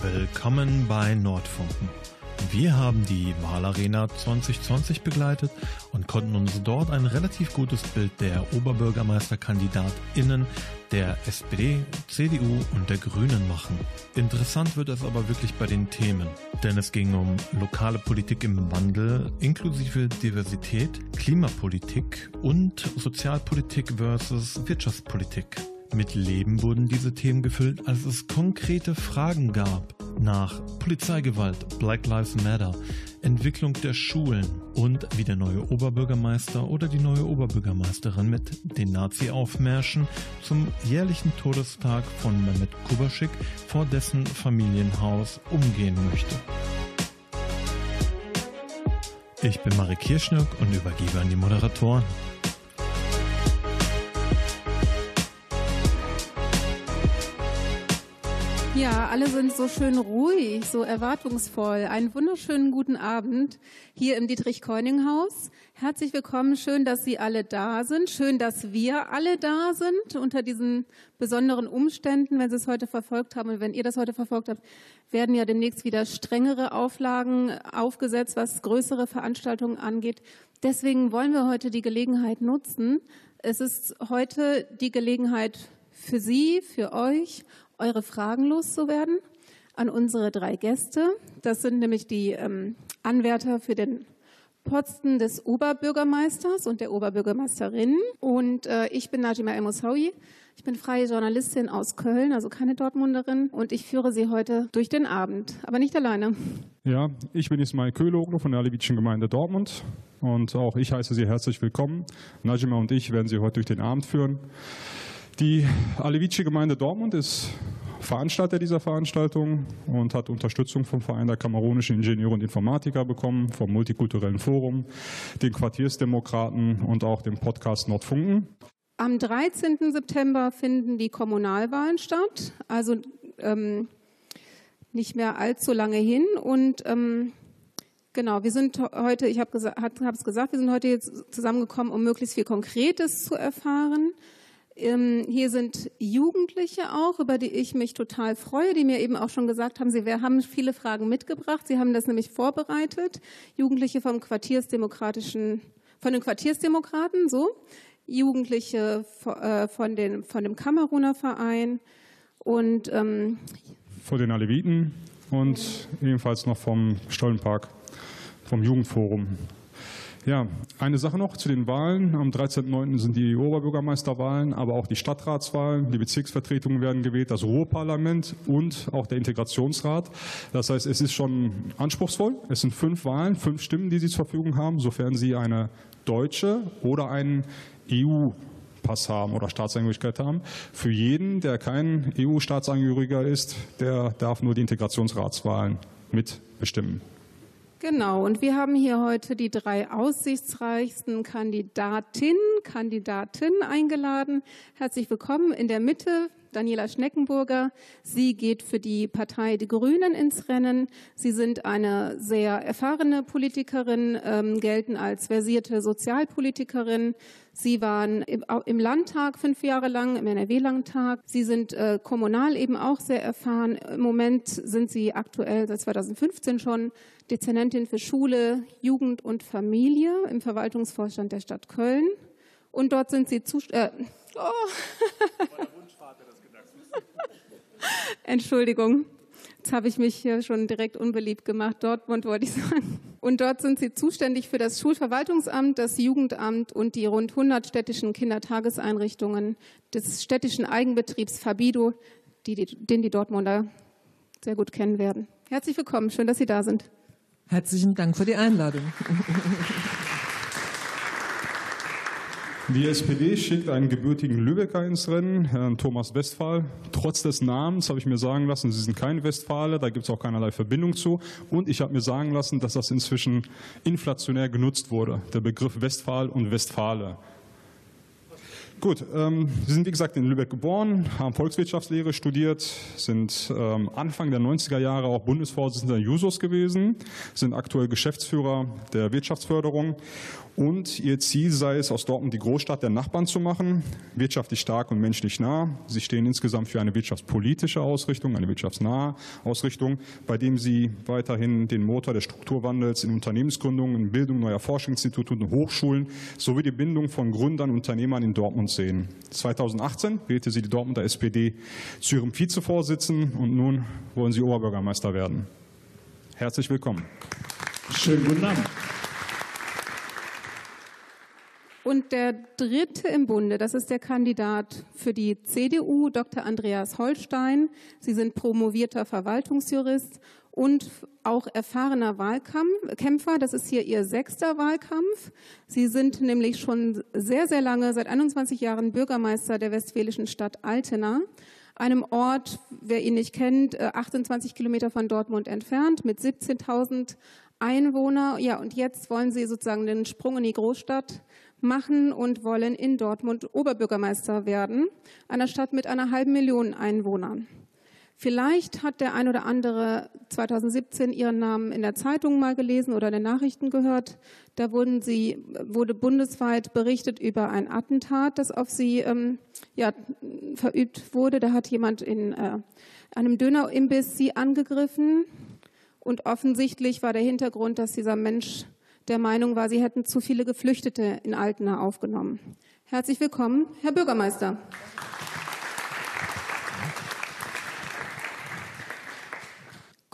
Willkommen bei Nordfunken. Wir haben die Wahlarena 2020 begleitet und konnten uns dort ein relativ gutes Bild der OberbürgermeisterkandidatInnen der SPD, CDU und der Grünen machen. Interessant wird es aber wirklich bei den Themen, denn es ging um lokale Politik im Wandel inklusive Diversität, Klimapolitik und Sozialpolitik versus Wirtschaftspolitik. Mit Leben wurden diese Themen gefüllt, als es konkrete Fragen gab nach Polizeigewalt, Black Lives Matter, Entwicklung der Schulen und wie der neue Oberbürgermeister oder die neue Oberbürgermeisterin mit den Nazi-Aufmärschen zum jährlichen Todestag von Mehmet Kubaschik vor dessen Familienhaus umgehen möchte. Ich bin Marek Kirschnück und übergebe an die Moderatoren. Ja, alle sind so schön ruhig, so erwartungsvoll. Einen wunderschönen guten Abend hier im Dietrich-Keuning-Haus. Herzlich willkommen. Schön, dass Sie alle da sind. Schön, dass wir alle da sind unter diesen besonderen Umständen. Wenn Sie es heute verfolgt haben und wenn ihr das heute verfolgt habt, werden ja demnächst wieder strengere Auflagen aufgesetzt, was größere Veranstaltungen angeht. Deswegen wollen wir heute die Gelegenheit nutzen. Es ist heute die Gelegenheit für Sie, für euch eure Fragen loszuwerden an unsere drei Gäste. Das sind nämlich die ähm, Anwärter für den Posten des Oberbürgermeisters und der Oberbürgermeisterin. Und äh, ich bin Najima El Moussaoui. Ich bin freie Journalistin aus Köln, also keine Dortmunderin. Und ich führe Sie heute durch den Abend, aber nicht alleine. Ja, ich bin Ismail Köhloglu von der Alevitischen Gemeinde Dortmund. Und auch ich heiße Sie herzlich willkommen. Najima und ich werden Sie heute durch den Abend führen. Die Alevitische Gemeinde Dortmund ist Veranstalter dieser Veranstaltung und hat Unterstützung vom Verein der kamerunischen Ingenieure und Informatiker bekommen, vom Multikulturellen Forum, den Quartiersdemokraten und auch dem Podcast Nordfunken. Am 13. September finden die Kommunalwahlen statt, also ähm, nicht mehr allzu lange hin. Und ähm, genau, wir sind heute, ich habe es gesagt, wir sind heute jetzt zusammengekommen, um möglichst viel Konkretes zu erfahren. Ähm, hier sind Jugendliche auch, über die ich mich total freue, die mir eben auch schon gesagt haben, sie haben viele Fragen mitgebracht. Sie haben das nämlich vorbereitet. Jugendliche vom Quartiersdemokratischen, von den Quartiersdemokraten, so. Jugendliche äh, von, den, von dem Kameruner Verein und ähm, von den Aleviten und ebenfalls noch vom Stollenpark, vom Jugendforum. Ja, eine Sache noch zu den Wahlen. Am 13.09. sind die Oberbürgermeisterwahlen, aber auch die Stadtratswahlen. Die Bezirksvertretungen werden gewählt, das Ruhrparlament und auch der Integrationsrat. Das heißt, es ist schon anspruchsvoll. Es sind fünf Wahlen, fünf Stimmen, die Sie zur Verfügung haben, sofern Sie eine deutsche oder einen EU Pass haben oder Staatsangehörigkeit haben. Für jeden, der kein EU-Staatsangehöriger ist, der darf nur die Integrationsratswahlen mitbestimmen. Genau, und wir haben hier heute die drei aussichtsreichsten Kandidatinnen, Kandidaten eingeladen. Herzlich willkommen in der Mitte. Daniela Schneckenburger. Sie geht für die Partei Die Grünen ins Rennen. Sie sind eine sehr erfahrene Politikerin, ähm, gelten als versierte Sozialpolitikerin. Sie waren im, Landtag fünf Jahre lang, im NRW-Landtag. Sie sind äh, kommunal eben auch sehr erfahren. Im Moment sind Sie aktuell seit 2015 schon Dezernentin für Schule, Jugend und Familie im Verwaltungsvorstand der Stadt Köln. Und dort sind Sie zu. Äh, oh. Entschuldigung. Jetzt habe ich mich hier schon direkt unbeliebt gemacht. Dortmund wollte ich sagen. Und dort sind Sie zuständig für das Schulverwaltungsamt, das Jugendamt und die rund 100 städtischen Kindertageseinrichtungen des städtischen Eigenbetriebs Fabido, die, den die Dortmunder sehr gut kennen werden. Herzlich willkommen. Schön, dass Sie da sind. Herzlichen Dank für die Einladung. Die SPD schickt einen gebürtigen Lübecker ins Rennen, Herrn Thomas Westphal. Trotz des Namens habe ich mir sagen lassen, Sie sind kein Westfale, da gibt es auch keinerlei Verbindung zu. Und ich habe mir sagen lassen, dass das inzwischen inflationär genutzt wurde, der Begriff Westphal und Westfale. Gut, ähm, Sie sind wie gesagt in Lübeck geboren, haben Volkswirtschaftslehre studiert, sind ähm, Anfang der 90er Jahre auch Bundesvorsitzender Jusos gewesen, sind aktuell Geschäftsführer der Wirtschaftsförderung und ihr Ziel sei es, aus Dortmund die Großstadt der Nachbarn zu machen, wirtschaftlich stark und menschlich nah. Sie stehen insgesamt für eine wirtschaftspolitische Ausrichtung, eine wirtschaftsnahe Ausrichtung, bei dem sie weiterhin den Motor des Strukturwandels in Unternehmensgründungen, in Bildung neuer Forschungsinstitute und Hochschulen sowie die Bindung von Gründern und Unternehmern in Dortmund sehen. 2018 wählte sie die Dortmunder SPD zu ihrem Vizevorsitzenden und nun wollen sie Oberbürgermeister werden. Herzlich willkommen. Schönen guten Abend. Und der dritte im Bunde, das ist der Kandidat für die CDU, Dr. Andreas Holstein. Sie sind promovierter Verwaltungsjurist und auch erfahrener Wahlkämpfer. Das ist hier Ihr sechster Wahlkampf. Sie sind nämlich schon sehr, sehr lange, seit 21 Jahren Bürgermeister der westfälischen Stadt Altena einem Ort, wer ihn nicht kennt, 28 äh, Kilometer von Dortmund entfernt mit 17.000 Einwohnern. Ja, und jetzt wollen Sie sozusagen den Sprung in die Großstadt machen und wollen in Dortmund Oberbürgermeister werden, einer Stadt mit einer halben Million Einwohnern. Vielleicht hat der ein oder andere 2017 Ihren Namen in der Zeitung mal gelesen oder in den Nachrichten gehört. Da wurden Sie, wurde bundesweit berichtet über ein Attentat, das auf Sie ähm, ja, verübt wurde. Da hat jemand in äh, einem Dönerimbiss Sie angegriffen. Und offensichtlich war der Hintergrund, dass dieser Mensch der Meinung war, sie hätten zu viele Geflüchtete in Altena aufgenommen. Herzlich willkommen, Herr Bürgermeister.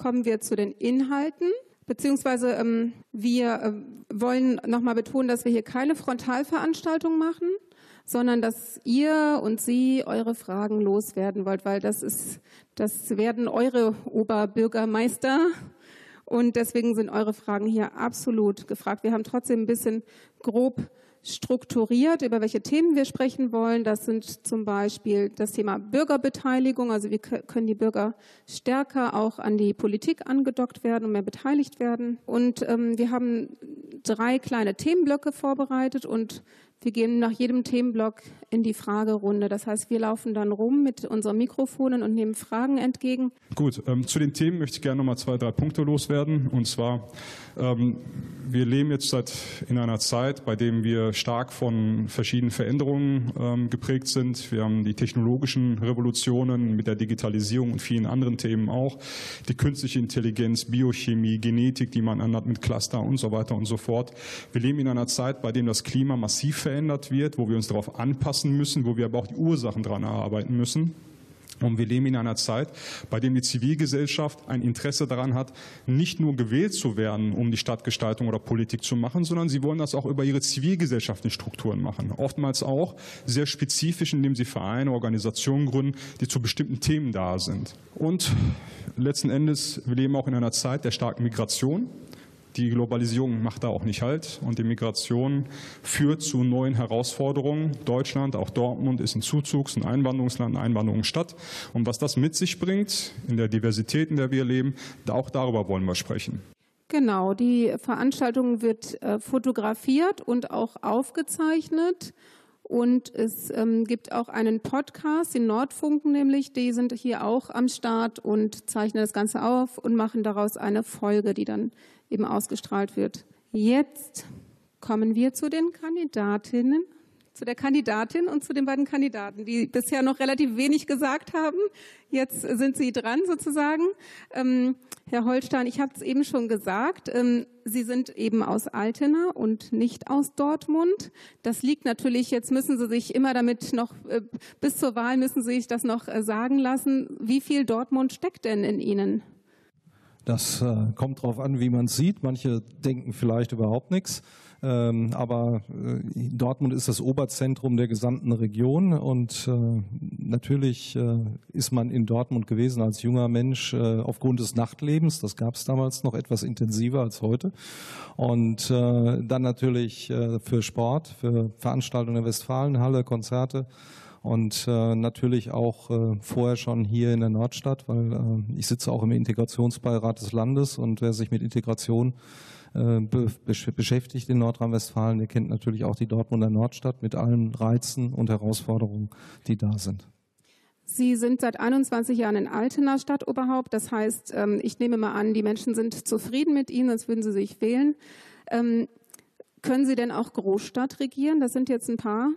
Kommen wir zu den Inhalten. Beziehungsweise ähm, wir äh, wollen nochmal betonen, dass wir hier keine Frontalveranstaltung machen, sondern dass ihr und Sie eure Fragen loswerden wollt, weil das ist, das werden eure Oberbürgermeister und deswegen sind eure Fragen hier absolut gefragt. Wir haben trotzdem ein bisschen grob strukturiert, über welche Themen wir sprechen wollen. Das sind zum Beispiel das Thema Bürgerbeteiligung. Also wie können die Bürger stärker auch an die Politik angedockt werden und mehr beteiligt werden. Und ähm, wir haben drei kleine Themenblöcke vorbereitet und wir gehen nach jedem Themenblock in die Fragerunde. Das heißt, wir laufen dann rum mit unseren Mikrofonen und nehmen Fragen entgegen. Gut, ähm, zu den Themen möchte ich gerne noch mal zwei, drei Punkte loswerden. Und zwar, wir leben jetzt seit in einer Zeit, bei dem wir stark von verschiedenen Veränderungen ähm, geprägt sind. Wir haben die technologischen Revolutionen mit der Digitalisierung und vielen anderen Themen auch. Die künstliche Intelligenz, Biochemie, Genetik, die man anhat mit Cluster und so weiter und so fort. Wir leben in einer Zeit, bei dem das Klima massiv verändert wird, wo wir uns darauf anpassen müssen, wo wir aber auch die Ursachen daran erarbeiten müssen. Und wir leben in einer Zeit, bei der die Zivilgesellschaft ein Interesse daran hat, nicht nur gewählt zu werden, um die Stadtgestaltung oder Politik zu machen, sondern sie wollen das auch über ihre zivilgesellschaftlichen Strukturen machen. Oftmals auch sehr spezifisch, indem sie Vereine, Organisationen gründen, die zu bestimmten Themen da sind. Und letzten Endes, wir leben auch in einer Zeit der starken Migration. Die Globalisierung macht da auch nicht halt und die Migration führt zu neuen Herausforderungen. Deutschland, auch Dortmund ist ein Zuzugs- und Einwanderungsland, Einwanderungsstadt. Und was das mit sich bringt in der Diversität, in der wir leben, auch darüber wollen wir sprechen. Genau, die Veranstaltung wird äh, fotografiert und auch aufgezeichnet. Und es ähm, gibt auch einen Podcast, den Nordfunken nämlich, die sind hier auch am Start und zeichnen das Ganze auf und machen daraus eine Folge, die dann eben ausgestrahlt wird. Jetzt kommen wir zu den Kandidatinnen, zu der Kandidatin und zu den beiden Kandidaten, die bisher noch relativ wenig gesagt haben. Jetzt sind Sie dran sozusagen. Ähm, Herr Holstein, ich habe es eben schon gesagt, ähm, Sie sind eben aus Altena und nicht aus Dortmund. Das liegt natürlich, jetzt müssen Sie sich immer damit noch, äh, bis zur Wahl müssen Sie sich das noch äh, sagen lassen. Wie viel Dortmund steckt denn in Ihnen? Das äh, kommt darauf an, wie man es sieht. Manche denken vielleicht überhaupt nichts. Ähm, aber äh, Dortmund ist das Oberzentrum der gesamten Region und äh, natürlich äh, ist man in Dortmund gewesen als junger Mensch äh, aufgrund des Nachtlebens. Das gab es damals noch etwas intensiver als heute. Und äh, dann natürlich äh, für Sport, für Veranstaltungen der Westfalenhalle, Konzerte und äh, natürlich auch äh, vorher schon hier in der Nordstadt, weil äh, ich sitze auch im Integrationsbeirat des Landes und wer sich mit Integration äh, beschäftigt in Nordrhein-Westfalen. Der kennt natürlich auch die Dortmunder Nordstadt mit allen Reizen und Herausforderungen, die da sind. Sie sind seit 21 Jahren in Altena Stadtoberhaupt. Das heißt, ähm, ich nehme mal an, die Menschen sind zufrieden mit Ihnen, sonst würden sie sich wählen. Ähm, können Sie denn auch Großstadt regieren? Das sind jetzt ein paar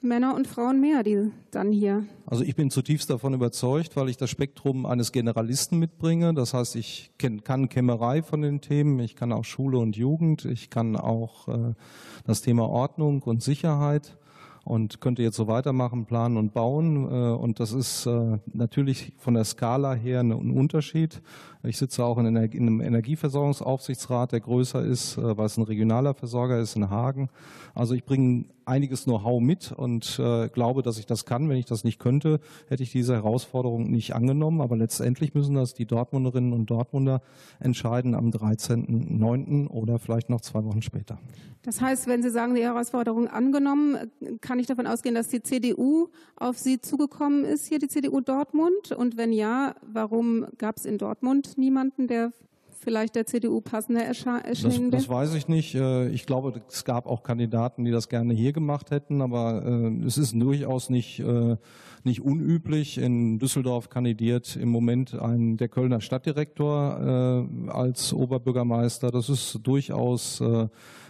Männer und Frauen mehr, die dann hier. Also ich bin zutiefst davon überzeugt, weil ich das Spektrum eines Generalisten mitbringe. Das heißt, ich kann Kämmerei von den Themen, ich kann auch Schule und Jugend, ich kann auch äh, das Thema Ordnung und Sicherheit und könnte jetzt so weitermachen, planen und bauen. Äh, und das ist äh, natürlich von der Skala her ein Unterschied. Ich sitze auch in einem Energieversorgungsaufsichtsrat, der größer ist, weil es ein regionaler Versorger ist in Hagen. Also ich bringe einiges Know-how mit und äh, glaube, dass ich das kann. Wenn ich das nicht könnte, hätte ich diese Herausforderung nicht angenommen. Aber letztendlich müssen das die Dortmunderinnen und Dortmunder entscheiden am 13.09. oder vielleicht noch zwei Wochen später. Das heißt, wenn Sie sagen, die Herausforderung angenommen, kann ich davon ausgehen, dass die CDU auf Sie zugekommen ist, hier die CDU Dortmund? Und wenn ja, warum gab es in Dortmund niemanden, der vielleicht der CDU passender erschienen das, das weiß ich nicht. Äh, ich glaube, es gab auch Kandidaten, die das gerne hier gemacht hätten, aber äh, es ist durchaus nicht, äh, nicht unüblich. In Düsseldorf kandidiert im Moment ein, der Kölner Stadtdirektor als Oberbürgermeister. Das ist durchaus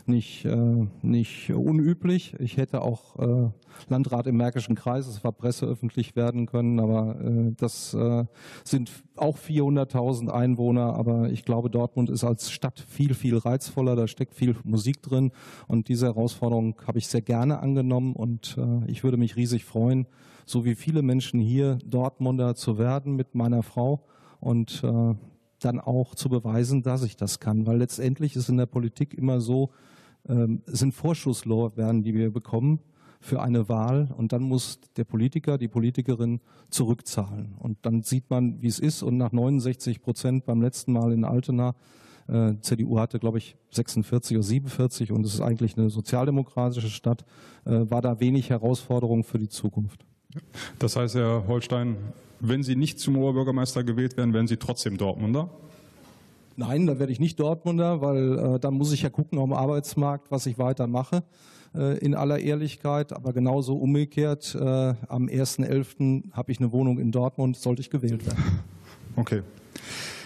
nicht, äh, nicht unüblich. Ich hätte auch äh, Landrat im Märkischen Kreis, es war presseöffentlich werden können, aber äh, das äh, sind auch 400.000 Einwohner, aber ich glaube, Dortmund ist als Stadt viel, viel reizvoller, da steckt viel Musik drin und diese Herausforderung habe ich sehr gerne angenommen und äh, ich würde mich riesig freuen, so wie viele Menschen hier Dortmunder zu werden mit meiner Frau und äh, dann auch zu beweisen, dass ich das kann, weil letztendlich ist in der Politik immer so, sind Vorschusslorbeeren, die wir bekommen für eine Wahl und dann muss der Politiker, die Politikerin zurückzahlen. Und dann sieht man, wie es ist und nach 69 Prozent beim letzten Mal in Altena, äh, CDU hatte, glaube ich, 46 oder 47 und es ist eigentlich eine sozialdemokratische Stadt, äh, war da wenig Herausforderung für die Zukunft. Das heißt, Herr Holstein, wenn Sie nicht zum Oberbürgermeister gewählt werden, werden Sie trotzdem Dortmunder? Nein, da werde ich nicht Dortmunder, weil äh, dann muss ich ja gucken am Arbeitsmarkt, was ich weiter mache, äh, in aller Ehrlichkeit. Aber genauso umgekehrt, äh, am 1.11. habe ich eine Wohnung in Dortmund, sollte ich gewählt werden. Okay,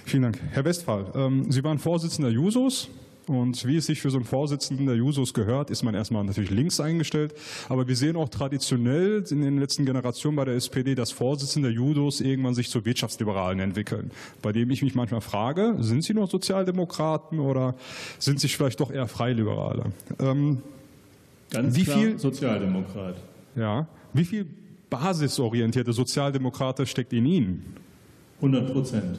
vielen Dank. Herr Westphal, ähm, Sie waren Vorsitzender Jusos. Und wie es sich für so einen Vorsitzenden der Jusos gehört, ist man erstmal natürlich links eingestellt. Aber wir sehen auch traditionell in den letzten Generationen bei der SPD, dass Vorsitzende der Jusos irgendwann sich zu Wirtschaftsliberalen entwickeln. Bei dem ich mich manchmal frage, sind sie noch Sozialdemokraten oder sind sie vielleicht doch eher Freiliberale? Ähm, Ganz wie viel, Sozialdemokrat. Ja. Wie viel basisorientierte Sozialdemokrate steckt in Ihnen? 100 Prozent.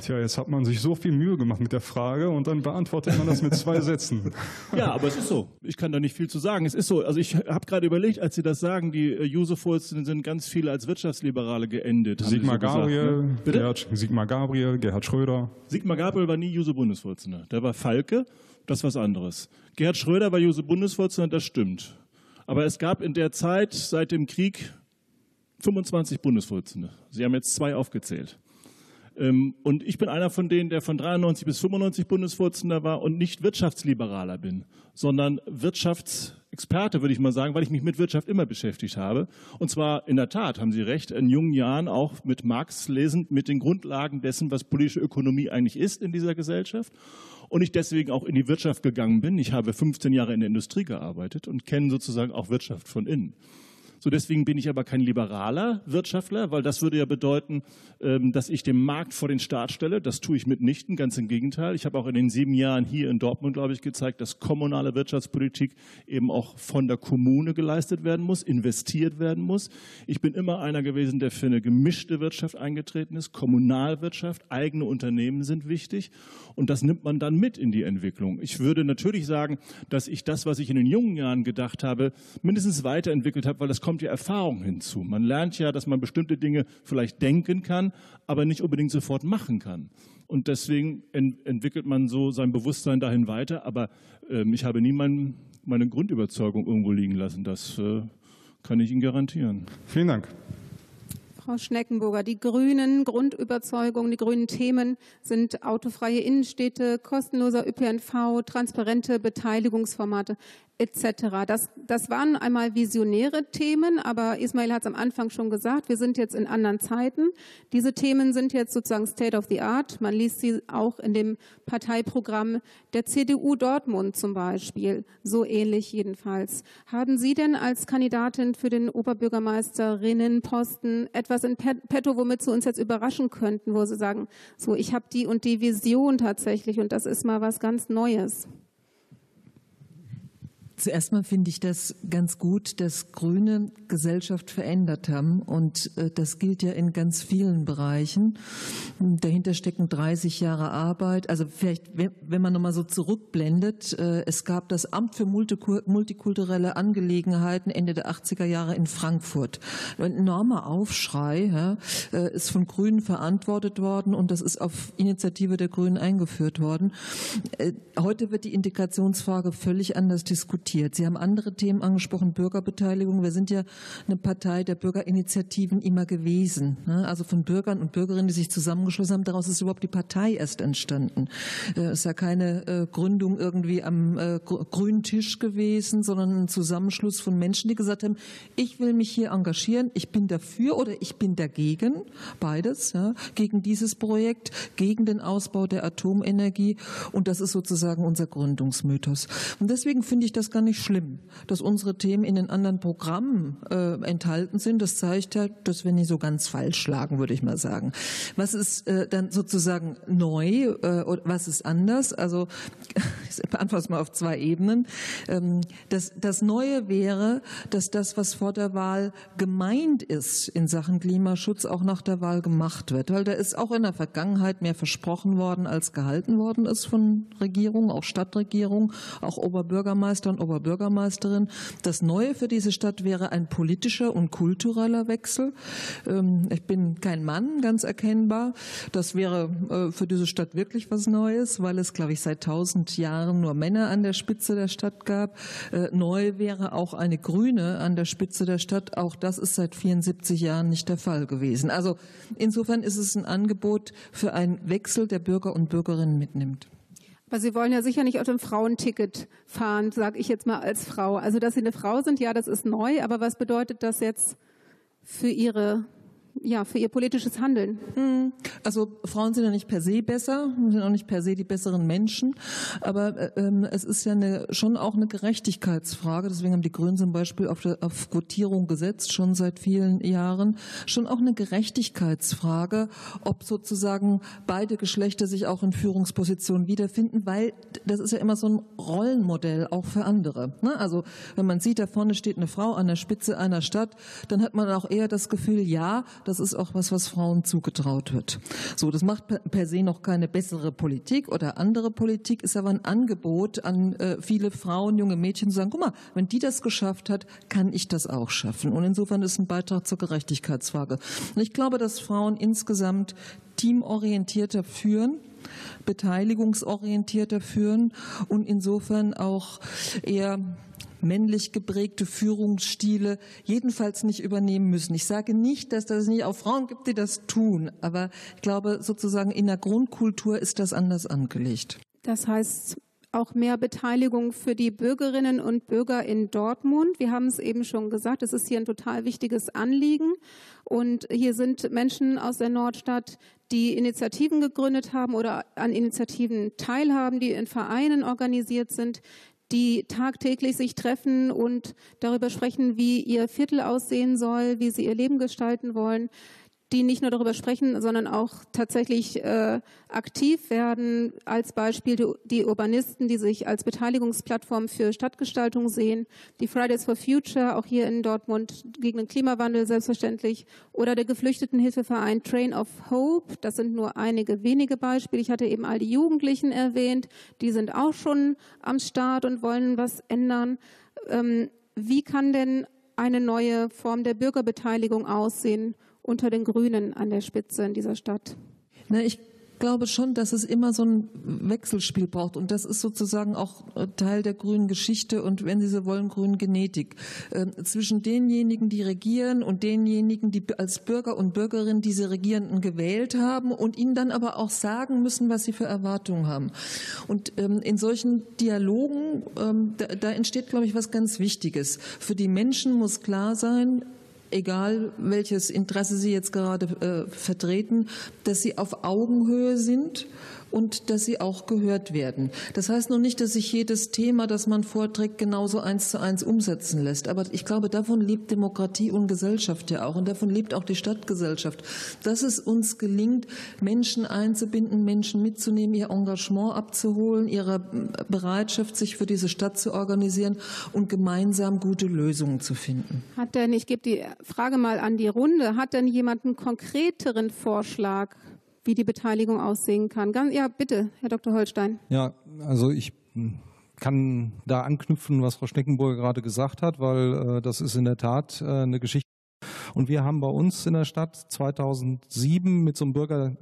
Tja, jetzt hat man sich so viel Mühe gemacht mit der Frage und dann beantwortet man das mit zwei Sätzen. Ja, aber es ist so. Ich kann da nicht viel zu sagen. Es ist so. Also ich habe gerade überlegt, als Sie das sagen, die äh, Juso-Vorsitzenden sind ganz viele als Wirtschaftsliberale geendet. Sigmar so Gabriel, ne? Gerhard, Sigmar Gabriel, Gerhard Schröder. Sigmar Gabriel war nie Juso-Bundesvorsitzender. Der war Falke, das ist was anderes. Gerhard Schröder war Juso-Bundesvorsitzender, das stimmt. Aber es gab in der Zeit seit dem Krieg 25 Bundesvorsitzende. Sie haben jetzt zwei aufgezählt. Ähm, und ich bin einer von denen, der von 93 bis 95 Bundesvorsitzender war und nicht Wirtschaftsliberaler bin, sondern Wirtschaftsexperte, würde ich mal sagen, weil ich mich mit Wirtschaft immer beschäftigt habe. Und zwar in der Tat, haben Sie recht, in jungen Jahren auch mit Marx lesend, mit den Grundlagen dessen, was politische Ökonomie eigentlich ist in dieser Gesellschaft. Und ich deswegen auch in die Wirtschaft gegangen bin. Ich habe 15 Jahre in der Industrie gearbeitet und kenne sozusagen auch Wirtschaft von innen. So deswegen bin ich aber kein liberaler Wirtschaftler, weil das würde ja bedeuten, ähm, dass ich den Markt vor den Staat stelle. Das tue ich mitnichten, ganz im Gegenteil. Ich habe auch in den sieben Jahren hier in Dortmund, glaube ich, gezeigt, dass kommunale Wirtschaftspolitik eben auch von der Kommune geleistet werden muss, investiert werden muss. Ich bin immer einer gewesen, der für eine gemischte Wirtschaft eingetreten ist. Kommunalwirtschaft, eigene Unternehmen sind wichtig und das nimmt man dann mit in die Entwicklung. Ich würde natürlich sagen, dass ich das, was ich in den jungen Jahren gedacht habe, mindestens weiterentwickelt habe, weil das kommt ja Erfahrung hinzu. Man lernt ja, dass man bestimmte Dinge vielleicht denken kann, aber nicht unbedingt sofort machen kann. Und deswegen ent entwickelt man so sein Bewusstsein dahin weiter. Aber äh, ich habe nie mein, meine Grundüberzeugung irgendwo liegen lassen. Das äh, kann ich Ihnen garantieren. Vielen Dank. Frau Schneckenburger. Die grünen Grundüberzeugungen, die grünen Themen sind autofreie Innenstädte, kostenloser ÖPNV, transparente Beteiligungsformate etc. Das, das waren einmal visionäre Themen, aber Ismail hat es am Anfang schon gesagt, wir sind jetzt in anderen Zeiten. Diese Themen sind jetzt sozusagen State of the Art. Man liest sie auch in dem Parteiprogramm der CDU Dortmund zum Beispiel, so ähnlich jedenfalls. Haben Sie denn als Kandidatin für den Oberbürgermeisterinnenposten etwas in petto, womit Sie uns jetzt überraschen könnten, wo Sie sagen, so, ich habe die und die Vision tatsächlich und das ist mal was ganz Neues? Zuerst mal finde ich das ganz gut, dass Grüne Gesellschaft verändert haben. Und äh, das gilt ja in ganz vielen Bereichen. Dahinter stecken 30 Jahre Arbeit. Also vielleicht, wenn man nochmal so zurückblendet, äh, es gab das Amt für multikulturelle Angelegenheiten Ende der 80er Jahre in Frankfurt. Ein enormer Aufschrei ja, äh, ist von Grünen verantwortet worden und das ist auf Initiative der Grünen eingeführt worden. Heute wird die Integrationsfrage völlig anders diskutiert diskutiert. Sie haben andere Themen angesprochen, Bürgerbeteiligung. Wir sind ja eine Partei der Bürgerinitiativen immer gewesen. Ne? Also von Bürgern und Bürgerinnen, die sich zusammengeschlossen haben. Daraus ist überhaupt die Partei erst entstanden. Es äh, ist ja keine äh, Gründung irgendwie am äh, grünen Tisch gewesen, sondern ein Zusammenschluss von Menschen, die gesagt haben, ich will mich hier engagieren, ich bin dafür oder ich bin dagegen, beides, gegen dieses Projekt, gegen den Ausbau der Atomenergie. Und das ist sozusagen unser Gründungsmythos. Und deswegen finde ich das ganz gar nicht schlimm, dass unsere Themen in den anderen Programmen äh, enthalten sind. Das zeigt ja, dass wir nicht so ganz falsch schlagen, würde ich mal sagen. Was ist äh, dann sozusagen neu äh, oder was ist anders? Also ich beantworte es mal auf zwei Ebenen. Ähm, das, das Neue wäre, dass das, was vor der Wahl gemeint ist in Sachen Klimaschutz, auch nach der Wahl gemacht wird. Weil da ist auch in der Vergangenheit mehr versprochen worden, als gehalten worden ist von Regierungen, auch Stadtregierungen, auch Oberbürgermeister und Oberbürgermeisterin. Das Neue für diese Stadt wäre ein politischer und kultureller Wechsel. Ähm, ich bin kein Mann, ganz erkennbar. Das wäre äh, für diese Stadt wirklich was Neues, weil es, glaube ich, seit tausend Jahren nur Männer an der Spitze der Stadt gab. Äh, neu wäre auch eine Grüne an der Spitze der Stadt. Auch das ist seit 74 Jahren nicht der Fall gewesen. Also insofern ist es ein Angebot für einen Wechsel der Bürger und Bürgerinnen mitnimmt. Aber Sie wollen ja sicher nicht auf dem Frauenticket fahren, sage ich jetzt mal als Frau. Also, dass Sie eine Frau sind, ja, das ist neu. Aber was bedeutet das jetzt für Ihre ja, für ihr politisches Handeln. Hm. Also Frauen sind ja nicht per se besser, sind auch nicht per se die besseren Menschen, aber äh, ähm, es ist ja eine, schon auch eine Gerechtigkeitsfrage. Deswegen haben die Grünen zum Beispiel auf, der, auf Quotierung gesetzt, schon seit vielen Jahren. Schon auch eine Gerechtigkeitsfrage, ob sozusagen beide Geschlechter sich auch in Führungspositionen wiederfinden, weil das ist ja immer so ein Rollenmodell auch für andere. Ne? Also wenn man sieht, da vorne steht eine Frau an der Spitze einer Stadt, dann hat man auch eher das Gefühl, ja, das ist auch was, was Frauen zugetraut wird. So, das macht per se noch keine bessere Politik oder andere Politik, ist aber ein Angebot an äh, viele Frauen, junge Mädchen zu sagen, guck mal, wenn die das geschafft hat, kann ich das auch schaffen. Und insofern ist ein Beitrag zur Gerechtigkeitsfrage. Und ich glaube, dass Frauen insgesamt teamorientierter führen, beteiligungsorientierter führen und insofern auch eher männlich geprägte Führungsstile jedenfalls nicht übernehmen müssen. Ich sage nicht, dass das nicht auch Frauen gibt, die das tun, aber ich glaube, sozusagen in der Grundkultur ist das anders angelegt. Das heißt, auch mehr Beteiligung für die Bürgerinnen und Bürger in Dortmund. Wir haben es eben schon gesagt, es ist hier ein total wichtiges Anliegen. Und hier sind Menschen aus der Nordstadt, die Initiativen gegründet haben oder an Initiativen teilhaben, die in Vereinen organisiert sind, die tagtäglich sich treffen und darüber sprechen, wie ihr Viertel aussehen soll, wie sie ihr Leben gestalten wollen die nicht nur darüber sprechen, sondern auch tatsächlich äh, aktiv werden. Als Beispiel die, die, Urbanisten, die sich als Beteiligungsplattform für Stadtgestaltung sehen, die Fridays for Future, auch hier in Dortmund gegen den Klimawandel selbstverständlich, oder der Geflüchtetenhilfeverein Train of Hope. Das sind nur einige wenige Beispiele. Ich hatte eben all die Jugendlichen erwähnt, die sind auch schon am Start und wollen was ändern. Ähm, wie kann denn eine neue Form der Bürgerbeteiligung aussehen? Unter den Grünen an der Spitze in dieser Stadt? Na, ich glaube schon, dass es immer so ein Wechselspiel braucht. Und das ist sozusagen auch äh, Teil der grünen Geschichte und, wenn Sie so wollen, grünen Genetik. Äh, zwischen denjenigen, die regieren und denjenigen, die als Bürger und Bürgerinnen diese Regierenden gewählt haben und ihnen dann aber auch sagen müssen, was sie für Erwartungen haben. Und ähm, in solchen Dialogen, ähm, da entsteht, glaube ich, was ganz Wichtiges. Für die Menschen muss klar sein, egal welches Interesse Sie jetzt gerade äh, vertreten, dass Sie auf Augenhöhe sind und dass sie auch gehört werden. Das heißt noch nicht, dass sich jedes Thema, das man vorträgt, genauso eins zu eins umsetzen lässt. Aber ich glaube, davon lebt Demokratie und Gesellschaft ja auch. Und davon lebt auch die Stadtgesellschaft. Dass es uns gelingt, Menschen einzubinden, Menschen mitzunehmen, ihr Engagement abzuholen, ihre Bereitschaft, sich für diese Stadt zu organisieren und gemeinsam gute Lösungen zu finden. Hat denn, ich gebe die Frage mal an die Runde, hat denn jemand einen konkreteren Vorschlag wie die Beteiligung aussehen kann. ja, bitte, Herr Dr. Holstein. Ja, also ich kann da anknüpfen, was Frau Schneckenburger gerade gesagt hat, weil äh, das ist in der Tat äh, eine Geschichte. Und wir haben bei uns in der Stadt 2007 mit so einem Bürger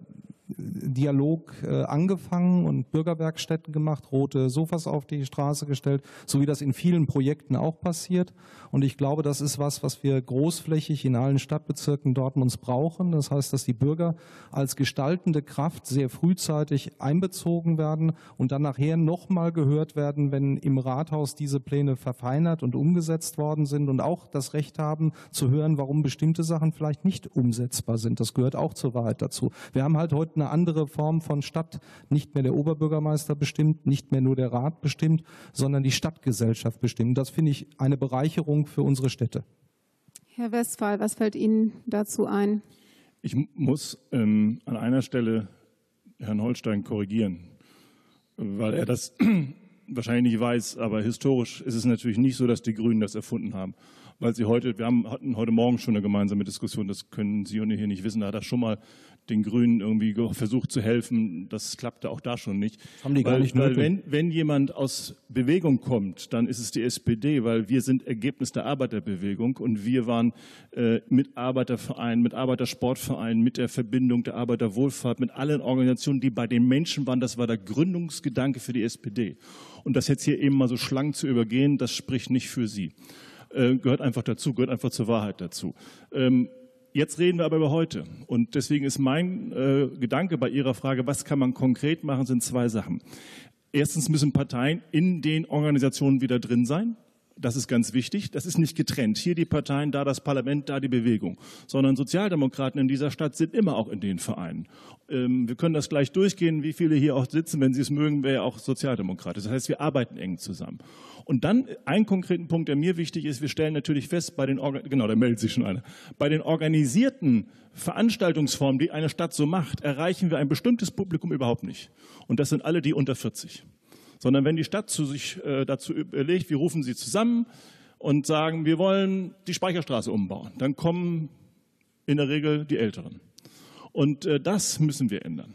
Dialog äh, angefangen und Bürgerwerkstätten gemacht, rote Sofas auf die Straße gestellt, so wie das in vielen Projekten auch passiert. Und ich glaube, das ist was, was wir großflächig in allen Stadtbezirken Dortmunds brauchen. Das heißt, dass die Bürger als gestaltende Kraft sehr frühzeitig einbezogen werden und dann nachher nochmal gehört werden, wenn im Rathaus diese Pläne verfeinert und umgesetzt worden sind und auch das Recht haben zu hören, warum bestimmte Sachen vielleicht nicht umsetzbar sind. Das gehört auch zur Wahrheit dazu. Wir haben halt heute eine andere Form von Stadt. Nicht mehr der Oberbürgermeister bestimmt, nicht mehr nur der Rat bestimmt, sondern die Stadtgesellschaft bestimmt. Das finde ich eine Bereicherung für unsere Städte. Herr Westphal, was fällt Ihnen dazu ein? Ich muss ähm, an einer Stelle Herrn Holstein korrigieren, weil er das wahrscheinlich nicht weiß, aber historisch ist es natürlich nicht so, dass die Grünen das erfunden haben weil sie heute, wir haben, hatten heute Morgen schon eine gemeinsame Diskussion, das können Sie und hier nicht wissen, da hat er schon mal den Grünen irgendwie versucht zu helfen. Das klappte auch da schon nicht. Haben die weil, gar nicht weil wenn, wenn jemand aus Bewegung kommt, dann ist es die SPD, weil wir sind Ergebnis der Arbeiterbewegung und wir waren äh, mit Arbeitervereinen, mit Arbeitersportvereinen, mit der Verbindung der Arbeiterwohlfahrt, mit allen Organisationen, die bei den Menschen waren. Das war der Gründungsgedanke für die SPD. Und das jetzt hier eben mal so schlank zu übergehen, das spricht nicht für Sie. Äh, gehört einfach dazu, gehört einfach zur Wahrheit dazu. Jetzt reden wir aber über heute. Und deswegen ist mein äh, Gedanke bei Ihrer Frage, was kann man konkret machen, sind zwei Sachen. Erstens müssen Parteien in den Organisationen wieder drin sein. Das ist ganz wichtig. Das ist nicht getrennt. Hier die Parteien, da das Parlament, da die Bewegung. Sondern Sozialdemokraten in dieser Stadt sind immer auch in den Vereinen. Ähm, wir können das gleich durchgehen, wie viele hier auch sitzen. Wenn Sie es mögen, wäre auch Sozialdemokrat. Das heißt, wir arbeiten eng zusammen. Und dann ein konkreten Punkt, der mir wichtig ist. Wir stellen natürlich fest, bei den, Organ genau, da meldet sich schon einer. Bei den organisierten Veranstaltungsformen, die eine Stadt so macht, erreichen wir ein bestimmtes Publikum überhaupt nicht. Und das sind alle die unter 40 sondern wenn die Stadt zu sich äh, dazu überlegt, wir rufen sie zusammen und sagen, wir wollen die Speicherstraße umbauen, dann kommen in der Regel die Älteren. Und äh, das müssen wir ändern.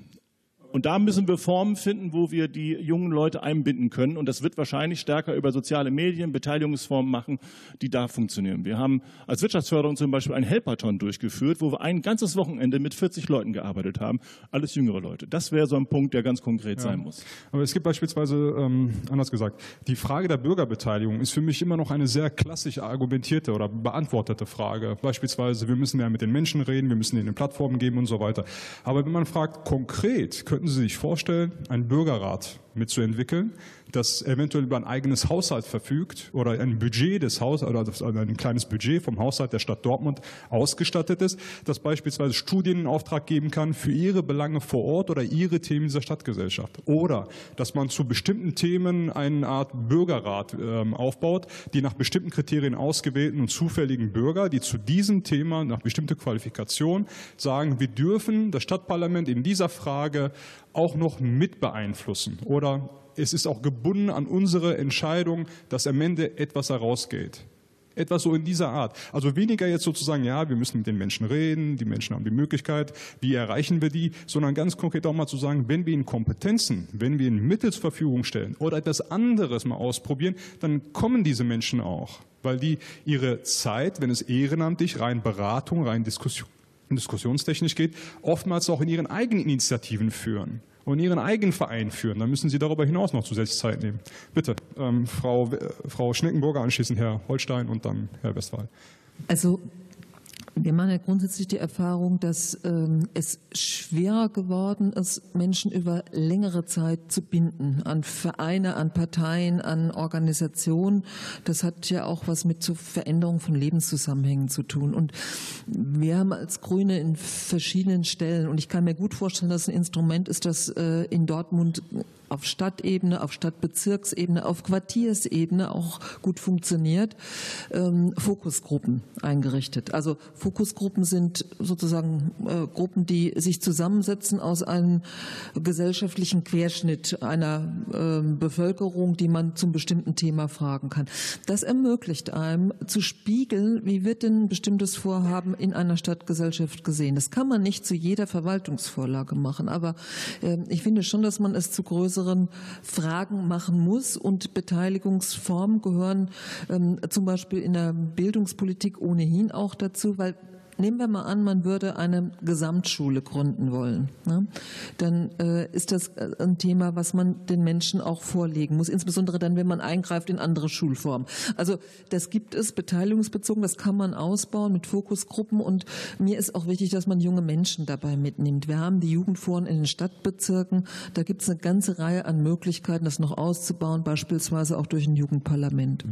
Und da müssen wir Formen finden, wo wir die jungen Leute einbinden können. Und das wird wahrscheinlich stärker über soziale Medien, Beteiligungsformen machen, die da funktionieren. Wir haben als Wirtschaftsförderung zum Beispiel ein Helperton durchgeführt, wo wir ein ganzes Wochenende mit 40 Leuten gearbeitet haben. Alles jüngere Leute. Das wäre so ein Punkt, der ganz konkret ja. sein muss. Aber es gibt beispielsweise, ähm, anders gesagt, die Frage der Bürgerbeteiligung ist für mich immer noch eine sehr klassisch argumentierte oder beantwortete Frage. Beispielsweise, wir müssen ja mit den Menschen reden, wir müssen ihnen eine Plattform geben und so weiter. Aber wenn man fragt, konkret, könnten Sie sich vorstellen, einen Bürgerrat mitzuentwickeln, das eventuell über ein eigenes Haushalt verfügt oder ein Budget des Haushalts oder ein kleines Budget vom Haushalt der Stadt Dortmund ausgestattet ist, das beispielsweise Studien in Auftrag geben kann für ihre Belange vor Ort oder ihre Themen dieser Stadtgesellschaft. Oder dass man zu bestimmten Themen eine Art Bürgerrat äh, aufbaut, die nach bestimmten Kriterien ausgewählten und zufälligen Bürger, die zu diesem Thema nach bestimmter Qualifikation sagen, wir dürfen das Stadtparlament in dieser Frage auch noch mit beeinflussen oder es ist auch gebunden an unsere Entscheidung, dass am Ende etwas herausgeht. Etwas so in dieser Art. Also weniger jetzt sozusagen, ja, wir müssen mit den Menschen reden, die Menschen haben die Möglichkeit, wie erreichen wir die, sondern ganz konkret auch mal zu sagen, wenn wir ihnen Kompetenzen, wenn wir ihnen Mittel zur Verfügung stellen oder etwas anderes mal ausprobieren, dann kommen diese Menschen auch, weil die ihre Zeit, wenn es ehrenamtlich rein Beratung, rein Diskussion diskussionstechnisch geht, oftmals auch in ihren eigenen Initiativen führen und ihren eigenen Verein führen. Dann müssen Sie darüber hinaus noch zusätzlich Zeit nehmen. Bitte, ähm, Frau, äh, Frau Schneckenburger, anschließend Herr Holstein und dann Herr Westphal. Also wir machen ja grundsätzlich die Erfahrung, dass ähm, es schwerer geworden ist, Menschen über längere Zeit zu binden an Vereine, an Parteien, an Organisationen. Das hat ja auch was mit zur Veränderung von Lebenszusammenhängen zu tun. Und wir haben als Grüne in verschiedenen Stellen, und ich kann mir gut vorstellen, dass ein Instrument ist, das äh, in Dortmund auf Stadtebene, auf Stadtbezirksebene, auf Quartiersebene auch gut funktioniert, ähm, Fokusgruppen eingerichtet. Also Fokusgruppen sind sozusagen äh, Gruppen, die sich zusammensetzen aus einem gesellschaftlichen Querschnitt einer äh, Bevölkerung, die man zum bestimmten Thema fragen kann. Das ermöglicht einem zu spiegeln, wie wird denn ein bestimmtes Vorhaben in einer Stadtgesellschaft gesehen. Das kann man nicht zu jeder Verwaltungsvorlage machen, aber äh, ich finde schon, dass man es zu größeren größeren Fragen machen muss. Und Beteiligungsformen gehören ähm, zum Beispiel in der Bildungspolitik ohnehin auch dazu, weil Nehmen wir mal an, man würde eine Gesamtschule gründen wollen. Ne? Dann äh, ist das äh, ein Thema, was man den Menschen auch vorlegen muss, insbesondere dann, wenn man eingreift in andere Schulformen. Also das gibt es beteiligungsbezogen, das kann man ausbauen mit Fokusgruppen und mir ist auch wichtig, dass man junge Menschen dabei mitnimmt. Wir haben die Jugendforen in den Stadtbezirken, da gibt es eine ganze Reihe an Möglichkeiten, das noch auszubauen, beispielsweise auch durch ein Jugendparlament.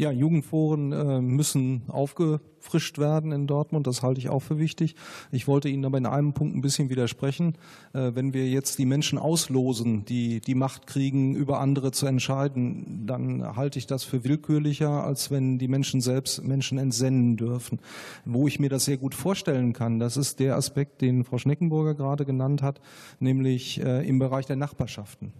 Ja, Jugendforen äh, müssen aufgefrischt werden in Dortmund. Das halte ich auch für wichtig. Ich wollte Ihnen aber in einem Punkt ein bisschen widersprechen. Äh, wenn wir jetzt die Menschen auslosen, die die Macht kriegen, über andere zu entscheiden, dann halte ich das für willkürlicher, als wenn die Menschen selbst Menschen entsenden dürfen. Wo ich mir das sehr gut vorstellen kann, das ist der Aspekt, den Frau Schneckenburger gerade genannt hat, nämlich äh, im Bereich der Nachbarschaften.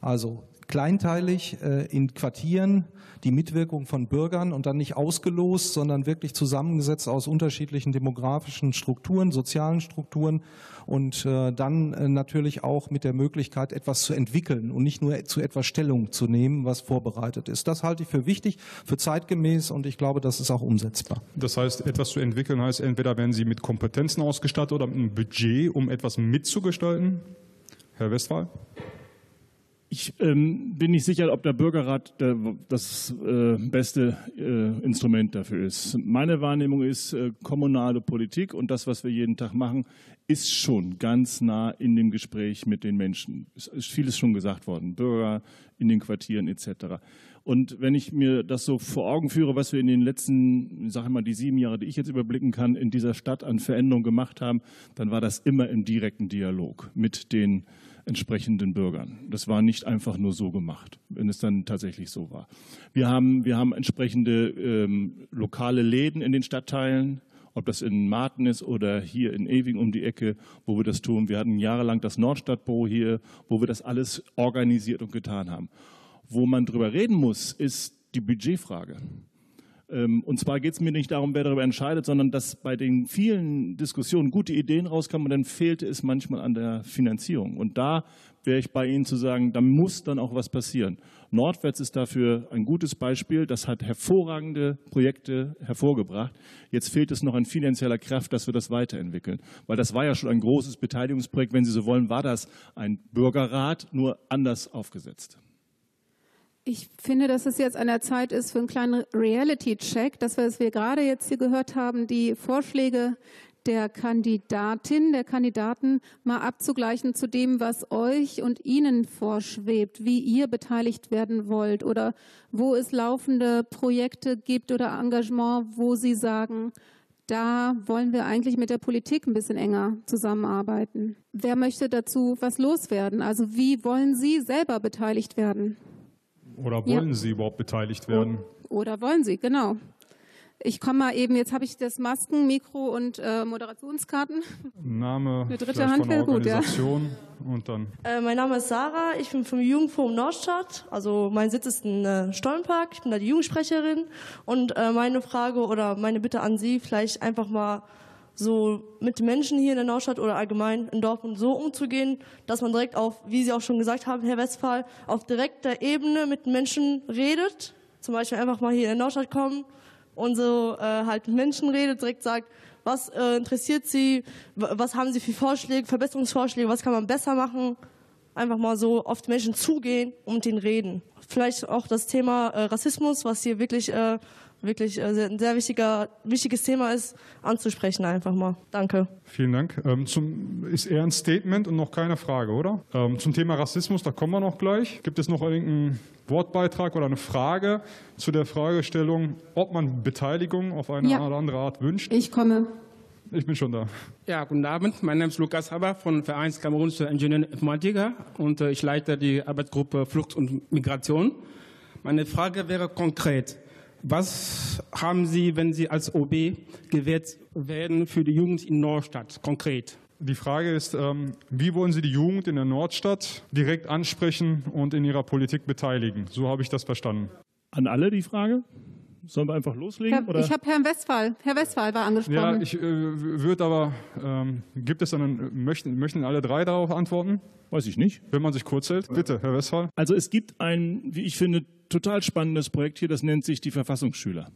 Also kleinteilig äh, in Quartieren die Mitwirkung von Bürgern und dann nicht ausgelost, sondern wirklich zusammengesetzt aus unterschiedlichen demografischen Strukturen, sozialen Strukturen und äh, dann äh, natürlich auch mit der Möglichkeit, etwas zu entwickeln und nicht nur zu etwas Stellung zu nehmen, was vorbereitet ist. Das halte ich für wichtig, für zeitgemäß und ich glaube, das ist auch umsetzbar. Das heißt, etwas zu entwickeln heißt, entweder werden Sie mit Kompetenzen ausgestattet oder mit einem Budget, um etwas mitzugestalten? Herr Westphal? Ich ähm, bin nicht sicher, ob der Bürgerrat der, das äh, beste äh, Instrument dafür ist. Meine Wahrnehmung ist, äh, kommunale Politik und das, was wir jeden Tag machen, ist schon ganz nah in dem Gespräch mit den Menschen. Es ist vieles schon gesagt worden, Bürger in den Quartieren etc. Und wenn ich mir das so vor Augen führe, was wir in den letzten, sage ich mal, die sieben Jahre, die ich jetzt überblicken kann, in dieser Stadt an Veränderungen gemacht haben, dann war das immer im direkten Dialog mit den entsprechenden Bürgern. Das war nicht einfach nur so gemacht, wenn es dann tatsächlich so war. Wir haben, wir haben entsprechende ähm, lokale Läden in den Stadtteilen, ob das in Marten ist oder hier in Ewing um die Ecke, wo wir das tun. Wir hatten jahrelang das Nordstadtbüro hier, wo wir das alles organisiert und getan haben. Wo man drüber reden muss, ist die Budgetfrage. Ähm, und zwar geht es mir nicht darum, wer darüber entscheidet, sondern dass bei den vielen Diskussionen gute Ideen rauskommen, dann fehlte es manchmal an der Finanzierung. Und da wäre ich bei Ihnen zu sagen, da muss dann auch was passieren. Nordwärts ist dafür ein gutes Beispiel. Das hat hervorragende Projekte hervorgebracht. Jetzt fehlt es noch an finanzieller Kraft, dass wir das weiterentwickeln. Weil das war ja schon ein großes Beteiligungsprojekt. Wenn Sie so wollen, war das ein Bürgerrat, nur anders aufgesetzt. Ich finde, dass es jetzt an der Zeit ist für einen kleinen Reality-Check, wir, was wir gerade jetzt hier gehört haben, die Vorschläge der Kandidatin, der Kandidaten mal abzugleichen zu dem, was euch und Ihnen vorschwebt, wie ihr beteiligt werden wollt oder wo es laufende Projekte gibt oder Engagement, wo Sie sagen, da wollen wir eigentlich mit der Politik ein bisschen enger zusammenarbeiten. Wer möchte dazu was loswerden? Also wie wollen Sie selber beteiligt werden? Oder wollen ja. Sie überhaupt beteiligt werden? Oder wollen Sie, genau. Ich komme mal eben, jetzt habe ich das Masken, Mikro und äh, Moderationskarten. Name, eine dritte Hand wäre gut, ja. Und dann. Äh, mein Name ist Sarah, ich bin vom Jugendforum Nordstadt. Also mein Sitz ist in äh, Stollenpark, ich bin da die Jugendsprecherin. Und äh, meine Frage oder meine Bitte an Sie, vielleicht einfach mal so mit Menschen hier in der Nordstadt oder allgemein in Dortmund so umzugehen, dass man direkt auf, wie Sie auch schon gesagt haben, Herr Westphal, auf direkter Ebene mit Menschen redet. Zum Beispiel einfach mal hier in der Nordstadt kommen und so äh, halt mit Menschen redet, direkt sagt, Was äh, interessiert Sie? Was haben Sie für Vorschläge, Verbesserungsvorschläge? Was kann man besser machen? Einfach mal so auf die Menschen zugehen und mit ihnen reden. Vielleicht auch das Thema äh, Rassismus, was hier wirklich äh, wirklich äh, ein sehr wichtiger, wichtiges Thema ist, anzusprechen einfach mal. Danke. Vielen Dank. Ähm, zum, ist eher ein Statement und noch keine Frage, oder? Ähm, zum Thema Rassismus, da kommen wir noch gleich. Gibt es noch irgendeinen Wortbeitrag oder eine Frage zu der Fragestellung, ob man Beteiligung auf eine ja. oder andere Art wünscht? Ich komme. Ich bin schon da. Ja, guten Abend. Mein Name ist Lukas Haber von Vereins Kamerunische Ingenieur Informatiker und äh, ich leite die Arbeitsgruppe Flucht und Migration. Meine Frage wäre konkret. Was haben Sie, wenn Sie als OB gewählt werden, für die Jugend in Nordstadt konkret? Die Frage ist, ähm, wie wollen Sie die Jugend in der Nordstadt direkt ansprechen und in ihrer Politik beteiligen? So habe ich das verstanden. An alle die Frage? Sollen wir einfach loslegen? Herr, ich habe Herrn Westphal. Herr Westphal war angesprochen. Ja, ich äh, würde aber, ähm, gibt es dann, möchten, möchten alle drei darauf antworten? Weiß ich nicht. Wenn man sich kurz hält. Bitte, Herr Westphal. Also es gibt ein, wie ich finde, total spannendes Projekt hier, das nennt sich die Verfassungsschüler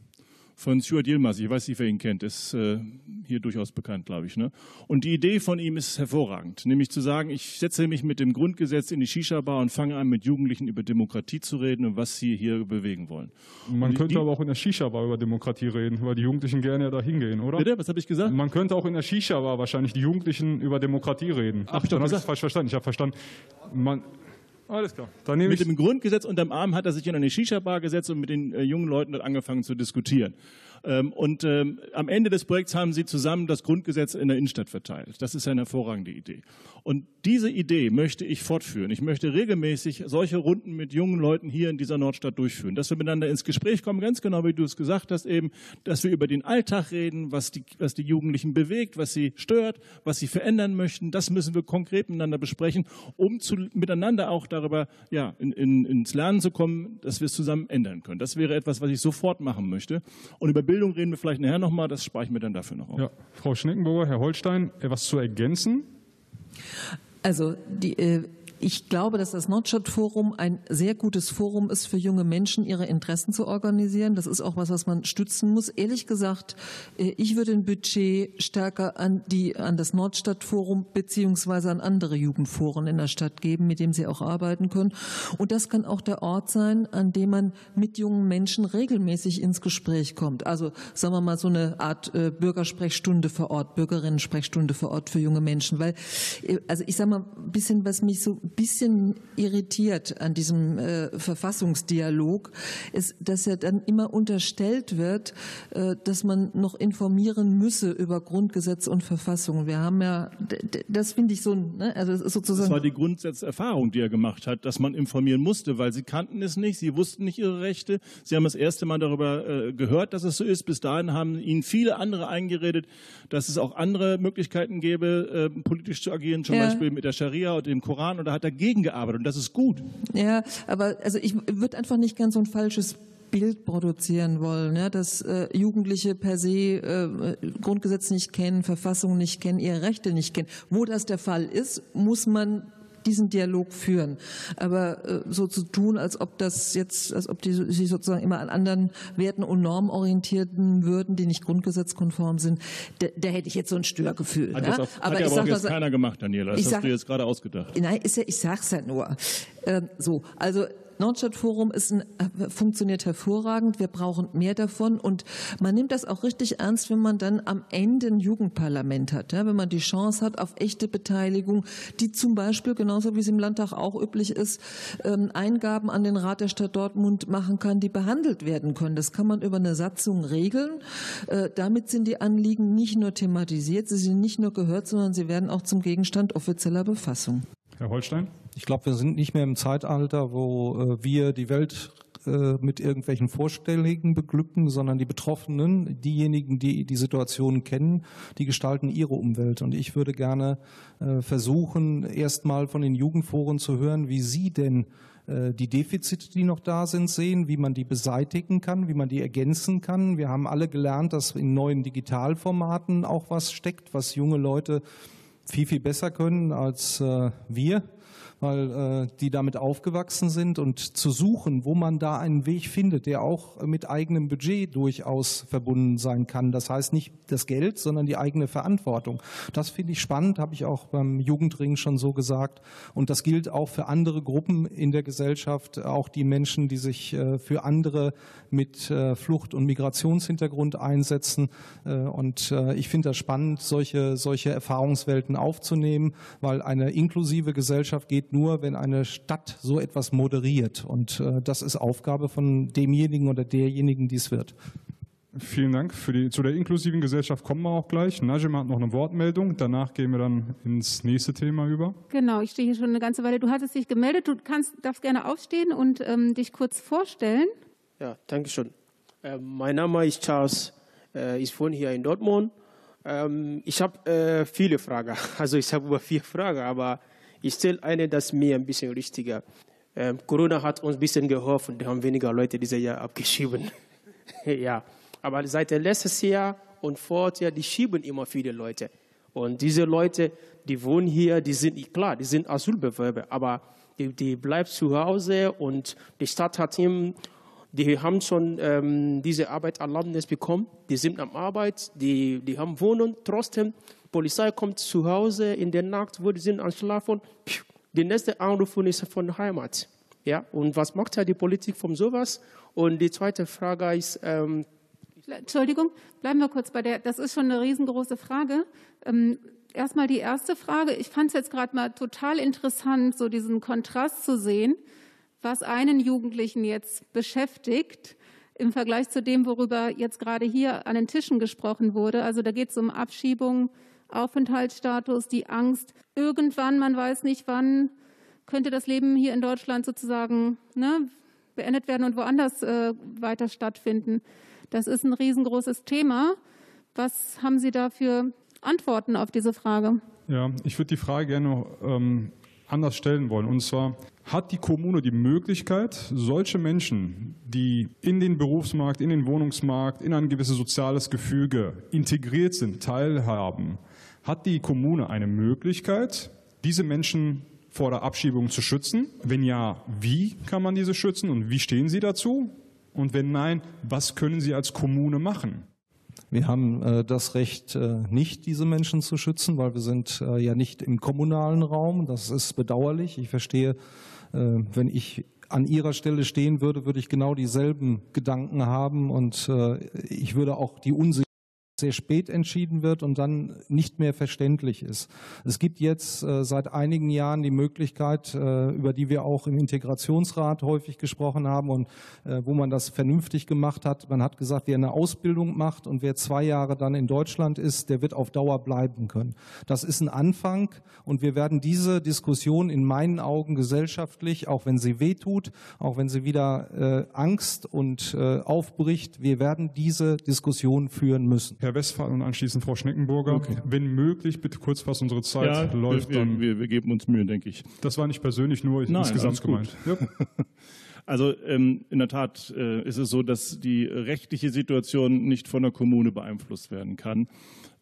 von Stuart Yilmaz. Ich weiß nicht, wer ihn kennt, ist äh, hier durchaus bekannt, glaube ich. Ne? Und die Idee von ihm ist hervorragend, nämlich zu sagen, ich setze mich mit dem Grundgesetz in die Shisha-Bar und fange an, mit Jugendlichen über Demokratie zu reden und was sie hier bewegen wollen. Man könnte die, aber auch in der Shisha-Bar über Demokratie reden, weil die Jugendlichen gerne ja da hingehen, oder? Bitte, was habe ich gesagt? Man könnte auch in der Shisha-Bar wahrscheinlich die Jugendlichen über Demokratie reden. Ach, ich Dann habe ich falsch verstanden. Ich habe verstanden, man, alles klar. Dann nehme mit dem Grundgesetz unterm Arm hat er sich in eine Shisha-Bar gesetzt und mit den äh, jungen Leuten dort angefangen zu diskutieren. Ähm, und ähm, am Ende des Projekts haben sie zusammen das Grundgesetz in der Innenstadt verteilt. Das ist eine hervorragende Idee. Und diese Idee möchte ich fortführen. Ich möchte regelmäßig solche Runden mit jungen Leuten hier in dieser Nordstadt durchführen, dass wir miteinander ins Gespräch kommen, ganz genau wie du es gesagt hast eben, dass wir über den Alltag reden, was die, was die Jugendlichen bewegt, was sie stört, was sie verändern möchten. Das müssen wir konkret miteinander besprechen, um zu, miteinander auch darüber ja, in, in, ins Lernen zu kommen, dass wir es zusammen ändern können. Das wäre etwas, was ich sofort machen möchte. Und über Bildung reden wir vielleicht nachher nochmal, das spare ich mir dann dafür noch auf. Ja, Frau Schneckenburger, Herr Holstein, etwas zu ergänzen? Also die, äh, ich glaube, dass das Nordstadtforum ein sehr gutes Forum ist für junge Menschen, ihre Interessen zu organisieren. Das ist auch was, was man stützen muss. Ehrlich gesagt, äh, ich würde ein Budget stärker an die, an das Nordstadtforum beziehungsweise an andere Jugendforen in der Stadt geben, mit dem sie auch arbeiten können. Und das kann auch der Ort sein, an dem man mit jungen Menschen regelmäßig ins Gespräch kommt. Also, sagen wir mal, so eine Art äh, Bürgersprechstunde vor Ort, Bürgerinnen-Sprechstunde vor Ort für junge Menschen. Weil, äh, also ich sage mal, ein bisschen, was mich so bisschen irritiert an diesem äh, Verfassungsdialog, ist, dass ja dann immer unterstellt wird, äh, dass man noch informieren müsse über Grundgesetz und Verfassung. Wir haben ja, das finde ich so, ne? also das ist sozusagen. Das war die Grundsatzerfahrung, die er gemacht hat, dass man informieren musste, weil sie kannten es nicht, sie wussten nicht ihre Rechte. Sie haben das erste Mal darüber äh, gehört, dass es so ist. Bis dahin haben ihnen viele andere eingeredet, dass es auch andere Möglichkeiten gäbe, äh, politisch zu agieren, zum ja. Beispiel mit der Scharia oder dem Koran. Oder hat dagegen gearbeitet und das ist gut. Ja, aber also ich würde einfach nicht ganz so ein falsches Bild produzieren wollen, ja, dass äh, Jugendliche per se äh, Grundgesetz nicht kennen, Verfassung nicht kennen, ihre Rechte nicht kennen. Wo das der Fall ist, muss man diesen Dialog führen. Aber äh, so zu tun, als ob das jetzt, als ob die sich sozusagen immer an anderen Werten und Normen orientierten würden, die nicht grundgesetzkonform sind, da, hätte ich jetzt so ein Störgefühl. Hat, ja? Auf, aber, hat ja aber auch jetzt keiner gemacht, Daniela. Das hast sag, du jetzt gerade ausgedacht. Nein, ist ja, ich sag's ja nur. Ähm, so, also Nordstadtforum ist ein, funktioniert hervorragend. Wir brauchen mehr davon. Und man nimmt das auch richtig ernst, wenn man dann am Ende ein Jugendparlament hat. Ja, wenn man die Chance hat auf echte Beteiligung, die zum Beispiel, genauso wie es im Landtag auch üblich ist, ähm, Eingaben an den Rat der Stadt Dortmund machen kann, die behandelt werden können. Das kann man über eine Satzung regeln. Äh, damit sind die Anliegen nicht nur thematisiert, sie sind nicht nur gehört, sondern sie werden auch zum Gegenstand offizieller Befassung. Herr Holstein? Ich glaube, wir sind nicht mehr im Zeitalter, wo äh, wir die Welt äh, mit irgendwelchen Vorstellungen beglücken, sondern die Betroffenen, diejenigen, die die Situation kennen, die gestalten ihre Umwelt. Und ich würde gerne äh, versuchen, erstmal von den Jugendforen zu hören, wie sie denn die Defizite, die noch da sind, sehen, wie man die beseitigen kann, wie man die ergänzen kann. Wir haben alle gelernt, dass in neuen Digitalformaten auch was steckt, was junge Leute viel, viel besser können als wir. Weil äh, die damit aufgewachsen sind und zu suchen, wo man da einen Weg findet, der auch mit eigenem Budget durchaus verbunden sein kann. Das heißt nicht das Geld, sondern die eigene Verantwortung. Das finde ich spannend, habe ich auch beim Jugendring schon so gesagt. Und das gilt auch für andere Gruppen in der Gesellschaft, auch die Menschen, die sich äh, für andere mit äh, Flucht- und Migrationshintergrund einsetzen. Äh, und ich finde das spannend, solche, solche Erfahrungswelten aufzunehmen, weil eine inklusive Gesellschaft geht nur, wenn eine Stadt so etwas moderiert. Und das ist Aufgabe von demjenigen oder derjenigen, die es wird. Vielen Dank. Für die, zu der inklusiven Gesellschaft kommen wir auch gleich. Najim hat noch eine Wortmeldung. Danach gehen wir dann ins nächste Thema über. Genau, ich stehe hier schon eine ganze Weile. Du hattest dich gemeldet. Du kannst, darfst gerne aufstehen und ähm, dich kurz vorstellen. Ja, danke schön. Äh, mein Name ist Charles. Äh, ich wohne hier in Dortmund. Ähm, ich habe äh, viele Fragen. Also ich habe über vier Fragen, aber ich stelle eine, das mir ein bisschen richtiger. Ähm, Corona hat uns ein bisschen geholfen. Wir haben weniger Leute dieses Jahr abgeschrieben. ja. Aber seit letztes Jahr und vorher, die schieben immer viele Leute. Und diese Leute, die wohnen hier, die sind, klar, die sind Asylbewerber, aber die, die bleiben zu Hause und die Stadt hat ihm, die haben schon ähm, diese Arbeitserlaubnis bekommen, die sind am Arbeit, die, die haben Wohnung, trotzdem, Polizei kommt zu Hause in der Nacht, wo die sind am Schlafen, die nächste Anruf ist von der Heimat. Ja, und was macht ja die Politik von sowas? Und die zweite Frage ist, ähm, Entschuldigung, bleiben wir kurz bei der, das ist schon eine riesengroße Frage. Ähm, erstmal die erste Frage. Ich fand es jetzt gerade mal total interessant, so diesen Kontrast zu sehen, was einen Jugendlichen jetzt beschäftigt im Vergleich zu dem, worüber jetzt gerade hier an den Tischen gesprochen wurde. Also da geht es um Abschiebung, Aufenthaltsstatus, die Angst. Irgendwann, man weiß nicht wann, könnte das Leben hier in Deutschland sozusagen ne, beendet werden und woanders äh, weiter stattfinden. Das ist ein riesengroßes Thema. Was haben Sie da für Antworten auf diese Frage? Ja, ich würde die Frage gerne ähm, anders stellen wollen. Und zwar, hat die Kommune die Möglichkeit, solche Menschen, die in den Berufsmarkt, in den Wohnungsmarkt, in ein gewisses soziales Gefüge integriert sind, teilhaben, hat die Kommune eine Möglichkeit, diese Menschen vor der Abschiebung zu schützen? Wenn ja, wie kann man diese schützen und wie stehen Sie dazu? Und wenn nein, was können Sie als Kommune machen? Wir haben äh, das Recht, äh, nicht diese Menschen zu schützen, weil wir sind äh, ja nicht im kommunalen Raum. Das ist bedauerlich. Ich verstehe, äh, wenn ich an Ihrer Stelle stehen würde, würde ich genau dieselben Gedanken haben und äh, ich würde auch die Unsicherheit sehr spät entschieden wird und dann nicht mehr verständlich ist. Es gibt jetzt äh, seit einigen Jahren die Möglichkeit, äh, über die wir auch im Integrationsrat häufig gesprochen haben und äh, wo man das vernünftig gemacht hat. Man hat gesagt, wer eine Ausbildung macht und wer zwei Jahre dann in Deutschland ist, der wird auf Dauer bleiben können. Das ist ein Anfang und wir werden diese Diskussion in meinen Augen gesellschaftlich, auch wenn sie wehtut, auch wenn sie wieder Angst und aufbricht, wir werden diese Diskussion führen müssen. Herr Westphal und anschließend Frau Schneckenburger. Okay. Wenn möglich, bitte kurz fassen, unsere Zeit ja, läuft wir, dann. Wir, wir, geben uns Mühe, denke ich. Das war nicht persönlich, nur Nein, insgesamt gemeint. Ja. Also ähm, in der Tat äh, ist es so, dass die rechtliche Situation nicht von der Kommune beeinflusst werden kann.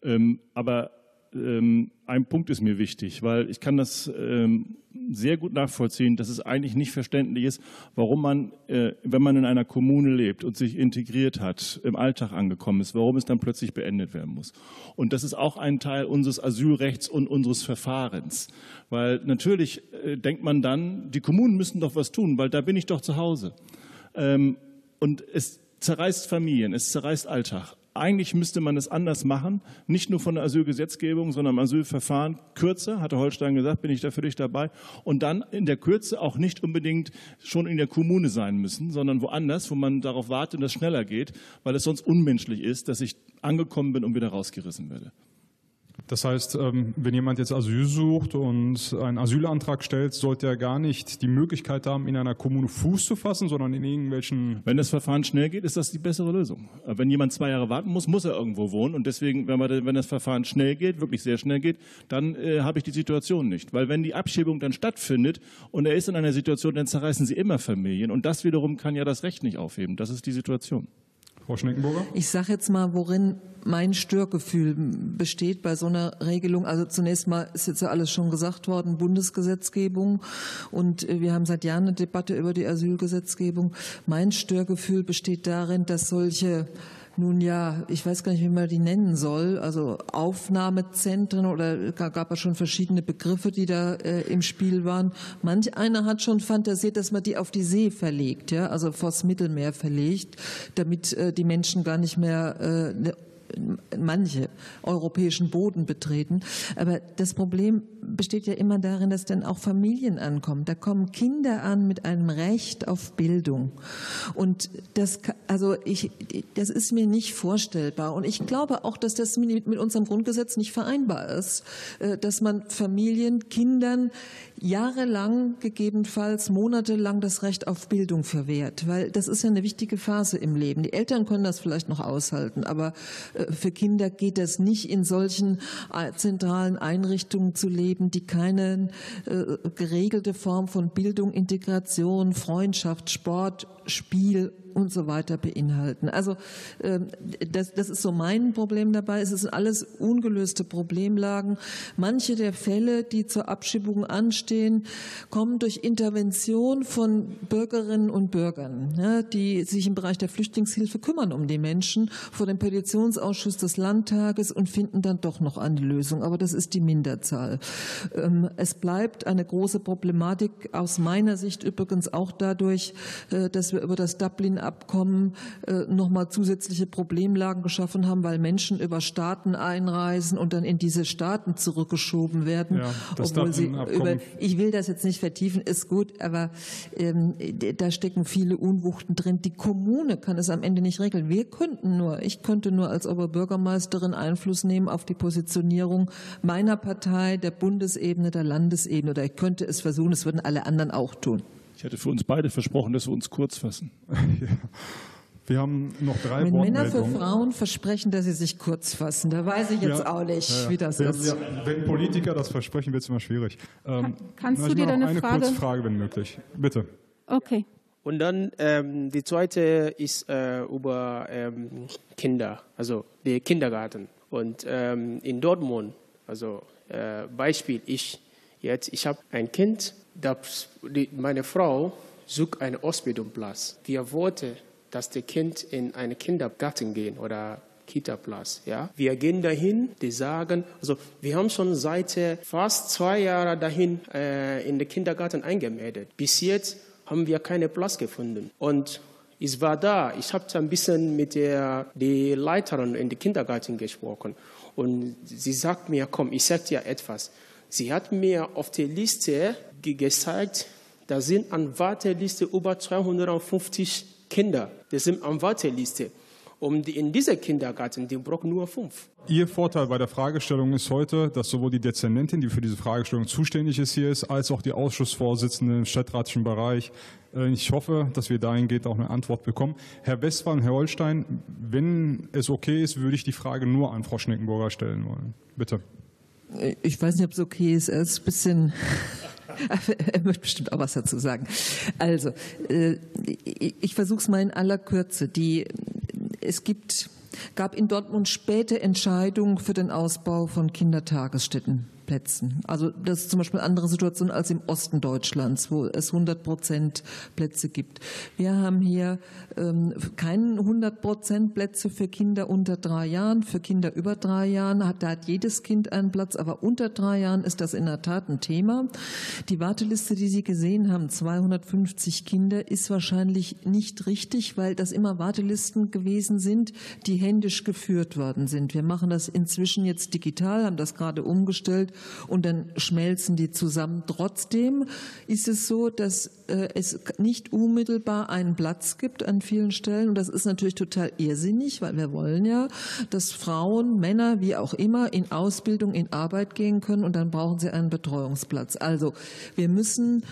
Ähm, aber ähm, ein Punkt ist mir wichtig, weil ich kann das ähm, sehr gut nachvollziehen, dass es eigentlich nicht verständlich ist, warum man, äh, wenn man in einer Kommune lebt und sich integriert hat, im Alltag angekommen ist, warum es dann plötzlich beendet werden muss. Und das ist auch ein Teil unseres Asylrechts und unseres Verfahrens, weil natürlich äh, denkt man dann, die Kommunen müssen doch was tun, weil da bin ich doch zu Hause. Ähm, und es zerreißt Familien, es zerreißt Alltag. Eigentlich müsste man es anders machen, nicht nur von der Asylgesetzgebung, sondern im Asylverfahren kürzer, hatte Holstein gesagt, bin ich da dich dabei. Und dann in der Kürze auch nicht unbedingt schon in der Kommune sein müssen, sondern woanders, wo man darauf wartet, dass es schneller geht, weil es sonst unmenschlich ist, dass ich angekommen bin und wieder rausgerissen werde. Das heißt, ähm, wenn jemand jetzt Asyl sucht und einen Asylantrag stellt, sollte er gar nicht die Möglichkeit haben, in einer Kommune Fuß zu fassen, sondern in irgendwelchen. Wenn das Verfahren schnell geht, ist das die bessere Lösung. Wenn jemand zwei Jahre warten muss, muss er irgendwo wohnen. Und deswegen, wenn das Verfahren schnell geht, wirklich sehr schnell geht, dann äh, habe ich die Situation nicht. Weil wenn die Abschiebung dann stattfindet und er ist in einer Situation, dann zerreißen sie immer Familien. Und das wiederum kann ja das Recht nicht aufheben. Das ist die Situation. Frau Schneckenburger? Ich sage jetzt mal, worin mein Störgefühl besteht bei so einer Regelung. Also zunächst mal ist jetzt ja alles schon gesagt worden, Bundesgesetzgebung und äh, wir haben seit Jahren eine Debatte über die Asylgesetzgebung. Mein Störgefühl besteht darin, dass solche nun ja, ich weiß gar nicht, wie man die nennen soll, also Aufnahmezentren oder gab es schon verschiedene Begriffe, die da äh, im Spiel waren. Manch einer hat schon fantasiert, dass man die auf die See verlegt, ja, also vors Mittelmeer verlegt, damit äh, die Menschen gar nicht mehr äh, manche europäischen Boden betreten. Aber das Problem besteht ja immer darin, dass dann auch Familien ankommen. Da kommen Kinder an mit einem Recht auf Bildung. Und das, also ich, das ist mir nicht vorstellbar. Und ich glaube auch, dass das mit unserem Grundgesetz nicht vereinbar ist, äh, dass man Familien, Kindern jahrelang, gegebenenfalls monatelang das Recht auf Bildung verwehrt. Weil das ist ja eine wichtige Phase im Leben. Die Eltern können das vielleicht noch aushalten, aber für Kinder geht das nicht in solchen äh, zentralen Einrichtungen zu leben, die keine äh, geregelte Form von Bildung, Integration, Freundschaft, Sport, Spiel und so weiter beinhalten. Also ähm, das, das ist so mein Problem dabei. Es sind alles ungelöste Problemlagen. Manche der Fälle, die zur Abschiebung anstehen, kommen durch Intervention von Bürgerinnen und Bürgern, ja, die sich im Bereich der Flüchtlingshilfe kümmern um die Menschen vor dem Petitionsausschuss des Landtages und finden dann doch noch eine Lösung. Aber das ist die Minderzahl. Ähm, es bleibt eine große Problematik aus meiner Sicht übrigens auch dadurch, äh, dass wir über das Dublin Abkommen äh, nochmal zusätzliche Problemlagen geschaffen haben, weil Menschen über Staaten einreisen und dann in diese Staaten zurückgeschoben werden. Ja, obwohl sie über, ich will das jetzt nicht vertiefen, ist gut, aber ähm, da stecken viele Unwuchten drin. Die Kommune kann es am Ende nicht regeln. Wir könnten nur, ich könnte nur als Oberbürgermeisterin Einfluss nehmen auf die Positionierung meiner Partei, der Bundesebene, der Landesebene oder ich könnte es versuchen, es würden alle anderen auch tun. Ich hatte für uns beide versprochen, dass wir uns kurz fassen. ja. Wir haben noch drei Wenn Männer für Frauen versprechen, dass sie sich kurz fassen, da weiß ich jetzt ja, auch nicht, ja, ja. wie das wir, ist. wenn Politiker das versprechen, wird es immer schwierig. Ähm, Kannst du dir deine eine Frage... Eine Frage, wenn möglich. Bitte. Okay. Und dann ähm, die zweite ist äh, über ähm, Kinder, also der Kindergarten. Und ähm, in Dortmund, also äh, Beispiel, ich jetzt, ich habe ein Kind, das, die, meine Frau sucht einen Ausbildungsplatz. Wir wollten, dass das Kind in einen Kindergarten gehen oder Kita-Platz. Ja? Wir gehen dahin, die sagen, also wir haben schon seit äh, fast zwei Jahren dahin äh, in den Kindergarten eingemeldet. Bis jetzt haben wir keinen Platz gefunden. Und ich war da, ich habe ein bisschen mit der die Leiterin in den Kindergarten gesprochen. Und sie sagt mir, komm, ich sag dir etwas. Sie hat mir auf der Liste gezeigt, da sind an Warteliste über 250 Kinder. Die sind an Warteliste. Und in dieser Kindergarten, die brauchen nur fünf. Ihr Vorteil bei der Fragestellung ist heute, dass sowohl die Dezernentin, die für diese Fragestellung zuständig ist, hier ist, als auch die Ausschussvorsitzende im stadtratischen Bereich. Äh, ich hoffe, dass wir dahingehend auch eine Antwort bekommen. Herr Westphal und Herr Holstein, wenn es okay ist, würde ich die Frage nur an Frau Schneckenburger stellen wollen. Bitte. Ich weiß nicht, ob es okay ist. Er ist ein bisschen. er möchte bestimmt auch was dazu sagen. Also, äh, ich versuche es mal in aller Kürze. Die, es gibt, gab in Dortmund späte Entscheidungen für den Ausbau von Kindertagesstätten. Plätzen. Also das ist zum Beispiel eine andere Situation als im Osten Deutschlands, wo es 100 Prozent Plätze gibt. Wir haben hier ähm, keine 100 Prozent Plätze für Kinder unter drei Jahren. Für Kinder über drei Jahren hat, da hat jedes Kind einen Platz, aber unter drei Jahren ist das in der Tat ein Thema. Die Warteliste, die Sie gesehen haben, 250 Kinder, ist wahrscheinlich nicht richtig, weil das immer Wartelisten gewesen sind, die händisch geführt worden sind. Wir machen das inzwischen jetzt digital, haben das gerade umgestellt und dann schmelzen die zusammen. Trotzdem ist es so, dass äh, es nicht unmittelbar einen Platz gibt an vielen Stellen und das ist natürlich total irrsinnig, weil wir wollen ja, dass Frauen, Männer, wie auch immer, in Ausbildung, in Arbeit gehen können und dann brauchen sie einen Betreuungsplatz. Also wir müssen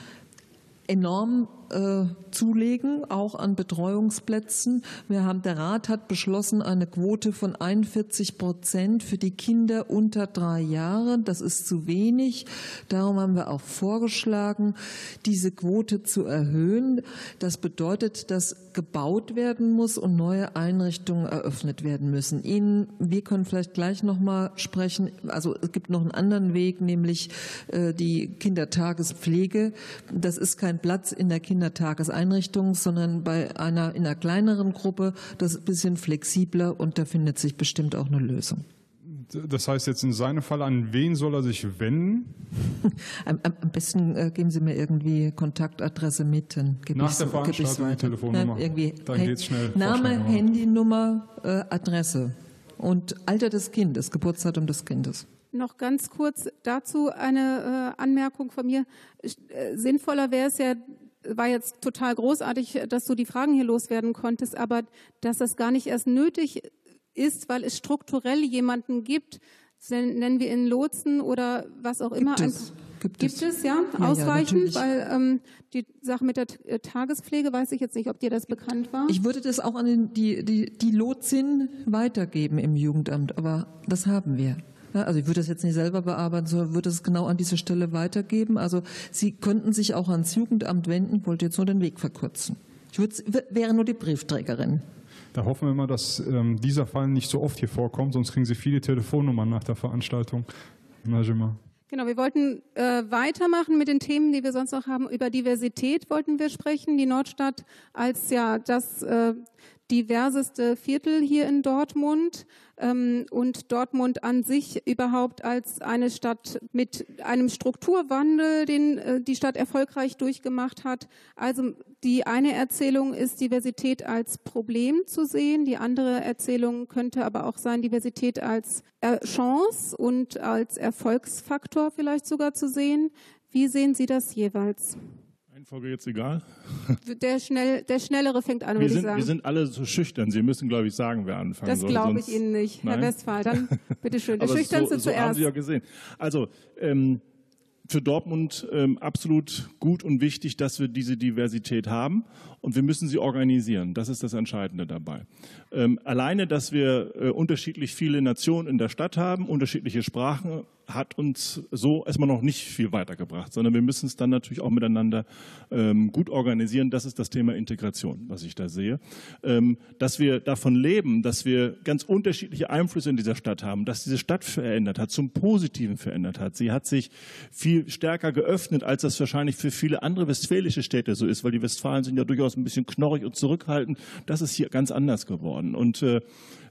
enorm äh, zulegen, auch an Betreuungsplätzen. Wir haben, der Rat hat beschlossen, eine Quote von 41 Prozent für die Kinder unter drei Jahren. Das ist zu wenig. Darum haben wir auch vorgeschlagen, diese Quote zu erhöhen. Das bedeutet, dass gebaut werden muss und neue Einrichtungen eröffnet werden müssen. Ihnen, wir können vielleicht gleich noch mal sprechen. Also es gibt noch einen anderen Weg, nämlich äh, die Kindertagespflege. Das ist kein Platz in der Kindertageseinrichtung, sondern bei einer in einer kleineren Gruppe. Das ist ein bisschen flexibler und da findet sich bestimmt auch eine Lösung. Das heißt jetzt in seinem Fall, an wen soll er sich wenden? Am, am besten äh, geben Sie mir irgendwie Kontaktadresse mit. Dann Nach der Veranstaltung die Telefonnummer. Ja, irgendwie dann geht's schnell. Name, Handynummer, äh, Adresse und Alter des Kindes, Geburtsdatum des Kindes. Noch ganz kurz dazu eine äh, Anmerkung von mir. Sinnvoller wäre es ja, war jetzt total großartig, dass du die Fragen hier loswerden konntest, aber dass das gar nicht erst nötig ist, weil es strukturell jemanden gibt, nennen wir ihn Lotsen oder was auch immer. Gibt es. Gibt, gibt es, ja, ja ausreichend, ja, weil ähm, die Sache mit der äh, Tagespflege weiß ich jetzt nicht, ob dir das bekannt war. Ich würde das auch an den, die, die, die Lotsin weitergeben im Jugendamt, aber das haben wir. Also ich würde das jetzt nicht selber bearbeiten, sondern würde es genau an diese Stelle weitergeben. Also Sie könnten sich auch ans Jugendamt wenden, wollte jetzt nur den Weg verkürzen. Ich würde, wäre nur die Briefträgerin. Da hoffen wir mal, dass ähm, dieser Fall nicht so oft hier vorkommt, sonst kriegen Sie viele Telefonnummern nach der Veranstaltung. Najima. Genau, wir wollten äh, weitermachen mit den Themen, die wir sonst noch haben. Über Diversität wollten wir sprechen. Die Nordstadt als ja das äh, diverseste Viertel hier in Dortmund ähm, und Dortmund an sich überhaupt als eine Stadt mit einem Strukturwandel, den äh, die Stadt erfolgreich durchgemacht hat. Also die eine Erzählung ist Diversität als Problem zu sehen, die andere Erzählung könnte aber auch sein, Diversität als äh, Chance und als Erfolgsfaktor vielleicht sogar zu sehen. Wie sehen Sie das jeweils? Reihenfolge jetzt egal? Der, schnell, der Schnellere fängt an, ich sagen. Wir sind alle so schüchtern. Sie müssen, glaube ich, sagen, wer anfangen das soll. Das glaube ich Ihnen nicht, Nein? Herr Westphal. Dann bitteschön. Der Schüchternste so, so zuerst. haben Sie ja gesehen. Also, ähm, für Dortmund ähm, absolut gut und wichtig, dass wir diese Diversität haben und wir müssen sie organisieren. Das ist das Entscheidende dabei. Ähm, alleine, dass wir äh, unterschiedlich viele Nationen in der Stadt haben, unterschiedliche Sprachen, hat uns so erstmal noch nicht viel weitergebracht, sondern wir müssen es dann natürlich auch miteinander ähm, gut organisieren. Das ist das Thema Integration, was ich da sehe. Ähm, dass wir davon leben, dass wir ganz unterschiedliche Einflüsse in dieser Stadt haben, dass diese Stadt verändert hat, zum Positiven verändert hat. Sie hat sich viel stärker geöffnet, als das wahrscheinlich für viele andere westfälische Städte so ist, weil die Westfalen sind ja durchaus ein bisschen knorrig und zurückhaltend. Das ist hier ganz anders geworden. Und äh,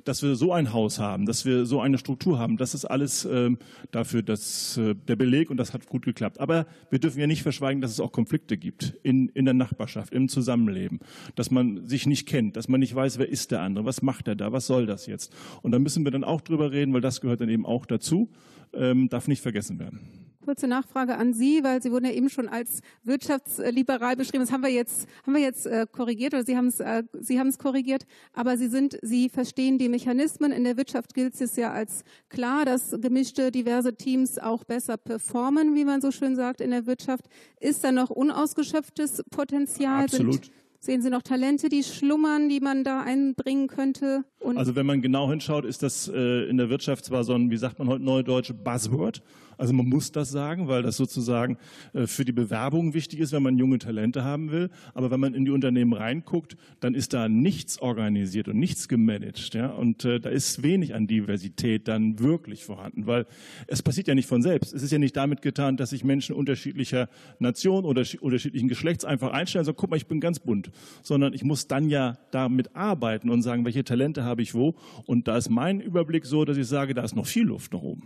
dass wir so ein Haus haben, dass wir so eine Struktur haben, das ist alles ähm, dafür dass, äh, der Beleg und das hat gut geklappt. Aber wir dürfen ja nicht verschweigen, dass es auch Konflikte gibt in, in der Nachbarschaft, im Zusammenleben, dass man sich nicht kennt, dass man nicht weiß, wer ist der andere, was macht er da, was soll das jetzt. Und da müssen wir dann auch drüber reden, weil das gehört dann eben auch dazu, ähm, darf nicht vergessen werden. Kurze Nachfrage an Sie, weil Sie wurden ja eben schon als wirtschaftsliberal beschrieben. Das haben wir jetzt, haben wir jetzt äh, korrigiert oder Sie haben es, äh, Sie haben es korrigiert. Aber Sie sind, Sie verstehen die Mechanismen. In der Wirtschaft gilt es ja als klar, dass gemischte, diverse Teams auch besser performen, wie man so schön sagt in der Wirtschaft. Ist da noch unausgeschöpftes Potenzial? Absolut. Sind, Sehen Sie noch Talente, die schlummern, die man da einbringen könnte? Und also wenn man genau hinschaut, ist das äh, in der Wirtschaft zwar so ein, wie sagt man heute neudeutsche Buzzword. Also man muss das sagen, weil das sozusagen äh, für die Bewerbung wichtig ist, wenn man junge Talente haben will. Aber wenn man in die Unternehmen reinguckt, dann ist da nichts organisiert und nichts gemanagt. Ja? Und äh, da ist wenig an Diversität dann wirklich vorhanden, weil es passiert ja nicht von selbst. Es ist ja nicht damit getan, dass sich Menschen unterschiedlicher Nation oder unterschiedlichen Geschlechts einfach einstellen und sagen, guck mal, ich bin ganz bunt. Sondern ich muss dann ja damit arbeiten und sagen, welche Talente habe ich wo. Und da ist mein Überblick so, dass ich sage, da ist noch viel Luft nach oben.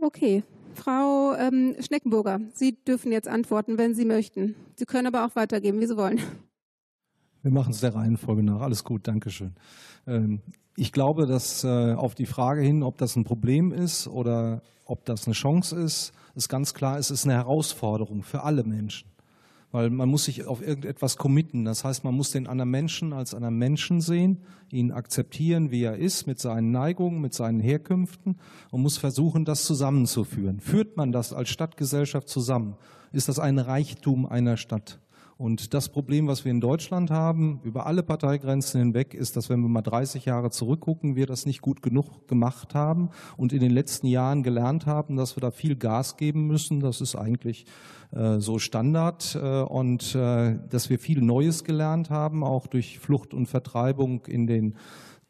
Okay, Frau ähm, Schneckenburger, Sie dürfen jetzt antworten, wenn Sie möchten. Sie können aber auch weitergeben, wie Sie wollen. Wir machen es der Reihenfolge nach. Alles gut, Dankeschön. Ähm, ich glaube, dass äh, auf die Frage hin, ob das ein Problem ist oder ob das eine Chance ist, ist ganz klar, es ist eine Herausforderung für alle Menschen. Weil man muss sich auf irgendetwas committen. Das heißt, man muss den anderen Menschen als anderen Menschen sehen, ihn akzeptieren, wie er ist, mit seinen Neigungen, mit seinen Herkünften und muss versuchen, das zusammenzuführen. Führt man das als Stadtgesellschaft zusammen, ist das ein Reichtum einer Stadt. Und das Problem, was wir in Deutschland haben, über alle Parteigrenzen hinweg, ist, dass wenn wir mal 30 Jahre zurückgucken, wir das nicht gut genug gemacht haben und in den letzten Jahren gelernt haben, dass wir da viel Gas geben müssen. Das ist eigentlich äh, so Standard äh, und äh, dass wir viel Neues gelernt haben, auch durch Flucht und Vertreibung in den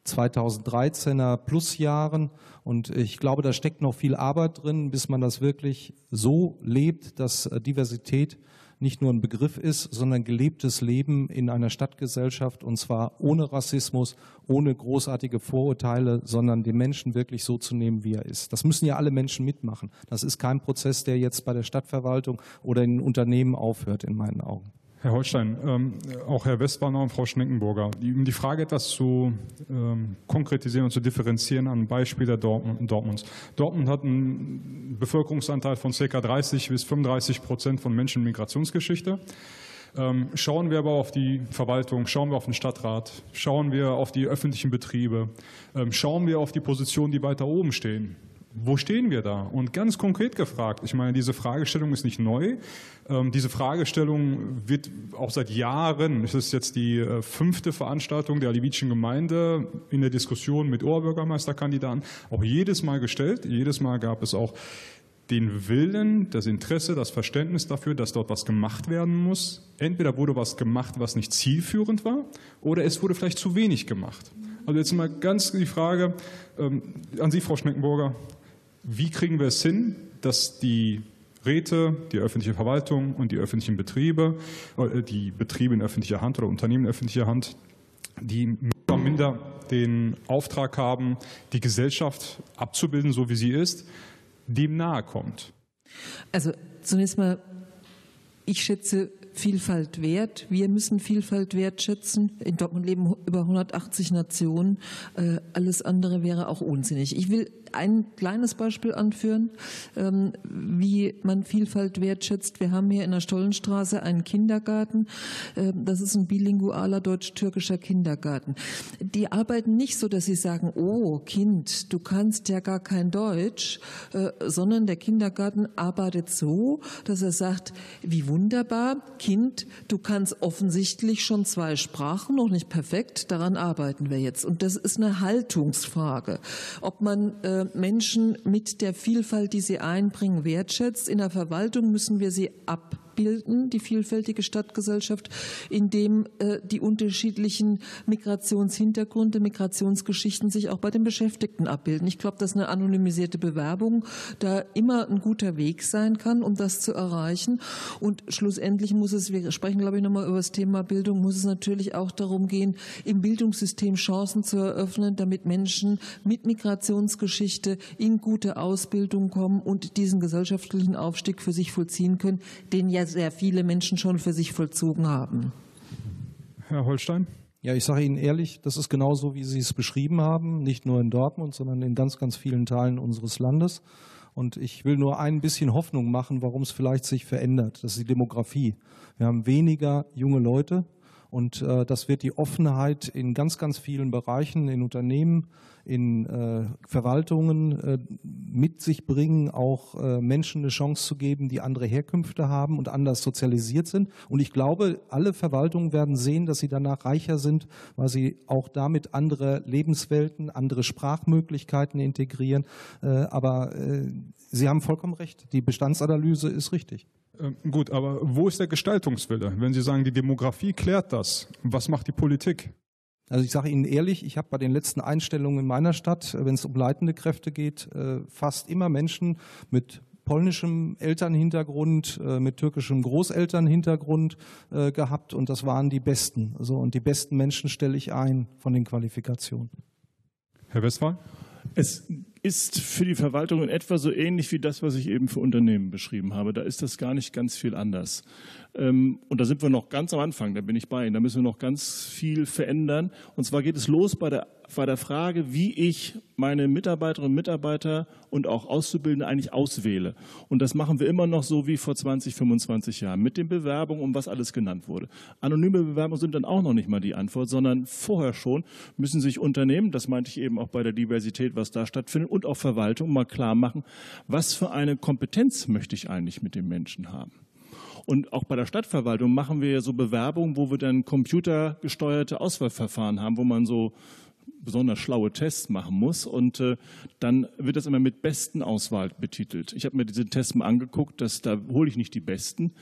2013er Plusjahren. Und ich glaube, da steckt noch viel Arbeit drin, bis man das wirklich so lebt, dass Diversität nicht nur ein Begriff ist, sondern gelebtes Leben in einer Stadtgesellschaft und zwar ohne Rassismus, ohne großartige Vorurteile, sondern den Menschen wirklich so zu nehmen, wie er ist. Das müssen ja alle Menschen mitmachen. Das ist kein Prozess, der jetzt bei der Stadtverwaltung oder in Unternehmen aufhört, in meinen Augen. Herr Holstein, ähm, auch Herr Westbahner und Frau Schneckenburger, um die Frage etwas zu ähm, konkretisieren und zu differenzieren an Beispiele Dortmund, Dortmunds. Dortmund hat einen Bevölkerungsanteil von ca. 30 bis 35 Prozent von Menschen mit Migrationsgeschichte. Ähm, schauen wir aber auf die Verwaltung, schauen wir auf den Stadtrat, schauen wir auf die öffentlichen Betriebe, ähm, schauen wir auf die Positionen, die weiter oben stehen wo stehen wir da? Und ganz konkret gefragt, ich meine, diese Fragestellung ist nicht neu. Ähm, diese Fragestellung wird auch seit Jahren, es ist jetzt die äh, fünfte Veranstaltung der Alevitischen Gemeinde in der Diskussion mit Oberbürgermeisterkandidaten, auch jedes Mal gestellt. Jedes Mal gab es auch den Willen, das Interesse, das Verständnis dafür, dass dort was gemacht werden muss. Entweder wurde was gemacht, was nicht zielführend war, oder es wurde vielleicht zu wenig gemacht. Also jetzt mal ganz die Frage ähm, an Sie, Frau Schneckenburger. Wie kriegen wir es hin, dass die Räte, die öffentliche Verwaltung und die öffentlichen Betriebe, äh, die Betriebe in öffentlicher Hand oder Unternehmen in öffentlicher Hand, die mehr oder minder den Auftrag haben, die Gesellschaft abzubilden, so wie sie ist, dem nahe kommt? Also zunächst mal, ich schätze Vielfalt wert. Wir müssen Vielfalt wertschätzen. In Dortmund leben über 180 Nationen. Äh, alles andere wäre auch unsinnig. Ich will ein kleines Beispiel anführen, ähm, wie man Vielfalt wertschätzt. Wir haben hier in der Stollenstraße einen Kindergarten. Ähm, das ist ein bilingualer deutsch-türkischer Kindergarten. Die arbeiten nicht so, dass sie sagen, oh Kind, du kannst ja gar kein Deutsch, äh, sondern der Kindergarten arbeitet so, dass er sagt, wie wunderbar, Kind, du kannst offensichtlich schon zwei Sprachen, noch nicht perfekt, daran arbeiten wir jetzt. Und das ist eine Haltungsfrage, ob man äh, Menschen mit der Vielfalt, die sie einbringen, wertschätzt. In der Verwaltung müssen wir sie ab abbilden, die vielfältige Stadtgesellschaft, in dem äh, die unterschiedlichen Migrationshintergründe, Migrationsgeschichten sich auch bei den Beschäftigten abbilden. Ich glaube, dass eine anonymisierte Bewerbung da immer ein guter Weg sein kann, um das zu erreichen. Und schlussendlich muss es, wir sprechen, glaube ich, nochmal über das Thema Bildung, muss es natürlich auch darum gehen, im Bildungssystem Chancen zu eröffnen, damit Menschen mit Migrationsgeschichte in gute Ausbildung kommen und diesen gesellschaftlichen Aufstieg für sich vollziehen können, den ja sehr viele Menschen schon für sich vollzogen haben. Herr Holstein? Ja, ich sage Ihnen ehrlich, das ist genauso, wie Sie es beschrieben haben, nicht nur in Dortmund, sondern in ganz, ganz vielen Teilen unseres Landes. Und ich will nur ein bisschen Hoffnung machen, warum es vielleicht sich verändert. Das ist die Demografie. Wir haben weniger junge Leute und äh, das wird die Offenheit in ganz, ganz vielen Bereichen, in Unternehmen, in äh, Verwaltungen äh, mit sich bringen, auch äh, Menschen eine Chance zu geben, die andere Herkünfte haben und anders sozialisiert sind. Und ich glaube, alle Verwaltungen werden sehen, dass sie danach reicher sind, weil sie auch damit andere Lebenswelten, andere Sprachmöglichkeiten integrieren. Äh, aber äh, Sie haben vollkommen recht. Die Bestandsanalyse ist richtig. Ähm, gut, aber wo ist der Gestaltungswille? Wenn Sie sagen, die Demografie klärt das, was macht die Politik? Also ich sage Ihnen ehrlich, ich habe bei den letzten Einstellungen in meiner Stadt, äh, wenn es um leitende Kräfte geht, äh, fast immer Menschen mit polnischem Elternhintergrund, äh, mit türkischem Großelternhintergrund gehabt und das waren die Besten. So, und die besten Menschen stelle ich ein von den Qualifikationen. Herr Westphal? Es ist für die Verwaltung in etwa so ähnlich wie das, was ich eben für Unternehmen beschrieben habe. Da ist das gar nicht ganz viel anders. Ähm, und da sind wir noch ganz am Anfang, da bin ich bei Ihnen. Da müssen wir noch ganz viel verändern. Und zwar geht es los bei der, bei der Frage, wie ich meine Mitarbeiterinnen und Mitarbeiter und auch Auszubildende eigentlich auswähle. Und das machen wir immer noch so wie vor 20, 25 Jahren mit den Bewerbungen, um was alles genannt wurde. Anonyme Bewerbungen sind dann auch noch nicht mal die Antwort, sondern vorher schon müssen sich Unternehmen, das meinte ich eben auch bei der Diversität, was da stattfindet, und auch Verwaltung mal klar machen, was für eine Kompetenz möchte ich eigentlich mit den Menschen haben. Und auch bei der Stadtverwaltung machen wir ja so Bewerbungen, wo wir dann computergesteuerte Auswahlverfahren haben, wo man so besonders schlaue Tests machen muss. Und äh, dann wird das immer mit besten Auswahl betitelt. Ich habe mir diese Tests mal angeguckt, dass, da hole ich nicht die besten,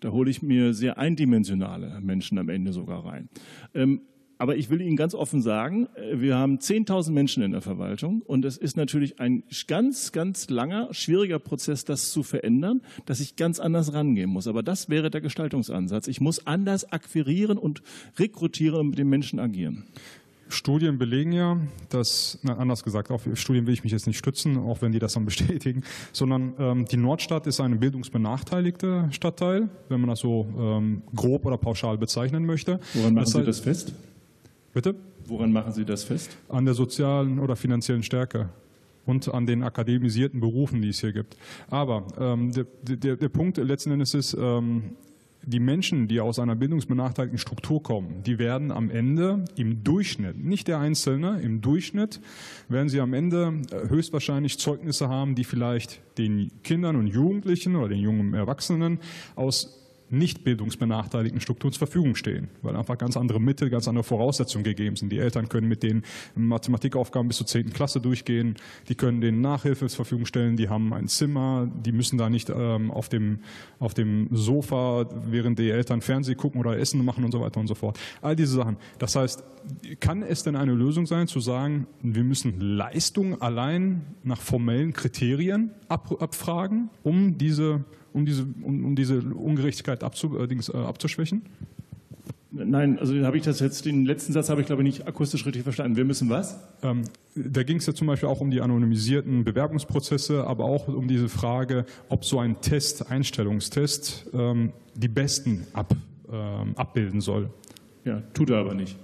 da hole ich mir sehr eindimensionale Menschen am Ende sogar rein. Ähm, aber ich will Ihnen ganz offen sagen, äh, wir haben 10.000 Menschen in der Verwaltung und es ist natürlich ein ganz, ganz langer, schwieriger Prozess, das zu verändern, dass ich ganz anders rangehen muss. Aber das wäre der Gestaltungsansatz. Ich muss anders akquirieren und rekrutieren und mit den Menschen agieren. Studien belegen ja, dass, na, anders gesagt, auf Studien will ich mich jetzt nicht stützen, auch wenn die das dann bestätigen, sondern ähm, die Nordstadt ist eine bildungsbenachteiligte Stadtteil, wenn man das so ähm, grob oder pauschal bezeichnen möchte. Woran machen das Sie das fest? Bitte? Woran machen Sie das fest? An der sozialen oder finanziellen Stärke und an den akademisierten Berufen, die es hier gibt. Aber ähm, der, der, der Punkt letzten Endes ist, ähm, die Menschen, die aus einer bildungsbenachteiligten Struktur kommen, die werden am Ende im Durchschnitt, nicht der Einzelne, im Durchschnitt werden sie am Ende äh, höchstwahrscheinlich Zeugnisse haben, die vielleicht den Kindern und Jugendlichen oder den jungen Erwachsenen aus nicht bildungsbenachteiligten Strukturen zur Verfügung stehen, weil einfach ganz andere Mittel, ganz andere Voraussetzungen gegeben sind. Die Eltern können mit den Mathematikaufgaben bis zur 10. Klasse durchgehen, die können denen Nachhilfe zur Verfügung stellen, die haben ein Zimmer, die müssen da nicht ähm, auf, dem, auf dem Sofa, während die Eltern Fernsehen gucken oder Essen machen und so weiter und so fort. All diese Sachen. Das heißt, kann es denn eine Lösung sein, zu sagen, wir müssen Leistung allein nach formellen Kriterien ab, abfragen, um diese um diese, um, um diese Ungerechtigkeit abzu, äh, äh, abzuschwächen? Nein, also habe ich das jetzt, den letzten Satz habe ich glaube ich nicht akustisch richtig verstanden. Wir müssen was? Ähm, da ging es ja zum Beispiel auch um die anonymisierten Bewerbungsprozesse, aber auch um diese Frage, ob so ein Test, Einstellungstest, ähm, die Besten ab, ähm, abbilden soll. Ja, tut er aber nicht.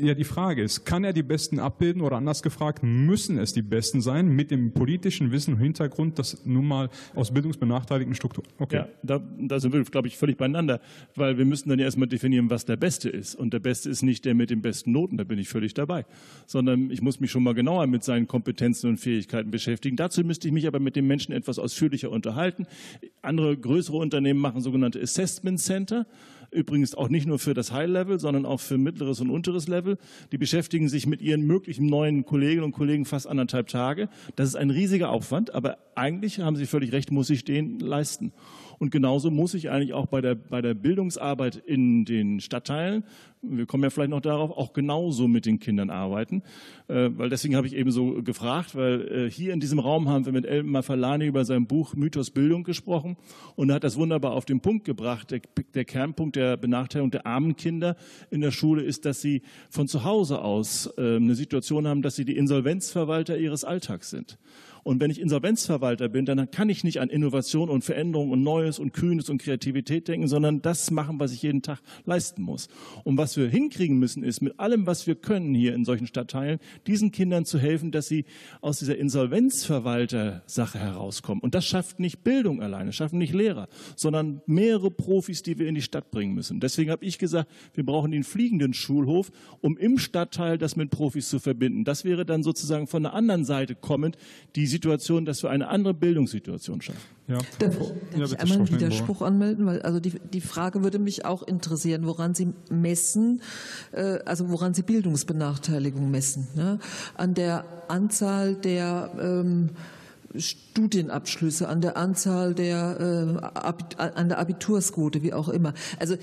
Ja, die Frage ist, kann er die Besten abbilden oder anders gefragt, müssen es die Besten sein mit dem politischen Wissen und Hintergrund, das nun mal aus bildungsbenachteiligten Strukturen. Okay. Ja, da, da sind wir, glaube ich, völlig beieinander, weil wir müssen dann ja erstmal definieren, was der Beste ist. Und der Beste ist nicht der mit den besten Noten, da bin ich völlig dabei, sondern ich muss mich schon mal genauer mit seinen Kompetenzen und Fähigkeiten beschäftigen. Dazu müsste ich mich aber mit den Menschen etwas ausführlicher unterhalten. Andere größere Unternehmen machen sogenannte Assessment Center. Übrigens auch nicht nur für das High-Level, sondern auch für mittleres und unteres Level. Die beschäftigen sich mit ihren möglichen neuen Kolleginnen und Kollegen fast anderthalb Tage. Das ist ein riesiger Aufwand, aber eigentlich haben Sie völlig recht, muss ich den leisten. Und genauso muss ich eigentlich auch bei der, bei der Bildungsarbeit in den Stadtteilen, wir kommen ja vielleicht noch darauf, auch genauso mit den Kindern arbeiten. Äh, weil deswegen habe ich eben so gefragt, weil äh, hier in diesem Raum haben wir mit Elmar Falani über sein Buch Mythos Bildung gesprochen und er hat das wunderbar auf den Punkt gebracht. Der, der Kernpunkt der Benachteiligung der armen Kinder in der Schule ist, dass sie von zu Hause aus äh, eine Situation haben, dass sie die Insolvenzverwalter ihres Alltags sind. Und wenn ich Insolvenzverwalter bin, dann kann ich nicht an Innovation und Veränderung und Neues und Kühnes und Kreativität denken, sondern das machen, was ich jeden Tag leisten muss. Und was wir hinkriegen müssen, ist mit allem, was wir können hier in solchen Stadtteilen, diesen Kindern zu helfen, dass sie aus dieser Insolvenzverwalter-Sache herauskommen. Und das schafft nicht Bildung alleine, schaffen nicht Lehrer, sondern mehrere Profis, die wir in die Stadt bringen müssen. Deswegen habe ich gesagt, wir brauchen den fliegenden Schulhof, um im Stadtteil das mit Profis zu verbinden. Das wäre dann sozusagen von der anderen Seite kommend, die Situation, dass wir eine andere Bildungssituation schaffen. Ja. Darf, darf ja, ich einmal einen Widerspruch anmelden? Weil also die, die Frage würde mich auch interessieren, woran Sie messen, äh, also woran Sie Bildungsbenachteiligung messen. Ne? An der Anzahl der ähm, Studienabschlüsse, an der Anzahl der, äh, an der Abitursquote, wie auch immer. Also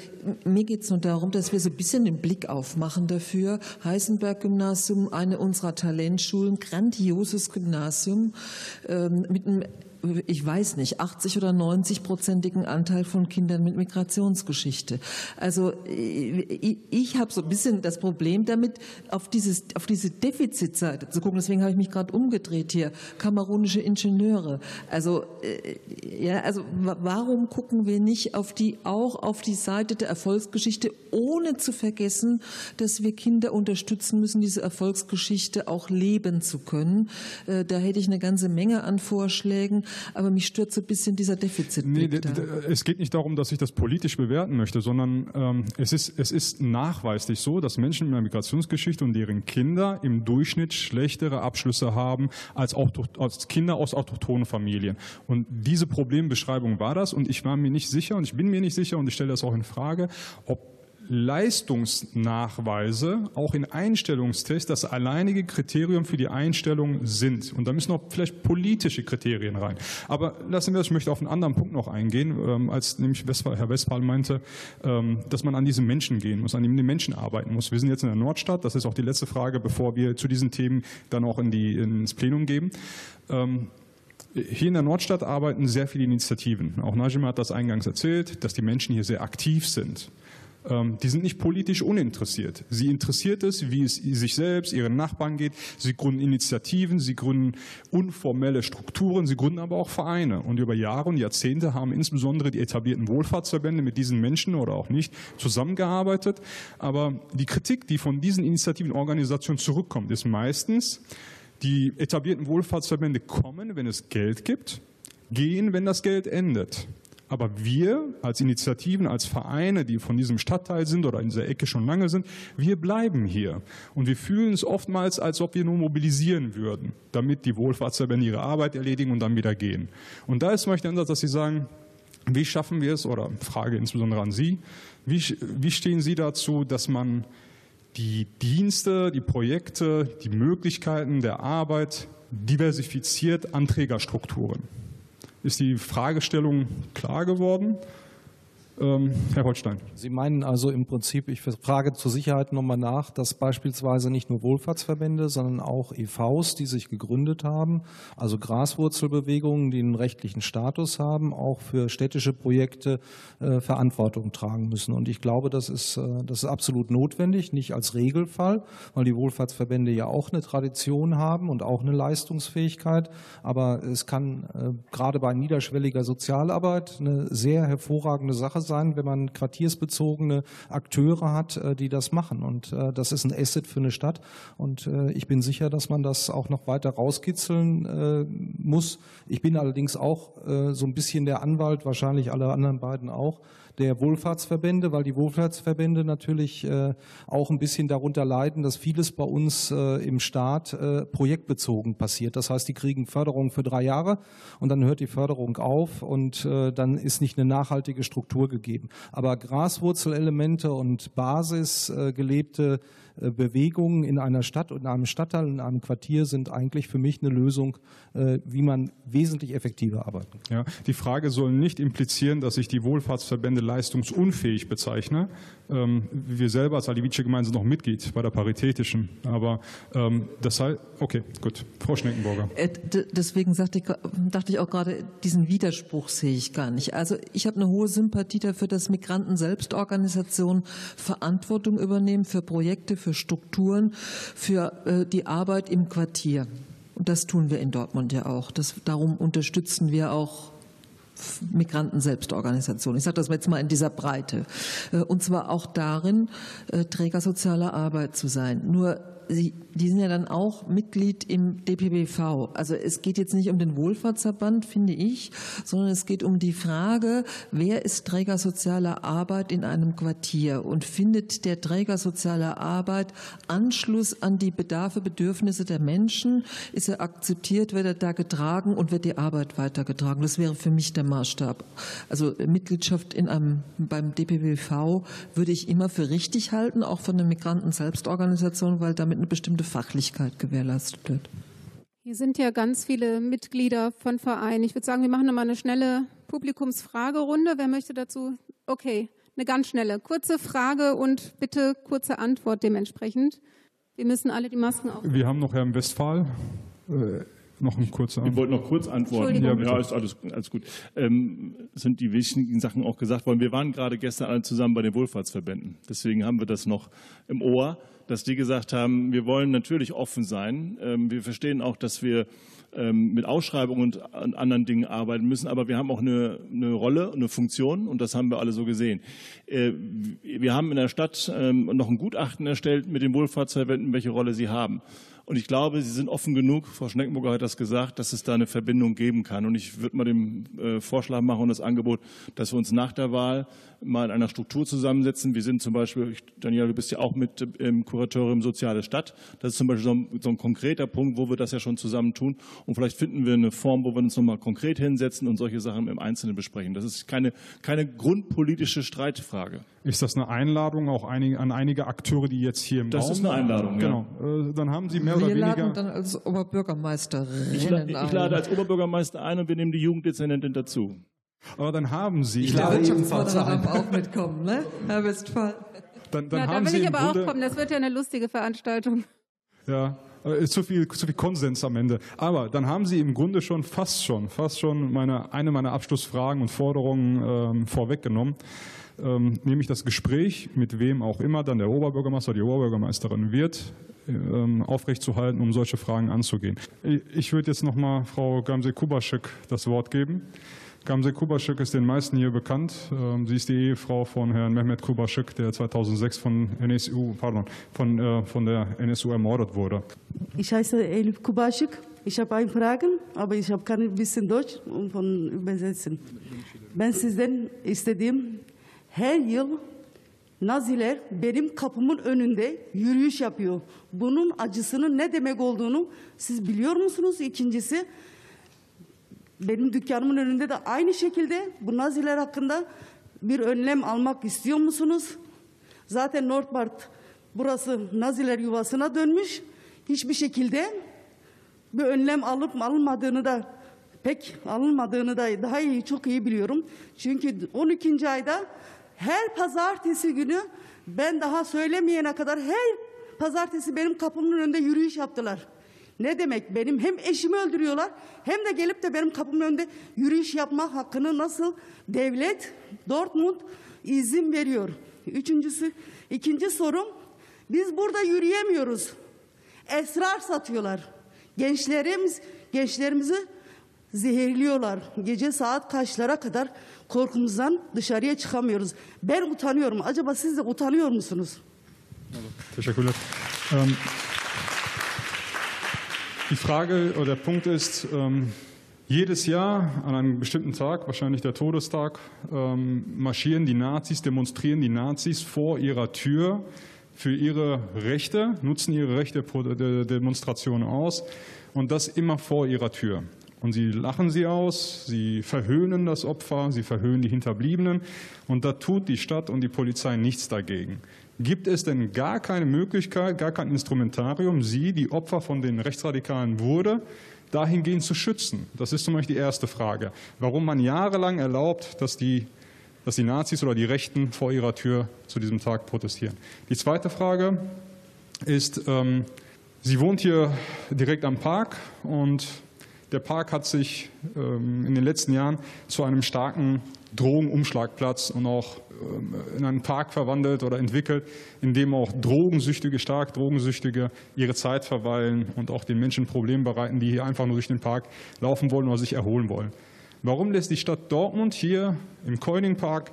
mir geht es nur darum, dass wir so ein bisschen den Blick aufmachen dafür. Heisenberg-Gymnasium, eine unserer Talentschulen, grandioses Gymnasium ähm, mit einem ich weiß nicht, 80 oder 90 prozentigen Anteil von Kindern mit Migrationsgeschichte. Also ich, ich habe so ein bisschen das Problem damit, auf, dieses, auf diese Defizitseite zu gucken. Deswegen habe ich mich gerade umgedreht hier. Kamerunische Ingenieure. Also, äh, ja, also warum gucken wir nicht auf die, auch auf die Seite der Erfolgsgeschichte, ohne zu vergessen, dass wir Kinder unterstützen müssen, diese Erfolgsgeschichte auch leben zu können. Äh, da hätte ich eine ganze Menge an Vorschlägen. Aber mich stört so ein bisschen dieser Defizitblick. Nee, es geht nicht darum, dass ich das politisch bewerten möchte, sondern ähm, es, ist, es ist nachweislich so, dass Menschen in der Migrationsgeschichte und deren Kinder im Durchschnitt schlechtere Abschlüsse haben als, als Kinder aus autochthonen Familien. Und diese Problembeschreibung war das und ich war mir nicht sicher und ich bin mir nicht sicher und ich stelle das auch in Frage, ob Leistungsnachweise auch in Einstellungstests das alleinige Kriterium für die Einstellung sind. Und da müssen auch vielleicht politische Kriterien rein. Aber lassen wir das, ich möchte auf einen anderen Punkt noch eingehen, ähm, als nämlich Herr Westphal meinte, ähm, dass man an diese Menschen gehen muss, an den Menschen arbeiten muss. Wir sind jetzt in der Nordstadt, das ist auch die letzte Frage, bevor wir zu diesen Themen dann auch in die, ins Plenum gehen. Ähm, hier in der Nordstadt arbeiten sehr viele Initiativen. Auch Najim hat das eingangs erzählt, dass die Menschen hier sehr aktiv sind. Ähm, die sind nicht politisch uninteressiert. Sie interessiert es, wie es sich selbst, ihren Nachbarn geht. Sie gründen Initiativen, sie gründen unformelle Strukturen, sie gründen aber auch Vereine. Und über Jahre und Jahrzehnte haben insbesondere die etablierten Wohlfahrtsverbände mit diesen Menschen oder auch nicht zusammengearbeitet. Aber die Kritik, die von diesen Initiativen und Organisationen zurückkommt, ist meistens, die etablierten Wohlfahrtsverbände kommen, wenn es Geld gibt, gehen, wenn das Geld endet. Aber wir als Initiativen, als Vereine, die von diesem Stadtteil sind oder in dieser Ecke schon lange sind, wir bleiben hier. Und wir fühlen es oftmals, als ob wir nur mobilisieren würden, damit die Wohlfahrtsverbände ihre Arbeit erledigen und dann wieder gehen. Und da ist der Ansatz, dass Sie sagen, wie schaffen wir es, oder Frage insbesondere an Sie, wie, wie stehen Sie dazu, dass man die Dienste, die Projekte, die Möglichkeiten der Arbeit diversifiziert an Trägerstrukturen? Ist die Fragestellung klar geworden? Ähm, Herr Holstein. Sie meinen also im Prinzip, ich frage zur Sicherheit nochmal nach, dass beispielsweise nicht nur Wohlfahrtsverbände, sondern auch EVs, die sich gegründet haben, also Graswurzelbewegungen, die einen rechtlichen Status haben, auch für städtische Projekte äh, Verantwortung tragen müssen. Und ich glaube, das ist, äh, das ist absolut notwendig, nicht als Regelfall, weil die Wohlfahrtsverbände ja auch eine Tradition haben und auch eine Leistungsfähigkeit. Aber es kann äh, gerade bei niederschwelliger Sozialarbeit eine sehr hervorragende Sache sein, wenn man quartiersbezogene Akteure hat, äh, die das machen. Und äh, das ist ein Asset für eine Stadt. Und äh, ich bin sicher, dass man das auch noch weiter rauskitzeln muss. Ich bin allerdings auch so ein bisschen der Anwalt, wahrscheinlich alle anderen beiden auch, der Wohlfahrtsverbände, weil die Wohlfahrtsverbände natürlich äh, auch ein bisschen darunter leiden, dass vieles bei uns äh, im Staat äh, projektbezogen passiert. Das heißt, die kriegen Förderung für drei Jahre und dann hört die Förderung auf und dann ist nicht eine nachhaltige Struktur gegeben. Aber Graswurzelelemente und basisgelebte äh, Bewegungen in einer Stadt und in einem Stadtteil, in einem Quartier sind eigentlich für mich eine Lösung, äh, wie man wesentlich effektiver arbeiten kann. Ja, die Frage soll nicht implizieren, dass ich die Wohlfahrtsverbände leistungsunfähig bezeichne. Ähm, wir selber als Alivice Gemeinde sind noch Mitglied bei der Paritätischen. Aber ähm, das heißt, okay, gut. Frau Schneckenburger. Äh, deswegen ich, dachte ich auch gerade, diesen Widerspruch sehe ich gar nicht. Also ich habe eine hohe Sympathie dafür, dass Migranten Selbstorganisationen Verantwortung übernehmen für Projekte, für Strukturen, für äh, die Arbeit im Quartier. Und das tun wir in Dortmund ja auch. Das, darum unterstützen wir auch Migranten-Selbstorganisationen. Ich sage das jetzt mal in dieser Breite. Äh, und zwar auch darin, äh, Träger sozialer Arbeit zu sein. Nur Sie, die sind ja dann auch Mitglied im DPBV. Also es geht jetzt nicht um den Wohlfahrtsverband, finde ich, sondern es geht um die Frage, wer ist Träger sozialer Arbeit in einem Quartier und findet der Träger sozialer Arbeit Anschluss an die Bedarfe, Bedürfnisse der Menschen? Ist er akzeptiert, wird er da getragen und wird die Arbeit weitergetragen? Das wäre für mich der Maßstab. Also Mitgliedschaft in einem, beim DPBV würde ich immer für richtig halten, auch von der Migranten-Selbstorganisation, weil damit damit eine bestimmte Fachlichkeit gewährleistet wird. Hier sind ja ganz viele Mitglieder von Vereinen. Ich würde sagen, wir machen nochmal eine schnelle Publikumsfragerunde. Wer möchte dazu? Okay, eine ganz schnelle, kurze Frage und bitte kurze Antwort dementsprechend. Wir müssen alle die Masken auf. Wir haben noch Herrn Westphal. Äh, noch ein kurzer Ich wollte noch kurz antworten. Ja, ja, ist alles, alles gut. Ähm, sind die wichtigen Sachen auch gesagt worden. Wir waren gerade gestern alle zusammen bei den Wohlfahrtsverbänden. Deswegen haben wir das noch im Ohr dass die gesagt haben, wir wollen natürlich offen sein. Ähm, wir verstehen auch, dass wir ähm, mit Ausschreibungen und anderen Dingen arbeiten müssen, aber wir haben auch eine, eine Rolle, eine Funktion und das haben wir alle so gesehen. Äh, wir haben in der Stadt ähm, noch ein Gutachten erstellt mit den Wohlfahrtsverbänden, welche Rolle sie haben. Und ich glaube, Sie sind offen genug, Frau Schneckenburger hat das gesagt, dass es da eine Verbindung geben kann. Und ich würde mal den äh, Vorschlag machen und das Angebot, dass wir uns nach der Wahl mal in einer Struktur zusammensetzen. Wir sind zum Beispiel, Daniela, du bist ja auch mit im Kuratorium Soziale Stadt. Das ist zum Beispiel so ein, so ein konkreter Punkt, wo wir das ja schon zusammen tun. Und vielleicht finden wir eine Form, wo wir uns nochmal konkret hinsetzen und solche Sachen im Einzelnen besprechen. Das ist keine, keine grundpolitische Streitfrage. Ist das eine Einladung auch einige, an einige Akteure, die jetzt hier im das Raum ist eine Einladung, Genau. Ja. Dann haben Sie mehr wir oder weniger. laden dann als Oberbürgermeisterin ich, la ich lade als Oberbürgermeister ein und wir nehmen die Jugenddezernentin dazu. Aber dann haben Sie. Ich lade ebenfalls darf auch mitkommen, ne? Herr Westphal. Dann, dann Na, haben da will Sie ich aber Grunde, auch kommen. Das wird ja eine lustige Veranstaltung. Ja, ist zu viel, zu viel Konsens am Ende. Aber dann haben Sie im Grunde schon fast schon, fast schon meine, eine meiner Abschlussfragen und Forderungen ähm, vorweggenommen. Ähm, nämlich das Gespräch, mit wem auch immer dann der Oberbürgermeister oder die Oberbürgermeisterin wird, ähm, aufrechtzuerhalten, um solche Fragen anzugehen. Ich, ich würde jetzt nochmal Frau Gamse-Kubaschek das Wort geben. Gamse Kubaschek ist den meisten hier bekannt. Ähm, sie ist die Ehefrau von Herrn Mehmet Kubaschek, der 2006 von, NSU, pardon, von, äh, von der NSU ermordet wurde. Ich heiße Elif Kubaschik. Ich habe eine Frage, aber ich habe kein bisschen Deutsch und von übersetzen. Ben sizden istediğim her yıl Naziler benim kapımın önünde yürüyüş yapıyor. Bunun acısının ne demek olduğunu siz biliyor musunuz? İkincisi benim dükkanımın önünde de aynı şekilde bu Naziler hakkında bir önlem almak istiyor musunuz? Zaten Nordbart burası Naziler yuvasına dönmüş. Hiçbir şekilde bir önlem alıp alınmadığını da pek alınmadığını da daha iyi çok iyi biliyorum. Çünkü 12. ayda her pazartesi günü ben daha söylemeyene kadar her pazartesi benim kapımın önünde yürüyüş yaptılar. Ne demek benim hem eşimi öldürüyorlar hem de gelip de benim kapımın önünde yürüyüş yapma hakkını nasıl devlet Dortmund izin veriyor. Üçüncüsü, ikinci sorum biz burada yürüyemiyoruz. Esrar satıyorlar. Gençlerimiz, gençlerimizi zehirliyorlar. Gece saat kaçlara kadar korkumuzdan dışarıya çıkamıyoruz. Ben utanıyorum. Acaba siz de utanıyor musunuz? Teşekkürler. Ähm, die Frage oder der Punkt ist, ähm, jedes Jahr an einem bestimmten Tag, wahrscheinlich der Todestag, ähm, marschieren die Nazis, demonstrieren die Nazis vor ihrer Tür für ihre Rechte, nutzen ihre Rechte der Demonstration aus und das immer vor ihrer Tür. Und sie lachen sie aus, sie verhöhnen das Opfer, sie verhöhnen die Hinterbliebenen und da tut die Stadt und die Polizei nichts dagegen. Gibt es denn gar keine Möglichkeit, gar kein Instrumentarium, sie, die Opfer von den Rechtsradikalen wurde, dahingehend zu schützen? Das ist zum Beispiel die erste Frage. Warum man jahrelang erlaubt, dass die, dass die Nazis oder die Rechten vor ihrer Tür zu diesem Tag protestieren? Die zweite Frage ist, ähm, sie wohnt hier direkt am Park und der Park hat sich ähm, in den letzten Jahren zu einem starken Drogenumschlagplatz und auch in einen Park verwandelt oder entwickelt, in dem auch Drogensüchtige, stark Drogensüchtige ihre Zeit verweilen und auch den Menschen Probleme bereiten, die hier einfach nur durch den Park laufen wollen oder sich erholen wollen. Warum lässt die Stadt Dortmund hier im Koining Park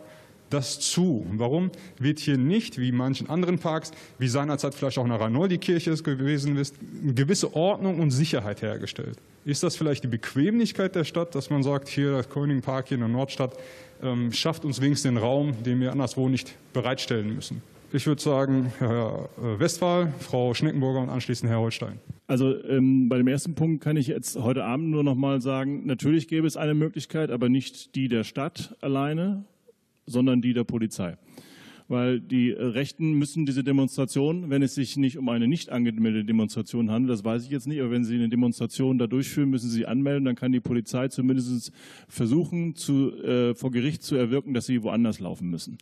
das zu? Warum wird hier nicht, wie manchen anderen Parks, wie seinerzeit vielleicht auch in der Ranoldi-Kirche es gewesen ist, eine gewisse Ordnung und Sicherheit hergestellt? Ist das vielleicht die Bequemlichkeit der Stadt, dass man sagt, hier der Koning Park hier in der Nordstadt ähm, schafft uns wenigstens den Raum, den wir anderswo nicht bereitstellen müssen? Ich würde sagen, Herr Westphal, Frau Schneckenburger und anschließend Herr Holstein. Also ähm, bei dem ersten Punkt kann ich jetzt heute Abend nur noch mal sagen, natürlich gäbe es eine Möglichkeit, aber nicht die der Stadt alleine, sondern die der Polizei. Weil die Rechten müssen diese Demonstration, wenn es sich nicht um eine nicht angemeldete Demonstration handelt, das weiß ich jetzt nicht, aber wenn sie eine Demonstration da durchführen, müssen sie anmelden, dann kann die Polizei zumindest versuchen, zu, äh, vor Gericht zu erwirken, dass sie woanders laufen müssen.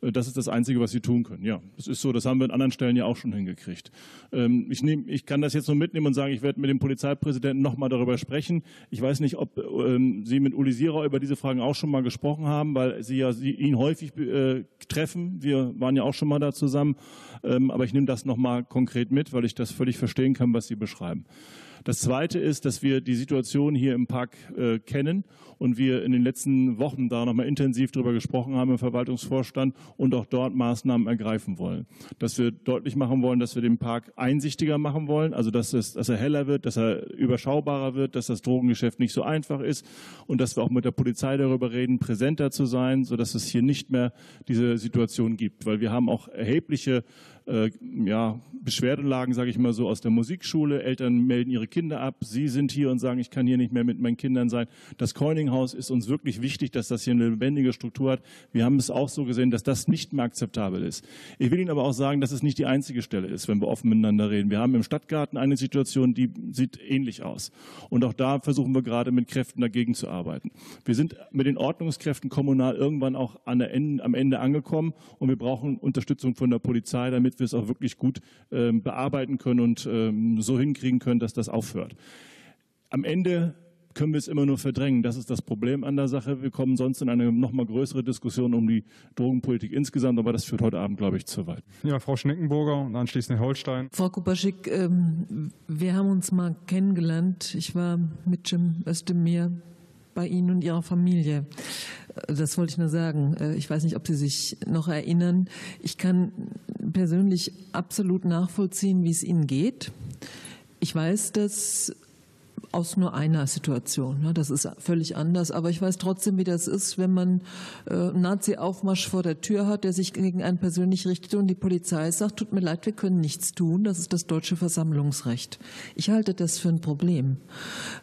Das ist das Einzige, was sie tun können. Ja, das ist so. Das haben wir an anderen Stellen ja auch schon hingekriegt. Ähm, ich, nehm, ich kann das jetzt nur mitnehmen und sagen, ich werde mit dem Polizeipräsidenten nochmal darüber sprechen. Ich weiß nicht, ob ähm, Sie mit Uli Sierer über diese Fragen auch schon mal gesprochen haben, weil Sie ja ihn häufig äh, treffen. Wir waren ja auch schon mal da zusammen. Ähm, aber ich nehme das nochmal konkret mit, weil ich das völlig verstehen kann, was Sie beschreiben. Das Zweite ist, dass wir die Situation hier im Park äh, kennen und wir in den letzten Wochen da nochmal intensiv darüber gesprochen haben im Verwaltungsvorstand und auch dort Maßnahmen ergreifen wollen. Dass wir deutlich machen wollen, dass wir den Park einsichtiger machen wollen, also dass, es, dass er heller wird, dass er überschaubarer wird, dass das Drogengeschäft nicht so einfach ist und dass wir auch mit der Polizei darüber reden, präsenter zu sein, sodass es hier nicht mehr diese Situation gibt. Weil wir haben auch erhebliche äh, ja, Beschwerdelagen, sage ich mal so, aus der Musikschule. Eltern melden ihre Kinder ab. Sie sind hier und sagen, ich kann hier nicht mehr mit meinen Kindern sein. Das Coininghaus ist uns wirklich wichtig, dass das hier eine lebendige Struktur hat. Wir haben es auch so gesehen, dass das nicht mehr akzeptabel ist. Ich will Ihnen aber auch sagen, dass es nicht die einzige Stelle ist, wenn wir offen miteinander reden. Wir haben im Stadtgarten eine Situation, die sieht ähnlich aus. Und auch da versuchen wir gerade mit Kräften dagegen zu arbeiten. Wir sind mit den Ordnungskräften kommunal irgendwann auch Ende, am Ende angekommen und wir brauchen Unterstützung von der Polizei, damit wir es auch wirklich gut ähm, bearbeiten können und ähm, so hinkriegen können, dass das aufhört. Am Ende können wir es immer nur verdrängen. Das ist das Problem an der Sache. Wir kommen sonst in eine noch mal größere Diskussion um die Drogenpolitik insgesamt, aber das führt heute Abend, glaube ich, zu weit. Ja, Frau Schneckenburger und anschließend Herr Holstein. Frau Kubaschik, ähm, wir haben uns mal kennengelernt. Ich war mit Jim Özdemir bei Ihnen und Ihrer Familie. Das wollte ich nur sagen. Äh, ich weiß nicht, ob Sie sich noch erinnern. Ich kann persönlich absolut nachvollziehen, wie es Ihnen geht. Ich weiß, dass aus nur einer Situation. Ne? Das ist völlig anders. Aber ich weiß trotzdem, wie das ist, wenn man äh, einen Nazi-Aufmarsch vor der Tür hat, der sich gegen einen persönlich richtet und die Polizei sagt, tut mir leid, wir können nichts tun. Das ist das deutsche Versammlungsrecht. Ich halte das für ein Problem.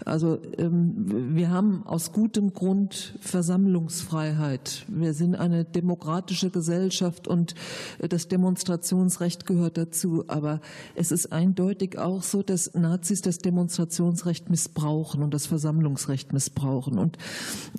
Also ähm, wir haben aus gutem Grund Versammlungsfreiheit. Wir sind eine demokratische Gesellschaft und äh, das Demonstrationsrecht gehört dazu. Aber es ist eindeutig auch so, dass Nazis das Demonstrationsrecht missbrauchen und das Versammlungsrecht missbrauchen. Und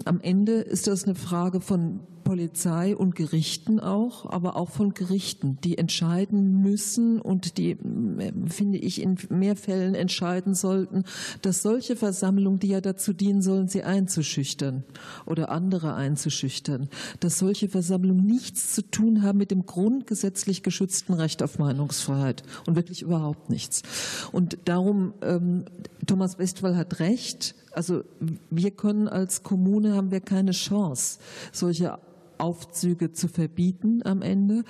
am Ende ist das eine Frage von Polizei und Gerichten auch, aber auch von Gerichten, die entscheiden müssen und die, äh, finde ich, in mehr Fällen entscheiden sollten, dass solche Versammlungen, die ja dazu dienen sollen, sie einzuschüchtern oder andere einzuschüchtern, dass solche Versammlungen nichts zu tun haben mit dem grundgesetzlich geschützten Recht auf Meinungsfreiheit und wirklich überhaupt nichts. Und darum, ähm, Thomas Westphal hat recht, also wir können als Kommune haben wir keine Chance, solche Aufzüge zu verbieten am Ende.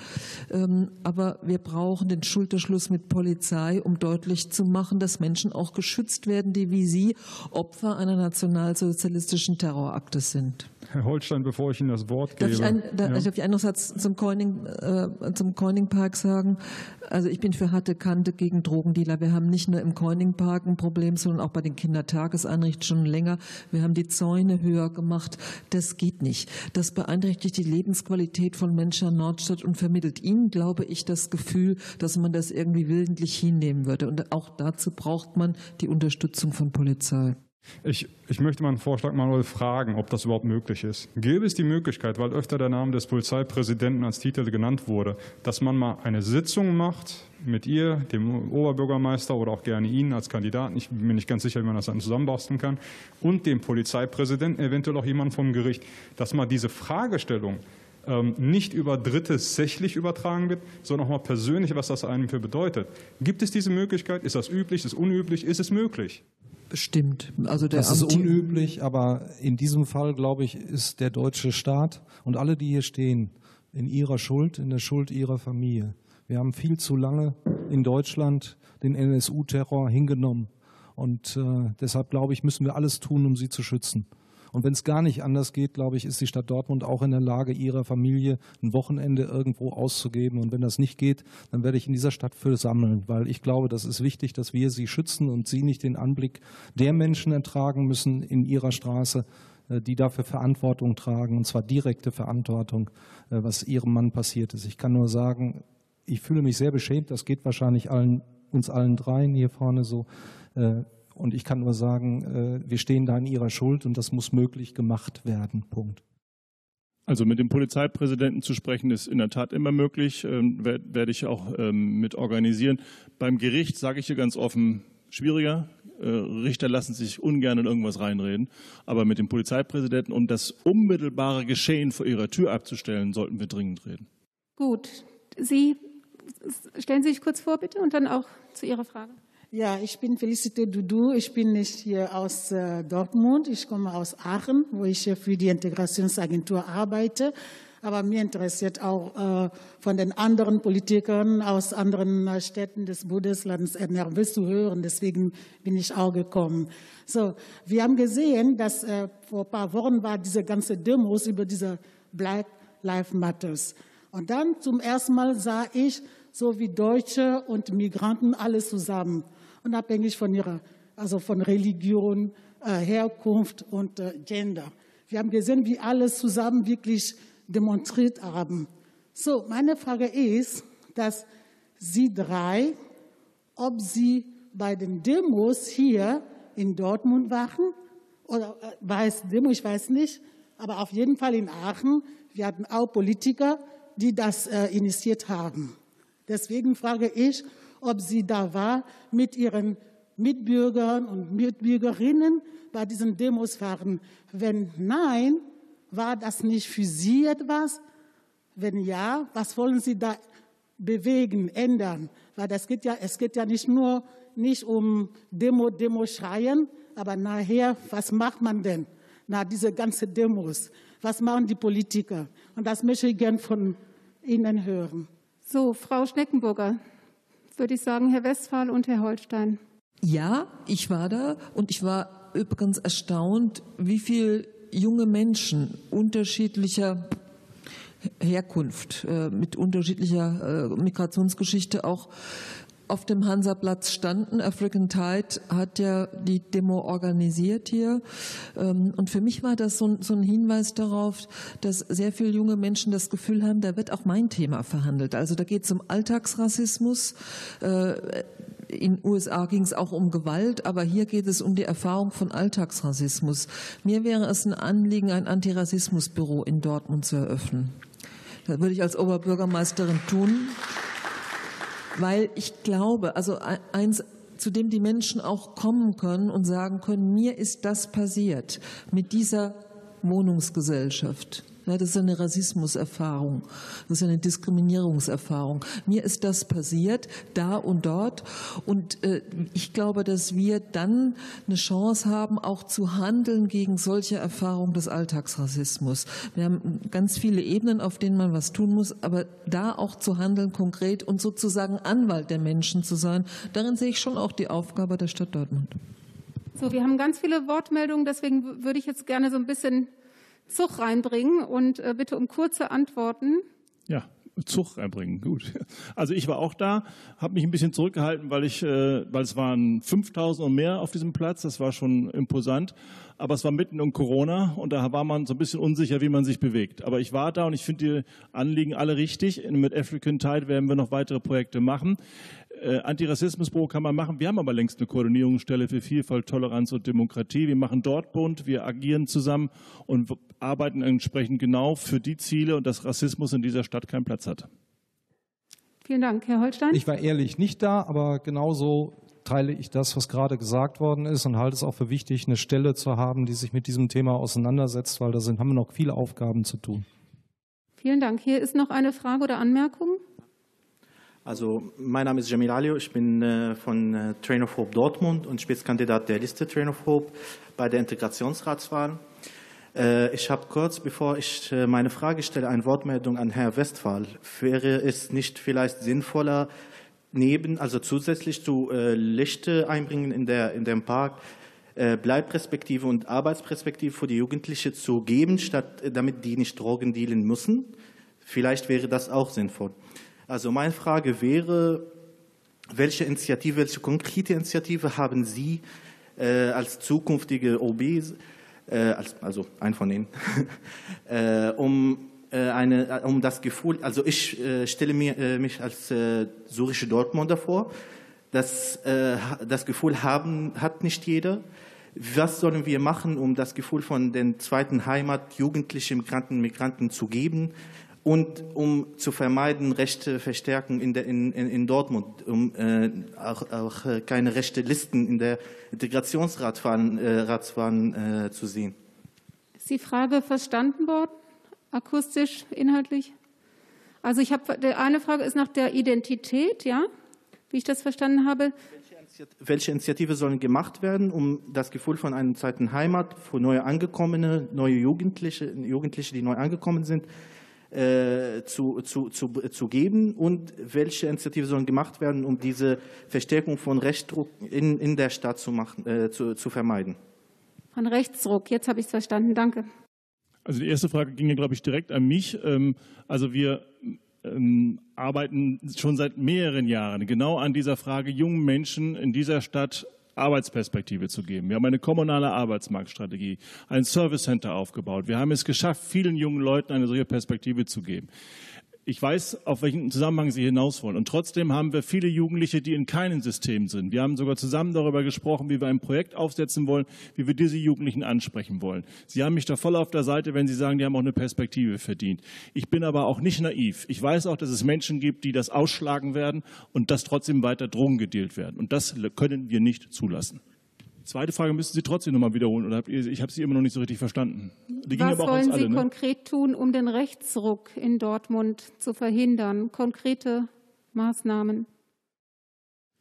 Ähm, aber wir brauchen den Schulterschluss mit Polizei, um deutlich zu machen, dass Menschen auch geschützt werden, die wie Sie Opfer einer nationalsozialistischen Terrorakte sind. Herr Holstein, bevor ich Ihnen das Wort darf gebe. Ich ein, da, ja. Darf ich einen noch Satz zum Coining, äh, zum Coining Park sagen? Also ich bin für harte Kante gegen Drogendealer. Wir haben nicht nur im Coining Park ein Problem, sondern auch bei den Kindertageseinrichtungen schon länger. Wir haben die Zäune höher gemacht. Das geht nicht. Das beeinträchtigt die Lebensqualität von Menschen in Nordstadt und vermittelt ihnen, glaube ich, das Gefühl, dass man das irgendwie willentlich hinnehmen würde. Und auch dazu braucht man die Unterstützung von Polizei. Ich, ich möchte mal einen Vorschlag mal fragen, ob das überhaupt möglich ist. Gäbe es die Möglichkeit, weil öfter der Name des Polizeipräsidenten als Titel genannt wurde, dass man mal eine Sitzung macht mit ihr, dem Oberbürgermeister oder auch gerne Ihnen als Kandidaten, ich bin nicht ganz sicher, wie man das dann zusammenbasteln kann, und dem Polizeipräsidenten, eventuell auch jemand vom Gericht, dass man diese Fragestellung ähm, nicht über Dritte sächlich übertragen wird, sondern auch mal persönlich, was das einem für bedeutet. Gibt es diese Möglichkeit? Ist das üblich? Ist es unüblich? Ist es möglich? Bestimmt. Also der das ist unüblich, aber in diesem Fall, glaube ich, ist der deutsche Staat und alle, die hier stehen, in ihrer Schuld, in der Schuld ihrer Familie. Wir haben viel zu lange in Deutschland den NSU-Terror hingenommen. Und äh, deshalb, glaube ich, müssen wir alles tun, um sie zu schützen. Und wenn es gar nicht anders geht, glaube ich, ist die Stadt Dortmund auch in der Lage, ihrer Familie ein Wochenende irgendwo auszugeben. Und wenn das nicht geht, dann werde ich in dieser Stadt für sammeln, weil ich glaube, das ist wichtig, dass wir sie schützen und sie nicht den Anblick der Menschen ertragen müssen in ihrer Straße, äh, die dafür Verantwortung tragen, und zwar direkte Verantwortung, äh, was ihrem Mann passiert ist. Ich kann nur sagen, ich fühle mich sehr beschämt, das geht wahrscheinlich allen, uns allen dreien hier vorne so. Und ich kann nur sagen, äh, wir stehen da in ihrer Schuld und das muss möglich gemacht werden. Punkt. Also mit dem Polizeipräsidenten zu sprechen ist in der Tat immer möglich, ähm, werde ich auch ähm, mit organisieren. Beim Gericht sage ich hier ganz offen, schwieriger. Äh, Richter lassen sich ungern in irgendwas reinreden. Aber mit dem Polizeipräsidenten, um das unmittelbare Geschehen vor ihrer Tür abzustellen, sollten wir dringend reden. Gut. Sie stellen Sie sich kurz vor, bitte, und dann auch zu Ihrer Frage. Ja, ich bin Felicite Dudu. Ich bin nicht hier aus äh, Dortmund. Ich komme aus Aachen, wo ich für die Integrationsagentur arbeite. Aber mir interessiert auch äh, von den anderen Politikern aus anderen äh, Städten des Bundeslandes NRW zu hören. Deswegen bin ich auch gekommen. So, wir haben gesehen, dass äh, vor ein paar Wochen war diese ganze Demos über diese Black Lives Matters. Und dann zum ersten Mal sah ich, so wie Deutsche und Migranten alles zusammen unabhängig von ihrer, also von Religion, äh, Herkunft und äh, Gender. Wir haben gesehen, wie alles zusammen wirklich demonstriert haben. So, meine Frage ist, dass Sie drei, ob Sie bei den Demos hier in Dortmund waren oder äh, es Demo, ich weiß nicht, aber auf jeden Fall in Aachen. Wir hatten auch Politiker, die das äh, initiiert haben. Deswegen frage ich, ob sie da war mit ihren Mitbürgern und Mitbürgerinnen bei diesen Demos fahren. Wenn nein, war das nicht für Sie etwas? Wenn ja, was wollen Sie da bewegen, ändern? Weil das geht ja, es geht ja nicht nur nicht um Demo, Demo schreien, aber nachher, was macht man denn nach diese ganzen Demos? Was machen die Politiker? Und das möchte ich gern von Ihnen hören. So, Frau Schneckenburger würde ich sagen, Herr Westphal und Herr Holstein. Ja, ich war da und ich war übrigens erstaunt, wie viele junge Menschen unterschiedlicher Herkunft, äh, mit unterschiedlicher äh, Migrationsgeschichte auch auf dem Hansaplatz standen. African Tide hat ja die Demo organisiert hier. Ähm, und für mich war das so ein, Hinweis darauf, dass sehr viele junge Menschen das Gefühl haben, da wird auch mein Thema verhandelt. Also da geht es um Alltagsrassismus. Äh, in den USA ging es auch um Gewalt, aber hier geht es um die Erfahrung von Alltagsrassismus. Mir wäre es ein Anliegen, ein Antirassismusbüro in Dortmund zu eröffnen. Das würde ich als Oberbürgermeisterin tun weil ich glaube, also eins, zu dem die Menschen auch kommen können und sagen können, mir ist das passiert mit dieser Wohnungsgesellschaft. Ja, das ist eine Rassismuserfahrung, das ist eine Diskriminierungserfahrung. Mir ist das passiert, da und dort. Und äh, ich glaube, dass wir dann eine Chance haben, auch zu handeln gegen solche Erfahrungen des Alltagsrassismus. Wir haben ganz viele Ebenen, auf denen man was tun muss, aber da auch zu handeln konkret und sozusagen Anwalt der Menschen zu sein, darin sehe ich schon auch die Aufgabe der Stadt Dortmund. So, wir haben ganz viele Wortmeldungen, deswegen würde ich jetzt gerne so ein bisschen Zug reinbringen und äh, bitte um kurze Antworten. Ja, Zug reinbringen, gut. Also ich war auch da, habe mich ein bisschen zurückgehalten, weil ich, äh, weil es waren 5000 und mehr auf diesem Platz, das war schon imposant, aber es war mitten um Corona und da war man so ein bisschen unsicher, wie man sich bewegt. Aber ich war da und ich finde die Anliegen alle richtig. Mit African Tide werden wir noch weitere Projekte machen. Äh, Antirassismusbüro kann man machen. Wir haben aber längst eine Koordinierungsstelle für Vielfalt, Toleranz und Demokratie. Wir machen dort Bund, wir agieren zusammen und arbeiten entsprechend genau für die Ziele und dass Rassismus in dieser Stadt keinen Platz hat. Vielen Dank, Herr Holstein. Ich war ehrlich nicht da, aber genauso teile ich das, was gerade gesagt worden ist und halte es auch für wichtig, eine Stelle zu haben, die sich mit diesem Thema auseinandersetzt, weil da sind, haben wir noch viele Aufgaben zu tun. Vielen Dank. Hier ist noch eine Frage oder Anmerkung. Also mein Name ist Jamil Ali, ich bin äh, von äh, Train of Hope Dortmund und Spitzenkandidat der Liste Train of Hope bei der Integrationsratswahl. Äh, ich habe kurz, bevor ich meine Frage stelle, eine Wortmeldung an Herrn Westphal. Wäre es nicht vielleicht sinnvoller, neben, also zusätzlich zu Lichte einbringen in, der, in dem Park, Bleibperspektive und Arbeitsperspektive für die Jugendlichen zu geben, statt damit die nicht Drogen dealen müssen? Vielleicht wäre das auch sinnvoll. Also meine Frage wäre, welche Initiative, welche konkrete Initiative haben Sie äh, als zukünftige OBs, äh, als, also ein von Ihnen, äh, um äh, eine, um das Gefühl, also ich äh, stelle mir, äh, mich als syrische Dortmunder vor, das, das Gefühl haben, hat nicht jeder. Was sollen wir machen, um das Gefühl von den zweiten Heimat jugendlichen Migranten, Migranten zu geben? und um zu vermeiden, Rechte verstärken in, der, in, in Dortmund, um äh, auch, auch, äh, keine rechte Listen in der Integrationsratswahlen äh, äh, zu sehen. Ist die Frage verstanden worden, akustisch, inhaltlich? Also ich habe eine Frage ist nach der Identität, ja, wie ich das verstanden habe. Welche Initiative sollen gemacht werden, um das Gefühl von einer zweiten Heimat für neue Angekommene, neue Jugendliche, Jugendliche, die neu angekommen sind, äh, zu, zu, zu, zu geben und welche Initiative sollen gemacht werden, um diese Verstärkung von Rechtsdruck in, in der Stadt zu, machen, äh, zu, zu vermeiden? Von Rechtsdruck, jetzt habe ich es verstanden, danke. Also die erste Frage ging ja, glaube ich, direkt an mich. Ähm, also wir ähm, arbeiten schon seit mehreren Jahren genau an dieser Frage, jungen Menschen in dieser Stadt Arbeitsperspektive zu geben. Wir haben eine kommunale Arbeitsmarktstrategie, ein Service Center aufgebaut. Wir haben es geschafft, vielen jungen Leuten eine solche Perspektive zu geben. Ich weiß, auf welchen Zusammenhang Sie hinaus wollen. Und trotzdem haben wir viele Jugendliche, die in keinem System sind. Wir haben sogar zusammen darüber gesprochen, wie wir ein Projekt aufsetzen wollen, wie wir diese Jugendlichen ansprechen wollen. Sie haben mich da voll auf der Seite, wenn Sie sagen, die haben auch eine Perspektive verdient. Ich bin aber auch nicht naiv. Ich weiß auch, dass es Menschen gibt, die das ausschlagen werden und dass trotzdem weiter Drogen gedealt werden. Und das können wir nicht zulassen. Zweite Frage müssen Sie trotzdem nochmal wiederholen, oder habt ihr, ich habe Sie immer noch nicht so richtig verstanden. Was wollen Sie alle, ne? konkret tun, um den Rechtsruck in Dortmund zu verhindern? Konkrete Maßnahmen?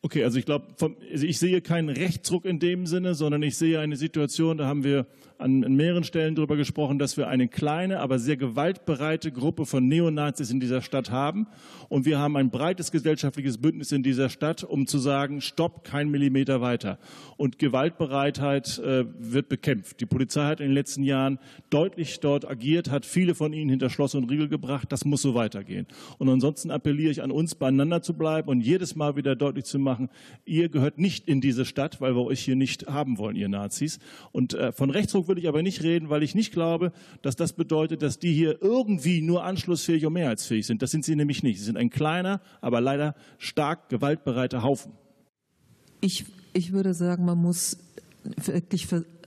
Okay, also ich glaube, also ich sehe keinen Rechtsruck in dem Sinne, sondern ich sehe eine Situation, da haben wir an, an mehreren Stellen darüber gesprochen, dass wir eine kleine, aber sehr gewaltbereite Gruppe von Neonazis in dieser Stadt haben. Und wir haben ein breites gesellschaftliches Bündnis in dieser Stadt, um zu sagen, stopp, kein Millimeter weiter. Und Gewaltbereitheit äh, wird bekämpft. Die Polizei hat in den letzten Jahren deutlich dort agiert, hat viele von ihnen hinter Schloss und Riegel gebracht. Das muss so weitergehen. Und ansonsten appelliere ich an uns, beieinander zu bleiben und jedes Mal wieder deutlich zu machen, ihr gehört nicht in diese Stadt, weil wir euch hier nicht haben wollen, ihr Nazis. Und äh, von Rechtsruck will ich aber nicht reden, weil ich nicht glaube, dass das bedeutet, dass die hier irgendwie nur anschlussfähig und mehrheitsfähig sind. Das sind sie nämlich nicht. Sie sind ein kleiner, aber leider stark gewaltbereiter Haufen. Ich, ich würde sagen, man muss wirklich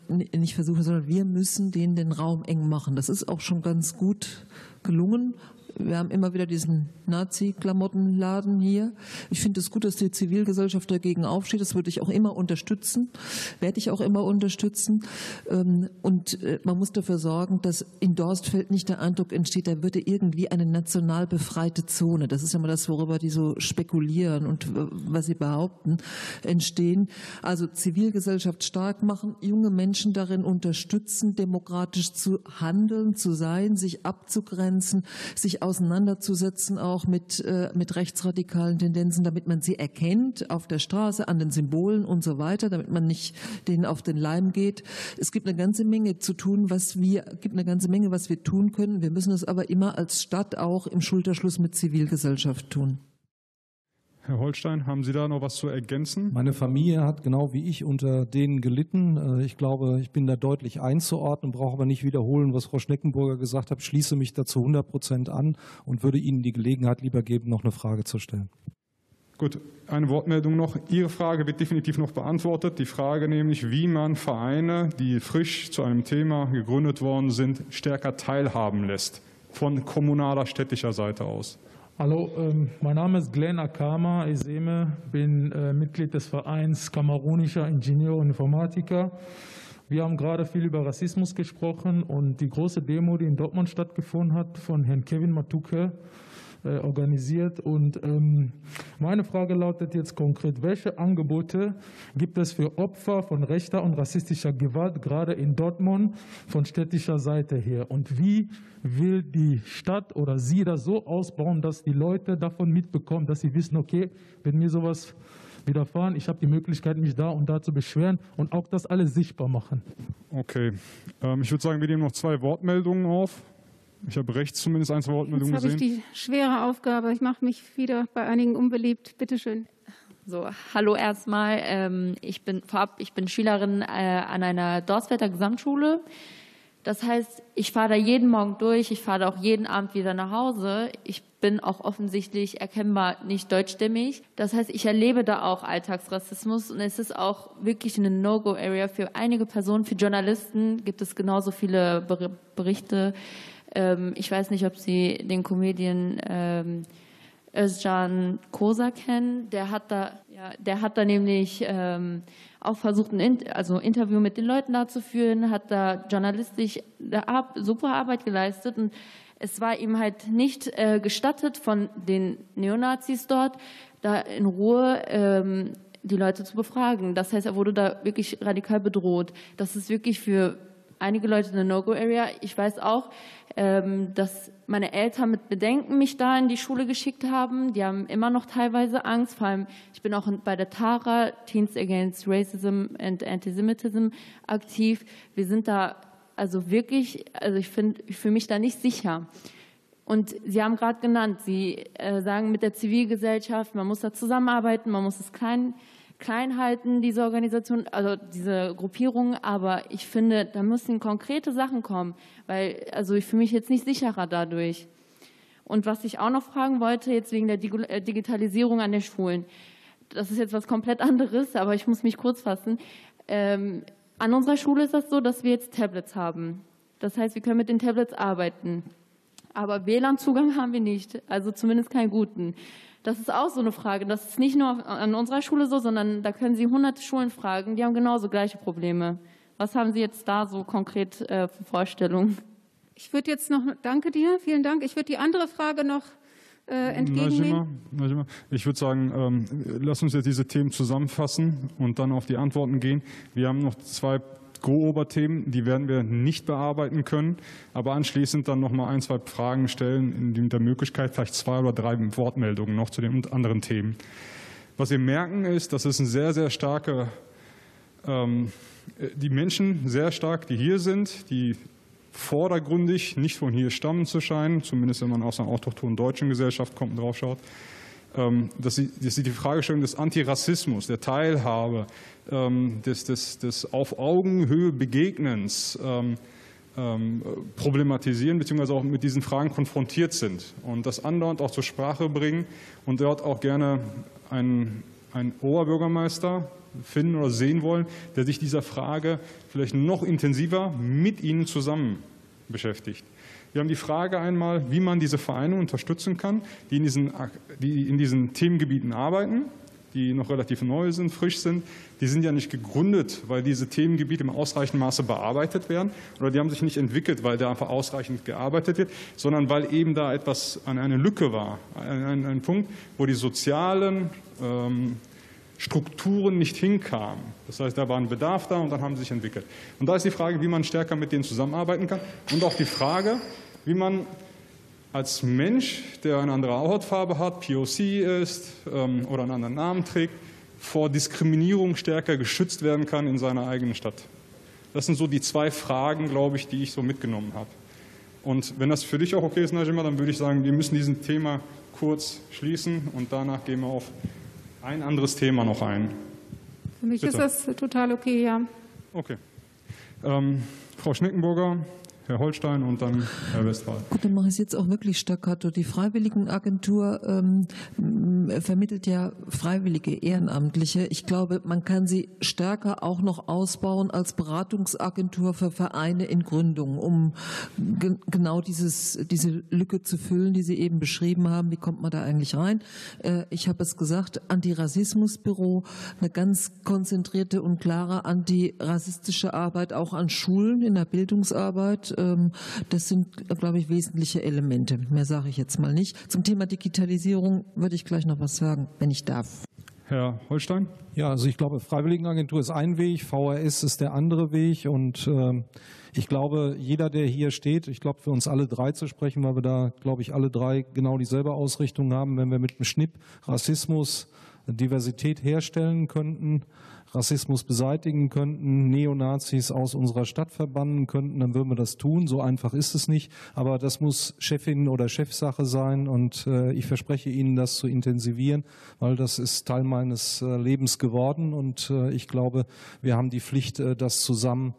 nicht versuchen, sondern wir müssen denen den Raum eng machen. Das ist auch schon ganz gut gelungen. Wir haben immer wieder diesen Nazi-Klamottenladen hier. Ich finde es gut, dass die Zivilgesellschaft dagegen aufsteht. Das würde ich auch immer unterstützen, werde ich auch immer unterstützen. Ähm, und äh, man muss dafür sorgen, dass in Dorstfeld nicht der Eindruck entsteht, da würde irgendwie eine national befreite Zone, das ist ja immer das, worüber die so spekulieren und was sie behaupten, entstehen. Also Zivilgesellschaft stark machen, junge Menschen darin unterstützen, demokratisch zu handeln, zu sein, sich abzugrenzen, sich auseinanderzusetzen, auch mit, äh, mit rechtsradikalen Tendenzen, damit man sie erkennt auf der Straße, an den Symbolen und so weiter, damit man nicht denen auf den Leim geht. Es gibt eine ganze Menge zu tun, was wir, gibt eine ganze Menge, was wir tun können. Wir müssen es aber immer als Stadt auch im Schulterschluss mit Zivilgesellschaft tun. Herr Holstein, haben Sie da noch was zu ergänzen? Meine Familie hat genau wie ich unter denen gelitten. Äh, ich glaube, ich bin da deutlich einzuordnen, brauche aber nicht wiederholen, was Frau Schneckenburger gesagt hat. Schließe mich dazu 100 Prozent an und würde Ihnen die Gelegenheit lieber geben, noch eine Frage zu stellen. Gut, eine Wortmeldung noch. Ihre Frage wird definitiv noch beantwortet. Die Frage nämlich, wie man Vereine, die frisch zu einem Thema gegründet worden sind, stärker teilhaben lässt. Von kommunaler, städtischer Seite aus. Hallo, ähm, mein Name ist Glenn Akama Eseme, bin äh, Mitglied des Vereins Kamerunischer Ingenieur und Informatiker. Wir haben gerade viel über Rassismus gesprochen und die große Demo, die in Dortmund stattgefunden hat, von Herrn Kevin Matuke, organisiert. Und ähm, meine Frage lautet jetzt konkret, welche Angebote gibt es für Opfer von rechter und rassistischer Gewalt, gerade in Dortmund, von städtischer Seite her? Und wie will die Stadt oder Sie das so ausbauen, dass die Leute davon mitbekommen, dass sie wissen, okay, wenn mir sowas widerfahren, ich habe die Möglichkeit, mich da und da zu beschweren und auch das alles sichtbar machen. Okay, ähm, ich würde sagen, wir nehmen noch zwei Wortmeldungen auf. Ich habe rechts zumindest eins Wortmeldung Jetzt gesehen. Jetzt habe ich die schwere Aufgabe. Ich mache mich wieder bei einigen unbeliebt. Bitte schön. So, hallo erstmal. Ähm, ich bin vorab, ich bin Schülerin äh, an einer Dorswetter Gesamtschule. Das heißt, ich fahre da jeden Morgen durch, ich fahre da auch jeden Abend wieder nach Hause. Ich bin auch offensichtlich erkennbar nicht deutschstämmig. Das heißt, ich erlebe da auch Alltagsrassismus und es ist auch wirklich eine No-Go-Area für einige Personen. Für Journalisten gibt es genauso viele Berichte ähm, ich weiß nicht, ob Sie den Comedian ähm, Özcan Kosa kennen. Der hat da, ja, der hat da nämlich ähm, auch versucht, ein In also Interview mit den Leuten da zu führen, hat da journalistisch super Arbeit geleistet und es war ihm halt nicht äh, gestattet von den Neonazis dort, da in Ruhe ähm, die Leute zu befragen. Das heißt, er wurde da wirklich radikal bedroht. Das ist wirklich für einige Leute eine No-Go-Area. Ich weiß auch, ähm, dass meine Eltern mit Bedenken mich da in die Schule geschickt haben. Die haben immer noch teilweise Angst. Vor allem, ich bin auch bei der TARA, Teens Against Racism and Antisemitism, aktiv. Wir sind da also wirklich, also ich finde, ich fühle mich da nicht sicher. Und Sie haben gerade genannt, Sie äh, sagen mit der Zivilgesellschaft, man muss da zusammenarbeiten, man muss es klein, klein halten, diese Organisation, also diese Gruppierung. Aber ich finde, da müssen konkrete Sachen kommen, weil also ich fühle mich jetzt nicht sicherer dadurch. Und was ich auch noch fragen wollte, jetzt wegen der äh, Digitalisierung an den Schulen, das ist jetzt was komplett anderes, aber ich muss mich kurz fassen. Ähm, an unserer Schule ist das so, dass wir jetzt Tablets haben. Das heißt, wir können mit den Tablets arbeiten. Aber WLAN-Zugang haben wir nicht, also zumindest keinen guten. Das ist auch so eine Frage. Das ist nicht nur an unserer Schule so, sondern da können Sie hunderte Schulen fragen, die haben genauso gleiche Probleme. Was haben Sie jetzt da so konkret äh, für Vorstellungen? Ich würde jetzt noch, danke dir, vielen Dank. Ich würde die andere Frage noch äh, entgegennehmen. Ich würde sagen, ähm, lass uns jetzt diese Themen zusammenfassen und dann auf die Antworten gehen. Wir haben noch zwei Go-Oberthemen, die werden wir nicht bearbeiten können, aber anschließend dann noch mal ein, zwei Fragen stellen, in der Möglichkeit vielleicht zwei oder drei Wortmeldungen noch zu den anderen Themen. Was wir merken ist, dass es ein sehr, sehr starke, ähm, die Menschen sehr stark, die hier sind, die vordergründig nicht von hier stammen zu scheinen, zumindest wenn man aus einer autochthonen deutschen Gesellschaft kommt und drauf schaut, dass sie, dass sie die Fragestellung des Antirassismus, der Teilhabe, ähm, des, des, des auf Augenhöhe Begegnens ähm, problematisieren, beziehungsweise auch mit diesen Fragen konfrontiert sind und das andauernd auch zur Sprache bringen und dort auch gerne einen, einen Oberbürgermeister finden oder sehen wollen, der sich dieser Frage vielleicht noch intensiver mit ihnen zusammen beschäftigt. Wir haben die Frage einmal, wie man diese Vereine unterstützen kann, die in diesen, die in diesen Themengebieten arbeiten, die noch relativ neu sind, frisch sind. Die sind ja nicht gegründet, weil diese Themengebiete im ausreichenden Maße bearbeitet werden oder die haben sich nicht entwickelt, weil da einfach ausreichend gearbeitet wird, sondern weil eben da etwas an eine Lücke war, ein, ein, ein Punkt, wo die sozialen ähm, Strukturen nicht hinkamen. Das heißt, da war ein Bedarf da und dann haben sie sich entwickelt. Und da ist die Frage, wie man stärker mit denen zusammenarbeiten kann und auch die Frage, wie man als Mensch, der eine andere Hautfarbe hat, POC ist ähm, oder einen anderen Namen trägt, vor Diskriminierung stärker geschützt werden kann in seiner eigenen Stadt. Das sind so die zwei Fragen, glaube ich, die ich so mitgenommen habe. Und wenn das für dich auch okay ist, Najima, dann würde ich sagen, wir müssen diesen Thema kurz schließen und danach gehen wir auf ein anderes Thema noch ein. Für mich Bitte. ist das total okay, ja. Okay. Ähm, Frau Schneckenburger, Herr Holstein und dann Herr Westphal. Gut, dann mache ich es jetzt auch wirklich staccato. Die Freiwilligenagentur ähm, vermittelt ja Freiwillige, Ehrenamtliche. Ich glaube, man kann sie stärker auch noch ausbauen als Beratungsagentur für Vereine in Gründung, um ge genau dieses, diese Lücke zu füllen, die Sie eben beschrieben haben. Wie kommt man da eigentlich rein? Äh, ich habe es gesagt, Antirassismusbüro, eine ganz konzentrierte und klare antirassistische Arbeit auch an Schulen in der Bildungsarbeit das sind, glaube ich, wesentliche Elemente. Mehr sage ich jetzt mal nicht. Zum Thema Digitalisierung würde ich gleich noch was sagen, wenn ich darf. Herr Holstein? Ja, also ich glaube, Freiwilligenagentur ist ein Weg, VRS ist der andere Weg und äh, ich glaube, jeder, der hier steht, ich glaube, für uns alle drei zu sprechen, weil wir da, glaube ich, alle drei genau dieselbe Ausrichtung haben, wenn wir mit dem Schnipp Rassismus, Diversität herstellen könnten, Rassismus beseitigen könnten, Neonazis aus unserer Stadt verbannen könnten, dann würden wir das tun. So einfach ist es nicht. Aber das muss Chefin oder Chefsache sein und äh, ich verspreche Ihnen, das zu intensivieren, weil das ist Teil meines äh, Lebens geworden und äh, ich glaube, wir haben die Pflicht, das zusammen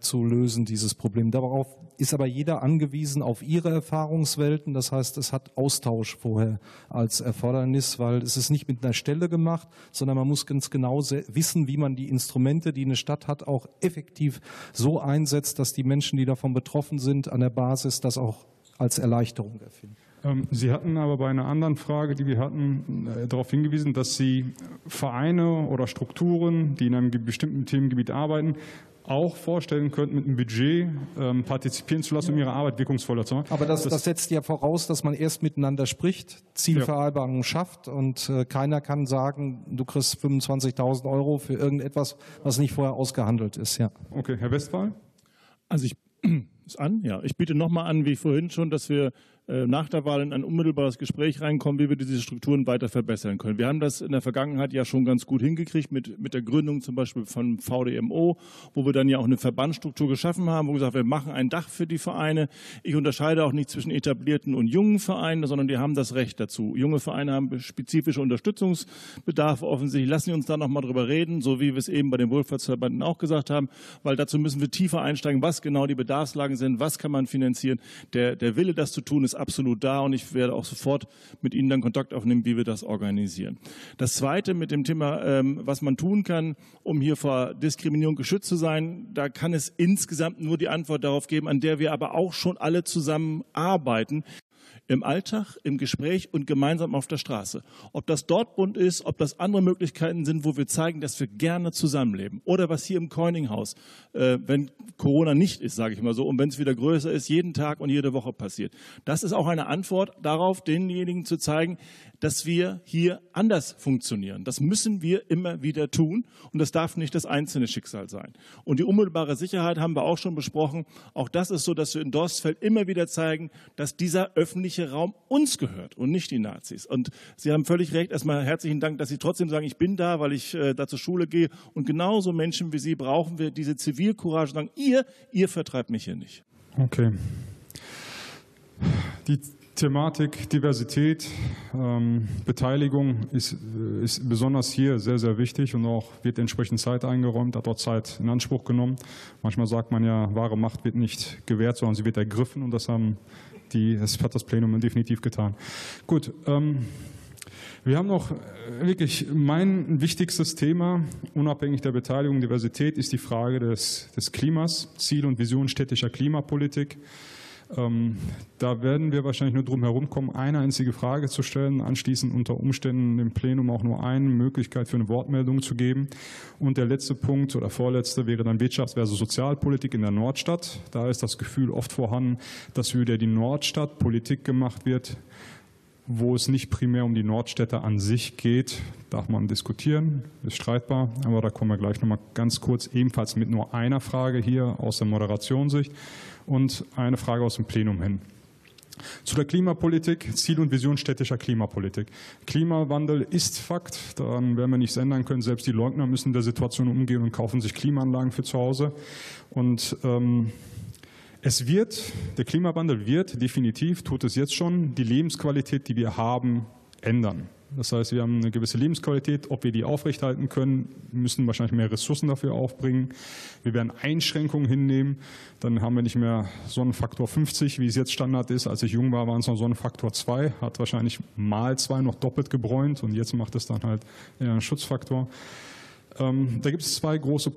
zu lösen, dieses Problem. Darauf ist aber jeder angewiesen auf ihre Erfahrungswelten. Das heißt, es hat Austausch vorher als Erfordernis, weil es ist nicht mit einer Stelle gemacht, sondern man muss ganz genau wissen, wie man die Instrumente, die eine Stadt hat, auch effektiv so einsetzt, dass die Menschen, die davon betroffen sind, an der Basis das auch als Erleichterung erfinden. Ähm, Sie hatten aber bei einer anderen Frage, die wir hatten, äh, darauf hingewiesen, dass Sie Vereine oder Strukturen, die in einem bestimmten Themengebiet arbeiten, auch vorstellen könnten, mit einem Budget ähm, partizipieren zu lassen, um ihre Arbeit wirkungsvoller zu machen. Aber das, das, setzt ja voraus, dass man erst miteinander spricht, Zielvereinbarungen ja. schafft und äh, keiner kann sagen, du kriegst 25.000 Euro für irgendetwas, was nicht vorher ausgehandelt ist. Ja. Okay, Herr Westphal? Also ich ist an, ja. Ich biete nochmal an, wie vorhin schon, dass wir nach der Wahl in ein unmittelbares Gespräch reinkommen, wie wir diese Strukturen weiter verbessern können. Wir haben das in der Vergangenheit ja schon ganz gut hingekriegt mit, mit der Gründung zum Beispiel von VDMO, wo wir dann ja auch eine Verbandsstruktur geschaffen haben, wo wir gesagt haben, wir machen ein Dach für die Vereine. Ich unterscheide auch nicht zwischen etablierten und jungen Vereinen, sondern die haben das Recht dazu. Junge Vereine haben spezifische Unterstützungsbedarfe offensichtlich. Lassen Sie uns da nochmal drüber reden, so wie wir es eben bei den Wohlfahrtsverbanden auch gesagt haben, weil dazu müssen wir tiefer einsteigen, was genau die Bedarfslagen sind, was kann man finanzieren. Der, der Wille, das zu tun, ist absolut da und ich werde auch sofort mit Ihnen dann Kontakt aufnehmen, wie wir das organisieren. Das Zweite mit dem Thema, ähm, was man tun kann, um hier vor Diskriminierung geschützt zu sein, da kann es insgesamt nur die Antwort darauf geben, an der wir aber auch schon alle zusammen arbeiten im Alltag, im Gespräch und gemeinsam auf der Straße. Ob das Dortmund ist, ob das andere Möglichkeiten sind, wo wir zeigen, dass wir gerne zusammenleben. Oder was hier im Coininghaus, äh, wenn Corona nicht ist, sage ich mal so, und wenn es wieder größer ist, jeden Tag und jede Woche passiert. Das ist auch eine Antwort darauf, denjenigen zu zeigen, dass wir hier anders funktionieren. Das müssen wir immer wieder tun und das darf nicht das einzelne Schicksal sein. Und die unmittelbare Sicherheit haben wir auch schon besprochen. Auch das ist so, dass wir in Dorstfeld immer wieder zeigen, dass dieser öffentliche Raum uns gehört und nicht die Nazis. Und Sie haben völlig recht. Erstmal herzlichen Dank, dass Sie trotzdem sagen, ich bin da, weil ich äh, da zur Schule gehe. Und genauso Menschen wie Sie brauchen wir diese Zivilcourage, sagen, ihr, ihr vertreibt mich hier nicht. Okay. Die Thematik Diversität, ähm, Beteiligung ist, äh, ist, besonders hier sehr, sehr wichtig und auch wird entsprechend Zeit eingeräumt, hat auch Zeit in Anspruch genommen. Manchmal sagt man ja, wahre Macht wird nicht gewährt, sondern sie wird ergriffen und das, haben die, das hat das Plenum definitiv getan. Gut, ähm, wir haben noch äh, wirklich mein wichtigstes Thema, unabhängig der Beteiligung, Diversität, ist die Frage des, des Klimas, Ziel und Vision städtischer Klimapolitik. Ähm, da werden wir wahrscheinlich nur drum herum kommen, eine einzige Frage zu stellen, anschließend unter Umständen dem Plenum auch nur eine Möglichkeit für eine Wortmeldung zu geben. Und der letzte Punkt oder vorletzte wäre dann Wirtschafts- versus Sozialpolitik in der Nordstadt. Da ist das Gefühl oft vorhanden, dass über die Nordstadt Politik gemacht wird, wo es nicht primär um die Nordstädte an sich geht, darf man diskutieren, ist streitbar, aber da kommen wir gleich nochmal ganz kurz, ebenfalls mit nur einer Frage hier aus der Moderationssicht und eine Frage aus dem Plenum hin. Zu der Klimapolitik, Ziel und Vision städtischer Klimapolitik. Klimawandel ist Fakt, daran werden wir nichts ändern können. Selbst die Leugner müssen der Situation umgehen und kaufen sich Klimaanlagen für zu Hause. Und ähm, es wird, der Klimawandel wird definitiv, tut es jetzt schon, die Lebensqualität, die wir haben, ändern. Das heißt, wir haben eine gewisse Lebensqualität. Ob wir die aufrechthalten können, müssen wahrscheinlich mehr Ressourcen dafür aufbringen. Wir werden Einschränkungen hinnehmen. Dann haben wir nicht mehr Sonnenfaktor 50, wie es jetzt Standard ist. Als ich jung war, waren es noch Sonnenfaktor 2. Hat wahrscheinlich mal zwei noch doppelt gebräunt und jetzt macht es dann halt einen Schutzfaktor. Ähm, da gibt es zwei große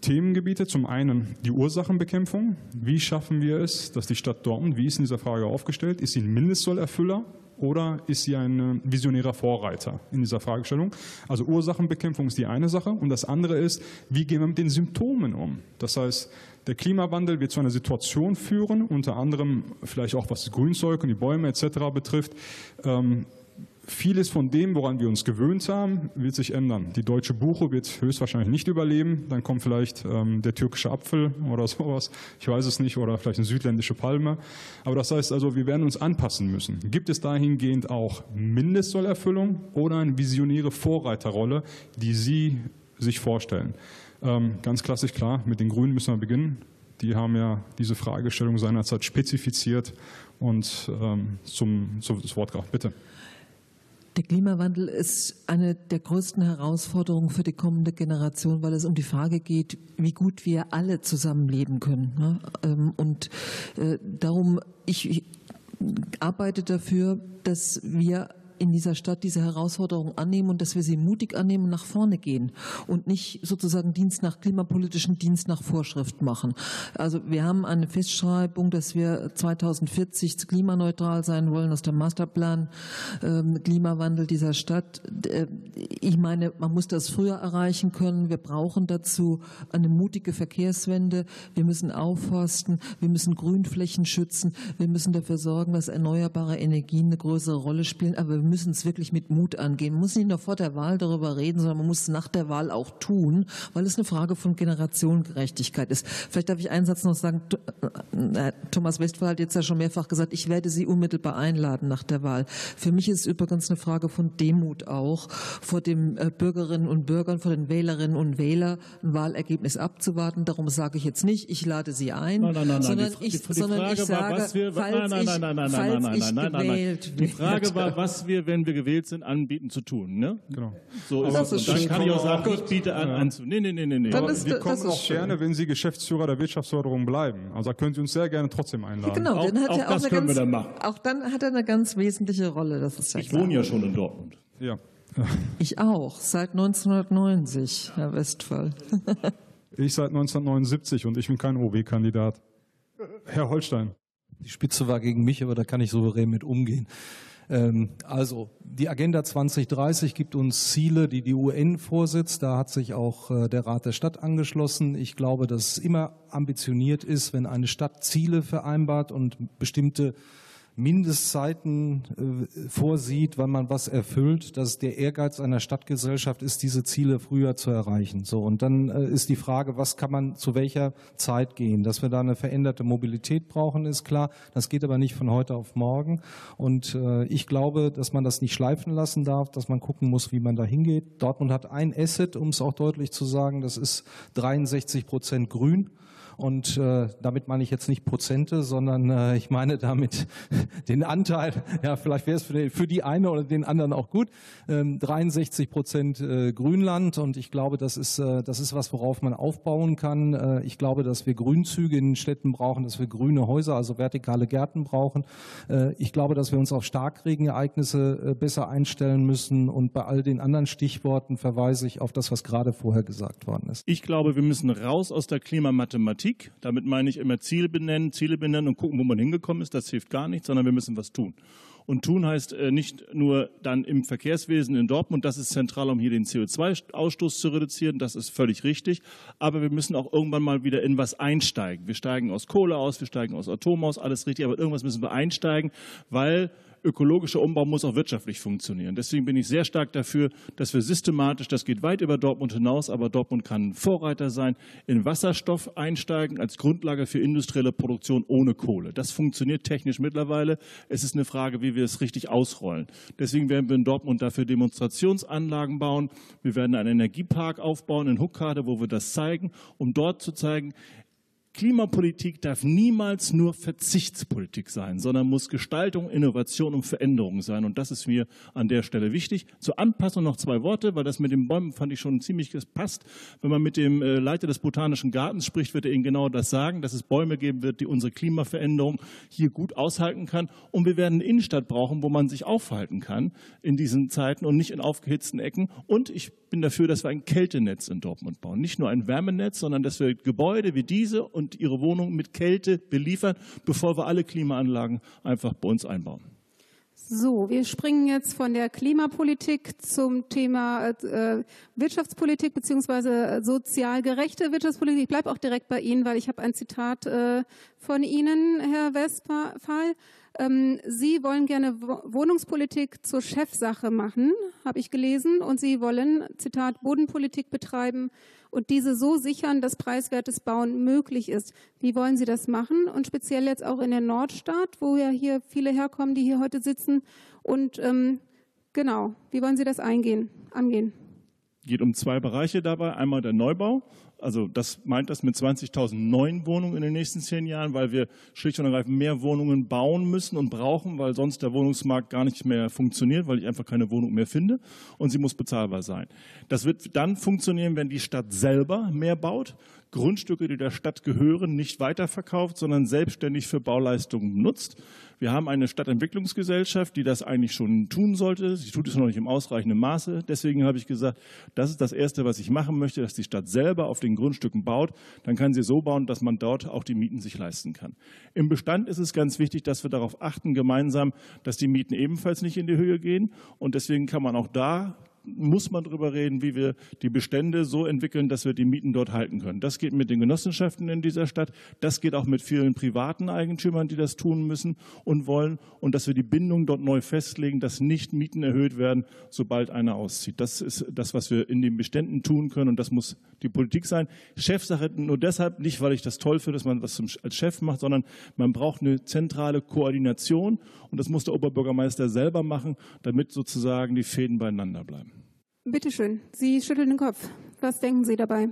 Themengebiete. Zum einen die Ursachenbekämpfung. Wie schaffen wir es, dass die Stadt Dortmund, wie ist in dieser Frage aufgestellt, ist sie ein Mindestzollerfüller oder ist sie ein visionärer Vorreiter in dieser Fragestellung? Also Ursachenbekämpfung ist die eine Sache und das andere ist, wie gehen wir mit den Symptomen um? Das heißt, der Klimawandel wird zu einer Situation führen, unter anderem vielleicht auch was das Grünzeug und die Bäume etc. betrifft, ähm, Vieles von dem, woran wir uns gewöhnt haben, wird sich ändern. Die deutsche Buche wird höchstwahrscheinlich nicht überleben. Dann kommt vielleicht ähm, der türkische Apfel oder sowas. Ich weiß es nicht. Oder vielleicht eine südländische Palme. Aber das heißt also, wir werden uns anpassen müssen. Gibt es dahingehend auch Mindestzollerfüllung oder eine visionäre Vorreiterrolle, die Sie sich vorstellen? Ähm, ganz klassisch klar, mit den Grünen müssen wir beginnen. Die haben ja diese Fragestellung seinerzeit spezifiziert und ähm, zum, zum Wort gebracht. Bitte. Der Klimawandel ist eine der größten Herausforderungen für die kommende Generation, weil es um die Frage geht, wie gut wir alle zusammenleben können. Ne? Ähm, und äh, darum, ich arbeite dafür, dass wir in dieser Stadt diese Herausforderung annehmen und dass wir sie mutig annehmen und nach vorne gehen und nicht sozusagen Dienst nach klimapolitischen Dienst nach Vorschrift machen. Also wir haben eine Festschreibung, dass wir 2040 klimaneutral sein wollen aus dem Masterplan ähm, Klimawandel dieser Stadt. Äh, ich meine, man muss das früher erreichen können. Wir brauchen dazu eine mutige Verkehrswende. Wir müssen aufforsten. Wir müssen Grünflächen schützen. Wir müssen dafür sorgen, dass erneuerbare Energien eine größere Rolle spielen. Aber wir müssen es wirklich mit Mut angehen. Man muss nicht nur vor der Wahl darüber reden, sondern man muss es nach der Wahl auch tun, weil es eine Frage von Generationengerechtigkeit ist. Vielleicht darf ich einen Satz noch sagen. Äh, Thomas Westphal hat jetzt ja schon mehrfach gesagt, ich werde Sie unmittelbar einladen nach der Wahl. Für mich ist es übrigens eine Frage von Demut auch, vor den äh, Bürgerinnen und Bürgern, vor den Wählerinnen und Wählern ein Wahlergebnis abzuwarten. Darum sage ich jetzt nicht, ich lade Sie ein, nein, nein, nein, sondern die, ich, die, die sondern Frage ich sage, war, was wir, falls ich, falls gewählt nein. Die Frage war, was wir, wenn wir gewählt sind, anbieten zu tun. Ne? Genau. So ist das es. ist Und dann kann ich auch sagen, Gut. ich biete an, Ja. anzunehmen. Nee, nee, nee, nee. nee. Aber ist- wir das kommen ist auch schön. gerne, wenn Sie Geschäftsführer der Wirtschaftsförderung bleiben. Also da können Sie uns sehr gerne trotzdem einladen. Genau, Auch- dann hat auch er auch das eine können wir ganz, dann machen. Auch dann hat er eine ganz wesentliche Rolle. Das ist ja Ich klar. wohne ja schon in Dortmund. Ja. Ich auch, seit 1990, Herr Westphal. Ich seit 1979 und ich bin kein OW-Kandidat. Herr Holstein. Die Spitze war gegen mich, aber da kann ich souverän mit umgehen. Ähm, Also, die Agenda 2030 gibt uns Ziele, die die UN vorsitzt. Da hat sich auch äh, der Rat der Stadt angeschlossen. Ich glaube, dass es immer ambitioniert ist, wenn eine Stadt Ziele vereinbart und bestimmte Mindestzeiten äh, vorsieht, wann man was erfüllt, dass der Ehrgeiz einer Stadtgesellschaft ist, diese Ziele früher zu erreichen. So und dann äh, ist die Frage, was kann man zu welcher Zeit gehen? Dass wir da eine veränderte Mobilität brauchen, ist klar. Das geht aber nicht von heute auf morgen. Und äh, ich glaube, dass man das nicht schleifen lassen darf, dass man gucken muss, wie man da hingeht. Dortmund hat ein Asset, um es auch deutlich zu sagen, das ist 63 Prozent Grün. Und äh, damit meine ich jetzt nicht Prozente, sondern äh, ich meine damit den Anteil, ja, vielleicht wäre es für, die- für die eine oder den anderen auch gut, ähm, 63 Prozent äh, Grünland. Und ich glaube, das ist, äh, das ist was, worauf man aufbauen kann. Äh, ich glaube, dass wir Grünzüge in den Städten brauchen, dass wir grüne Häuser, also vertikale Gärten brauchen. Äh, ich glaube, dass wir uns auf Starkregenereignisse äh, besser einstellen müssen. Und bei all den anderen Stichworten verweise ich auf das, was gerade vorher gesagt worden ist. Ich glaube, wir müssen raus aus der Klimamathematik. Damit meine ich immer Ziele benennen, Ziele benennen und gucken, wo man hingekommen ist. Das hilft gar nichts, sondern wir müssen was tun. Und tun heißt äh, nicht nur dann im Verkehrswesen in Dortmund, das ist zentral, um hier den CO2-Ausstoß zu reduzieren, das ist völlig richtig. Aber wir müssen auch irgendwann mal wieder in was einsteigen. Wir steigen aus Kohle aus, wir steigen aus Atom aus, alles richtig, aber irgendwas müssen wir einsteigen, weil ökologischer Umbau muss auch wirtschaftlich funktionieren. Deswegen bin ich sehr stark dafür, dass wir systematisch, das geht weit über Dortmund hinaus, aber Dortmund kann Vorreiter sein, in Wasserstoff einsteigen als Grundlage für industrielle Produktion ohne Kohle. Das funktioniert technisch mittlerweile. Es ist eine Frage, wie wir es richtig ausrollen. Deswegen werden wir in Dortmund dafür Demonstrationsanlagen bauen. Wir werden einen Energiepark aufbauen in Huckade, wo wir das zeigen, um dort zu zeigen, Klimapolitik darf niemals nur Verzichtspolitik sein, sondern muss Gestaltung, Innovation und Veränderung sein. Und das ist mir an der Stelle wichtig. Zur Anpassung noch zwei Worte, weil das mit den Bäumen fand ich schon ziemlich passt. Wenn man mit dem äh, Leiter des Botanischen Gartens spricht, wird er Ihnen genau das sagen, dass es Bäume geben wird, die unsere Klimaveränderung hier gut aushalten kann. Und wir werden eine Innenstadt brauchen, wo man sich aufhalten kann in diesen Zeiten und nicht in aufgehitzten Ecken. Und ich bin dafür, dass wir ein Kältenetz in Dortmund bauen. Nicht nur ein Wärmenetz, sondern dass wir Gebäude wie diese und ihre Wohnungen mit Kälte beliefern, bevor wir alle Klimaanlagen einfach bei uns einbauen. So, wir springen jetzt von der Klimapolitik zum Thema äh, Wirtschaftspolitik beziehungsweise sozial gerechte Wirtschaftspolitik. Ich bleibe auch direkt bei Ihnen, weil ich habe ein Zitat äh, von Ihnen, Herr Westphal. Ähm, Sie wollen gerne Wo Wohnungspolitik zur Chefsache machen, habe ich gelesen, und Sie wollen, Zitat, Bodenpolitik betreiben und diese so sichern, dass preiswertes Bauen möglich ist. Wie wollen Sie das machen? Und speziell jetzt auch in der Nordstadt, wo ja hier viele herkommen, die hier heute sitzen. Und ähm, genau, wie wollen Sie das eingehen, angehen? geht um zwei Bereiche dabei. Einmal der Neubau. Also das meint das mit 20.000 neuen Wohnungen in den nächsten zehn Jahren, weil wir schlicht und ergreifend mehr Wohnungen bauen müssen und brauchen, weil sonst der Wohnungsmarkt gar nicht mehr funktioniert, weil ich einfach keine Wohnung mehr finde und sie muss bezahlbar sein. Das wird dann funktionieren, wenn die Stadt selber mehr baut. Grundstücke, die der Stadt gehören, nicht weiterverkauft, sondern selbstständig für Bauleistungen nutzt. Wir haben eine Stadtentwicklungsgesellschaft, die das eigentlich schon tun sollte. Sie tut es noch nicht im ausreichenden Maße. Deswegen habe ich gesagt, das ist das Erste, was ich machen möchte, dass die Stadt selber auf den Grundstücken baut. Dann kann sie so bauen, dass man dort auch die Mieten sich leisten kann. Im Bestand ist es ganz wichtig, dass wir darauf achten, gemeinsam, dass die Mieten ebenfalls nicht in die Höhe gehen. Und deswegen kann man auch da muss man darüber reden, wie wir die Bestände so entwickeln, dass wir die Mieten dort halten können. Das geht mit den Genossenschaften in dieser Stadt. Das geht auch mit vielen privaten Eigentümern, die das tun müssen und wollen. Und dass wir die Bindung dort neu festlegen, dass nicht Mieten erhöht werden, sobald einer auszieht. Das ist das, was wir in den Beständen tun können. Und das muss die Politik sein. Chefsache nur deshalb nicht, weil ich das toll finde, dass man das als Chef macht, sondern man braucht eine zentrale Koordination. Und das muss der Oberbürgermeister selber machen, damit sozusagen die Fäden beieinander bleiben. Bitte schön, Sie schütteln den Kopf. Was denken Sie dabei?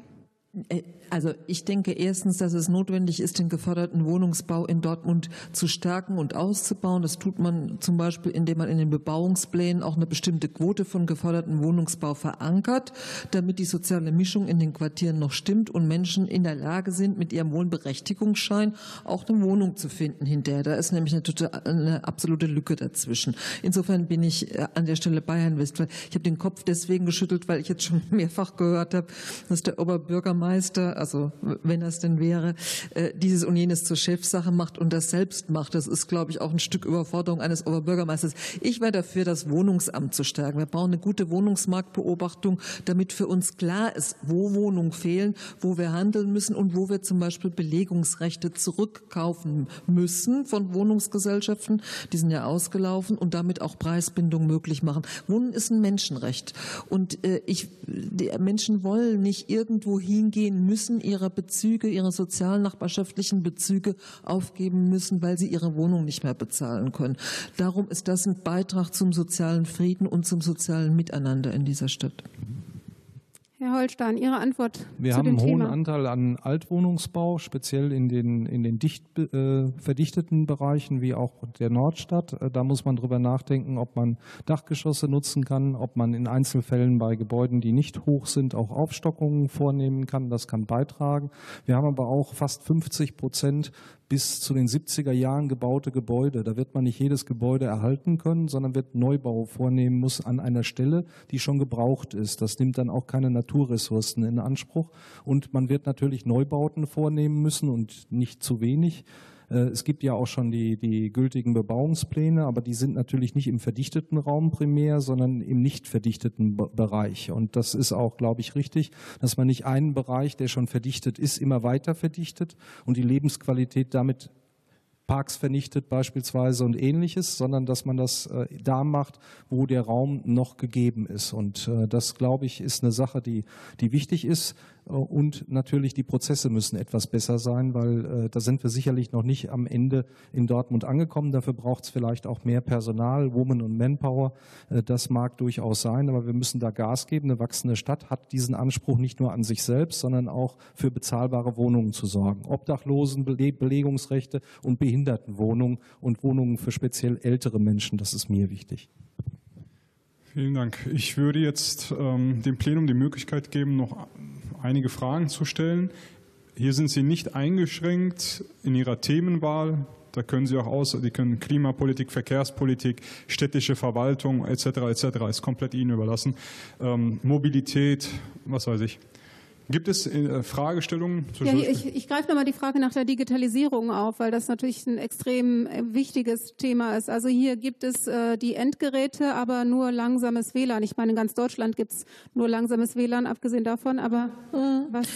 Äh, also ich denke erstens, dass es notwendig ist, den geförderten Wohnungsbau in Dortmund zu stärken und auszubauen. Das tut man zum Beispiel, indem man in den Bebauungsplänen auch eine bestimmte Quote von geförderten Wohnungsbau verankert, damit die soziale Mischung in den Quartieren noch stimmt und Menschen in der Lage sind, mit ihrem Wohnberechtigungsschein auch eine Wohnung zu finden hinterher. Da ist nämlich eine, eine absolute Lücke dazwischen. Insofern bin ich äh, an der Stelle bei Herrn Westphal. Ich habe den Kopf deswegen geschüttelt, weil ich jetzt schon mehrfach gehört habe, dass der Oberbürgermeister Bürgermeister, also wenn das denn wäre, äh, dieses und jenes zur Chefsache macht und das selbst macht. Das ist, glaube ich, auch ein Stück Überforderung eines Oberbürgermeisters. Ich wäre dafür, das Wohnungsamt zu stärken. Wir brauchen eine gute Wohnungsmarktbeobachtung, damit für uns klar ist, wo Wohnungen fehlen, wo wir handeln müssen und wo wir zum Beispiel Belegungsrechte zurückkaufen müssen von Wohnungsgesellschaften. Die sind ja ausgelaufen und damit auch Preisbindung möglich machen. Wohnen ist ein Menschenrecht. Und äh, ich, die Menschen wollen nicht irgendwo hingehen, gehen müssen, ihre Bezüge, ihre sozialnachbarschaftlichen Bezüge aufgeben müssen, weil sie ihre Wohnung nicht mehr bezahlen können. Darum ist das ein Beitrag zum sozialen Frieden und zum sozialen Miteinander in dieser Stadt. Herr Holstein, Ihre Antwort Wir zu haben dem einen hohen Thema. Anteil an Altwohnungsbau, speziell in den, in den dicht äh, verdichteten Bereichen wie auch der Nordstadt. Äh, Da muss man drüber nachdenken, ob man Dachgeschosse nutzen kann, ob man in Einzelfällen bei Gebäuden, die nicht hoch sind, auch Aufstockungen vornehmen kann. Das kann beitragen. Wir haben aber auch fast 50 Prozent bis zu den 70er Jahren gebaute Gebäude. Da wird man nicht jedes Gebäude erhalten können, sondern wird Neubau vornehmen muss an einer Stelle, die schon gebraucht ist. Das nimmt dann auch keine Naturressourcen in Anspruch. Und man wird natürlich Neubauten vornehmen müssen und nicht zu wenig. Äh, Es gibt ja auch schon die, die gültigen Bebauungspläne, aber die sind natürlich nicht im verdichteten Raum primär, sondern im nicht verdichteten Be- Bereich. Und das ist auch, glaube ich, richtig, dass man nicht einen Bereich, der schon verdichtet ist, immer weiter verdichtet und die Lebensqualität damit Parks vernichtet beispielsweise und ähnliches, sondern dass man das äh, da macht, wo der Raum noch gegeben ist. Und äh, das, glaube ich, ist eine Sache, die, die wichtig ist. Äh, Und natürlich die Prozesse müssen etwas besser sein, weil äh, da sind wir sicherlich noch nicht am Ende in Dortmund angekommen. Dafür braucht es vielleicht auch mehr Personal, Woman und Manpower. Äh, das mag durchaus sein, aber wir müssen da Gas geben. Eine wachsende Stadt hat diesen Anspruch nicht nur an sich selbst, sondern auch für bezahlbare Wohnungen zu sorgen. Obdachlosen, Bele Belegungsrechte und Behindertenwohnungen und Wohnungen für speziell ältere Menschen. Das ist mir wichtig. Vielen Dank. Ich würde jetzt ähm, dem Plenum die Möglichkeit geben, noch einige Fragen zu stellen. Hier sind Sie nicht eingeschränkt in Ihrer Themenwahl. Da können Sie auch aus, Sie können Klimapolitik, Verkehrspolitik, städtische Verwaltung etc. etc. ist komplett Ihnen überlassen. Ähm, Mobilität, was weiß ich. Gibt es äh, Fragestellungen zu Ja, ich, ich greife nochmal die Frage nach der Digitalisierung auf, weil das natürlich ein extrem äh, wichtiges Thema ist. Also hier gibt es äh, die Endgeräte, aber nur langsames WLAN. Ich meine, in ganz Deutschland gibt es nur langsames WLAN, abgesehen davon. Aber äh, was?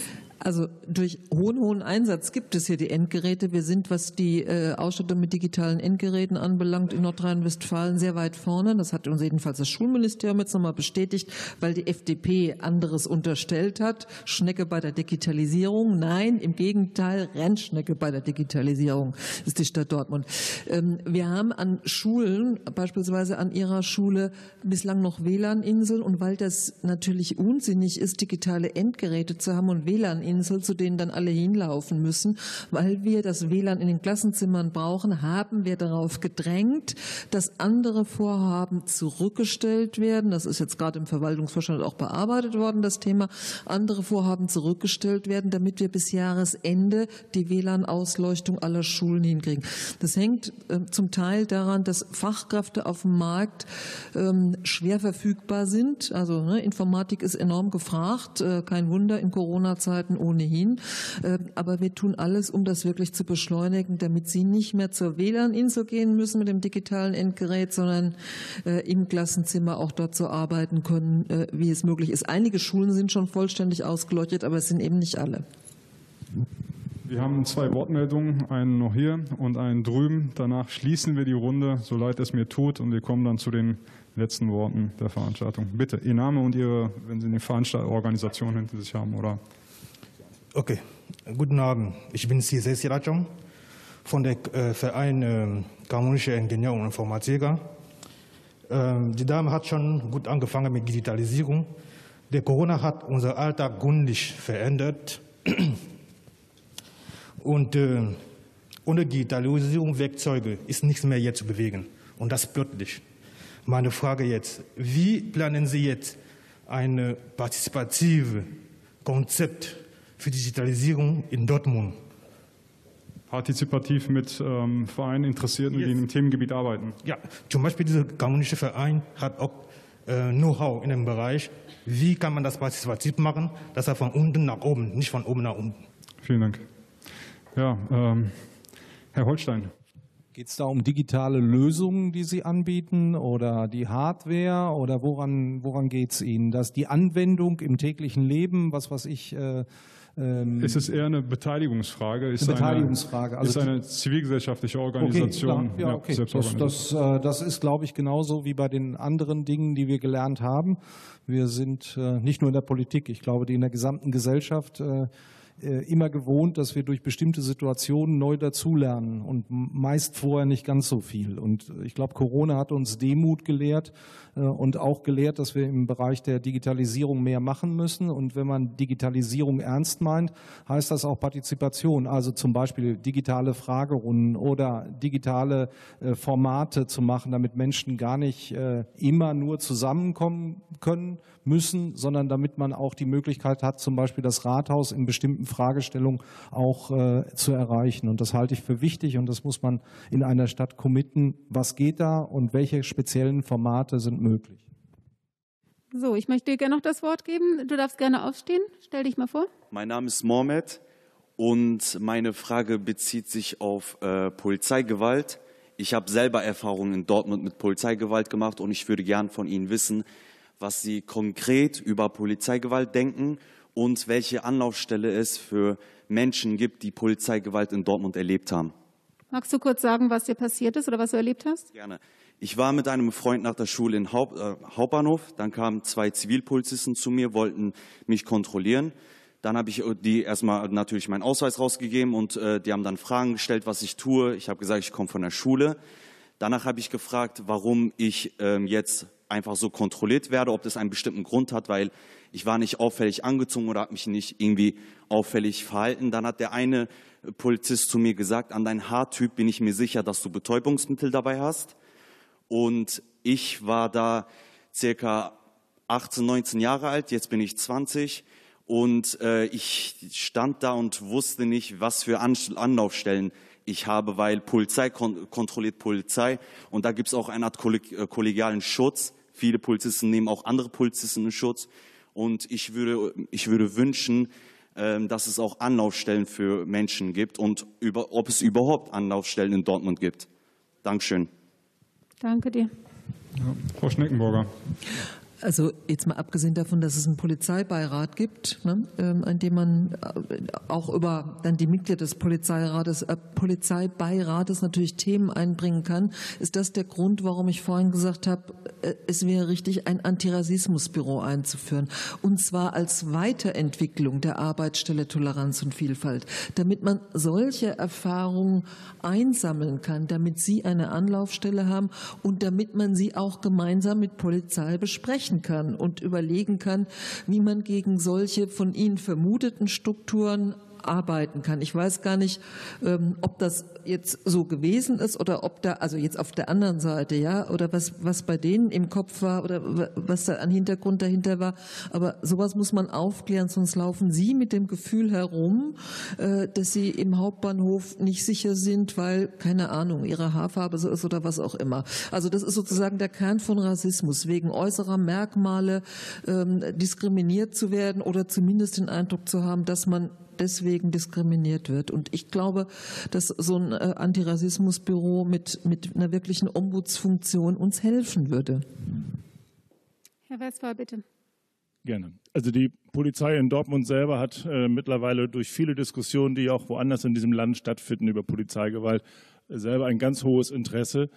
Also durch hohen, hohen Einsatz gibt es hier die Endgeräte. Wir sind, was die äh, Ausstattung mit digitalen Endgeräten anbelangt, in Nordrhein-Westfalen sehr weit vorne. Das hat uns jedenfalls das Schulministerium jetzt nochmal bestätigt, weil die FDP anderes unterstellt hat. Schnecke bei der Digitalisierung. Nein, im Gegenteil, Rennschnecke bei der Digitalisierung ist die Stadt Dortmund. Ähm, wir haben an Schulen, beispielsweise an ihrer Schule, bislang noch WLAN-Inseln. Und weil das natürlich unsinnig ist, digitale Endgeräte zu haben und WLAN WLAN-Insel, zu denen dann alle hinlaufen müssen. Weil wir das WLAN in den Klassenzimmern brauchen, haben wir darauf gedrängt, dass andere Vorhaben zurückgestellt werden. Das ist jetzt gerade im Verwaltungsvorstand auch bearbeitet worden, das Thema. Andere Vorhaben zurückgestellt werden, damit wir bis Jahresende die WLAN-Ausleuchtung aller Schulen hinkriegen. Das hängt äh, zum Teil daran, dass Fachkräfte auf dem Markt ähm, schwer verfügbar sind. Also ne, Informatik ist enorm gefragt, äh, kein Wunder in Corona-Zeiten ohnehin. Äh, aber wir tun alles, um das wirklich zu beschleunigen, damit Sie nicht mehr zur WLAN-Insel gehen müssen mit dem digitalen Endgerät, sondern äh, im Klassenzimmer auch dort so arbeiten können, äh, wie es möglich ist. Einige Schulen sind schon vollständig ausgeleuchtet, aber es sind eben nicht alle. Wir haben zwei Wortmeldungen, einen noch hier und einen drüben. Danach schließen wir die Runde, so leid es mir tut, und wir kommen dann zu den letzten Worten der Veranstaltung. Bitte, Ihr Name und Ihre, wenn Sie eine Veranstaltungsorganisation hinter sich haben, oder? Okay, guten Abend. Ich bin Cesar Sirachong von der äh, Verein äh, Harmonische Ingenieur und Informatiker. Ähm, die Dame hat schon gut angefangen mit Digitalisierung. Der Corona hat unser Alltag gründlich verändert. Und äh, ohne Digitalisierung Werkzeuge ist nichts mehr hier zu bewegen. Und das plötzlich. Meine Frage jetzt, wie planen Sie jetzt ein partizipatives Konzept für Digitalisierung in Dortmund? Partizipativ mit ähm, Vereinen, Interessierten, yes. die im Themengebiet arbeiten. Ja, zum Beispiel dieser kommunische Verein hat auch äh, Know-how in dem Bereich. Wie kann man das partizipativ machen, dass er von unten nach oben, nicht von oben nach unten? Vielen Dank. Ja, ähm, Herr Holstein. Geht es da um digitale Lösungen, die Sie anbieten oder die Hardware oder woran, woran geht es Ihnen? Dass die Anwendung im täglichen Leben, was weiß ich, äh, ähm, es ist eher eine Beteiligungsfrage. Ist eine Beteiligungsfrage. Eine, also ist eine zivilgesellschaftliche Organisation. Okay, ja, okay. Das, das, äh, das, ist, glaube ich, genauso wie bei den anderen Dingen, die wir gelernt haben. Wir sind äh, nicht nur in der Politik, ich glaube, die in der gesamten Gesellschaft äh, immer gewohnt, dass wir durch bestimmte Situationen neu dazulernen und meist vorher nicht ganz so viel. Und ich glaube, Corona hat uns Demut gelehrt äh, und auch gelehrt, dass wir im Bereich der Digitalisierung mehr machen müssen. Und wenn man Digitalisierung ernst meint, heißt das auch Partizipation, also zum Beispiel digitale Fragerunden oder digitale äh, Formate zu machen, damit Menschen gar nicht immer nur zusammenkommen können müssen, sondern damit man auch die Möglichkeit hat, zum Beispiel das Rathaus in bestimmten Fragestellung auch äh, zu erreichen. Und das halte ich für wichtig und das muss man in einer Stadt committen. Was geht da und welche speziellen Formate sind möglich? So, ich möchte dir gerne noch das Wort geben. Du darfst gerne aufstehen. Stell dich mal vor. Mein Name ist Mohamed und meine Frage bezieht sich auf äh, Polizeigewalt. Ich habe selber Erfahrungen in Dortmund mit Polizeigewalt gemacht und ich würde gern von Ihnen wissen, was Sie konkret über Polizeigewalt denken und welche Anlaufstelle es für Menschen gibt, die Polizeigewalt in Dortmund erlebt haben. Magst du kurz sagen, was dir passiert ist oder was du erlebt hast? Gerne. Ich war mit einem Freund nach der Schule in Haupt, äh, Hauptbahnhof. Dann kamen zwei Zivilpolizisten zu mir, wollten mich kontrollieren. Dann habe ich die erstmal natürlich meinen Ausweis rausgegeben und äh, die haben dann Fragen gestellt, was ich tue. Ich habe gesagt, ich komme von der Schule. Danach habe ich gefragt, warum ich äh, jetzt einfach so kontrolliert werde, ob das einen bestimmten Grund hat, weil ich war nicht auffällig angezogen oder habe mich nicht irgendwie auffällig verhalten. Dann hat der eine Polizist zu mir gesagt, an deinem Haartyp bin ich mir sicher, dass du Betäubungsmittel dabei hast. Und ich war da circa 18, 19 Jahre alt, jetzt bin ich 20 und äh, ich stand da und wusste nicht, was für Anlaufstellen ich habe, weil Polizei kon kontrolliert Polizei und da gibt es auch eine Art äh, kollegialen Schutz. Viele Polizisten nehmen auch andere Polizisten in Schutz und ich würde, ich würde wünschen, ähm, dass es auch Anlaufstellen für Menschen gibt und über, ob es überhaupt Anlaufstellen in Dortmund gibt. Dankeschön. Danke dir. Ja, Frau Schneckenburger. Also jetzt mal abgesehen davon, dass es einen Polizeibeirat gibt, ne, ähm, an dem man äh, auch über dann die Mitglieder des Polizeirates, äh, Polizeibeirates natürlich Themen einbringen kann, ist das der Grund, warum ich vorhin gesagt habe, äh, es wäre richtig, ein Antirassismusbüro einzuführen. Und zwar als Weiterentwicklung der Arbeitsstelle Toleranz und Vielfalt, damit man solche Erfahrungen einsammeln kann, damit Sie eine Anlaufstelle haben und damit man sie auch gemeinsam mit Polizei besprechen sprechen kann und überlegen kann, wie man gegen solche von Ihnen vermuteten Strukturen arbeiten kann. Ich weiß gar nicht, ähm, ob das jetzt so gewesen ist oder ob da, also jetzt auf der anderen Seite, ja, oder was, was bei denen im Kopf war oder was da an Hintergrund dahinter war. Aber sowas muss man aufklären, sonst laufen Sie mit dem Gefühl herum, äh, dass Sie im Hauptbahnhof nicht sicher sind, weil, keine Ahnung, Ihre Haarfarbe so ist oder was auch immer. Also das ist sozusagen der Kern von Rassismus, wegen äußerer Merkmale ähm, diskriminiert zu werden oder zumindest den Eindruck zu haben, dass man deswegen diskriminiert wird. Und ich glaube, dass so ein äh, Antirassismusbüro mit, mit einer wirklichen Ombudsfunktion uns helfen würde. Herr Westphal, bitte. Gerne. Also die Polizei in Dortmund selber hat äh, mittlerweile durch viele Diskussionen, die auch woanders in diesem Land stattfinden über Polizeigewalt, äh, selber ein ganz hohes Interesse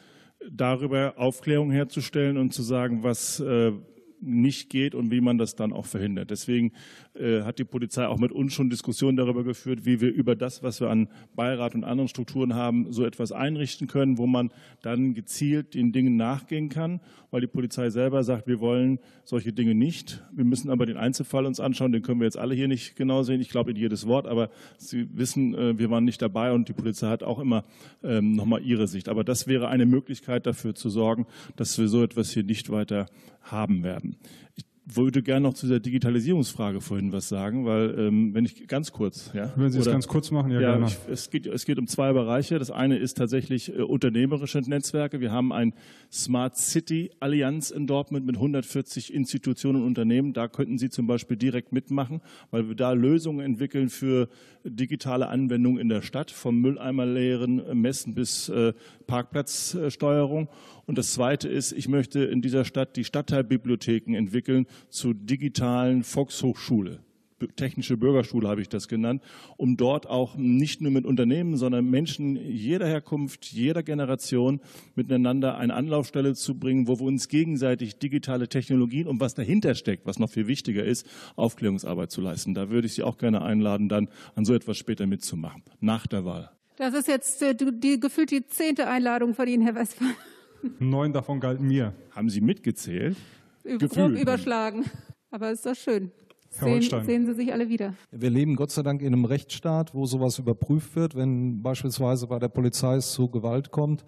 darüber, Aufklärung herzustellen und zu sagen, was äh, nicht geht und wie man das dann auch verhindert. Deswegen äh, hat die Polizei auch mit uns schon Diskussionen darüber geführt, wie wir über das, was wir an Beirat und anderen Strukturen haben, so etwas einrichten können, wo man dann gezielt den Dingen nachgehen kann, weil die Polizei selber sagt, wir wollen solche Dinge nicht. Wir müssen aber den Einzelfall uns anschauen, den können wir jetzt alle hier nicht genau sehen. Ich glaube in jedes Wort, aber Sie wissen, äh, wir waren nicht dabei und die Polizei hat auch immer ähm, nochmal ihre Sicht. Aber das wäre eine Möglichkeit dafür zu sorgen, dass wir so etwas hier nicht weiter haben werden. Ich würde gerne noch zu dieser Digitalisierungsfrage vorhin was sagen, weil ähm, wenn ich ganz kurz, ja, wenn Sie es ganz kurz machen, ja, ja gerne. Ich, es geht es geht um zwei Bereiche. Das eine ist tatsächlich äh, unternehmerische Netzwerke. Wir haben ein Smart City Allianz in Dortmund mit 140 Institutionen und Unternehmen. Da könnten Sie zum Beispiel direkt mitmachen, weil wir da Lösungen entwickeln für digitale Anwendungen in der Stadt, vom Mülleimer leeren, Messen bis äh, Parkplatzsteuerung. Und das Zweite ist, ich möchte in dieser Stadt die Stadtteilbibliotheken entwickeln zur digitalen Volkshochschule. Technische Bürgerschule habe ich das genannt, um dort auch nicht nur mit Unternehmen, sondern Menschen jeder Herkunft, jeder Generation miteinander eine Anlaufstelle zu bringen, wo wir uns gegenseitig digitale Technologien und was dahinter steckt, was noch viel wichtiger ist, Aufklärungsarbeit zu leisten. Da würde ich Sie auch gerne einladen, dann an so etwas später mitzumachen, nach der Wahl. Das ist jetzt äh, die, die, gefühlt die zehnte Einladung von Ihnen, Herr Westphal. Neun davon galten mir. Haben Sie mitgezählt? Grob überschlagen. Aber ist das schön. Sehen, sehen, Sie sich alle wieder. Wir leben Gott sei Dank in einem Rechtsstaat, wo sowas überprüft wird, wenn beispielsweise bei der Polizei es zu Gewalt kommt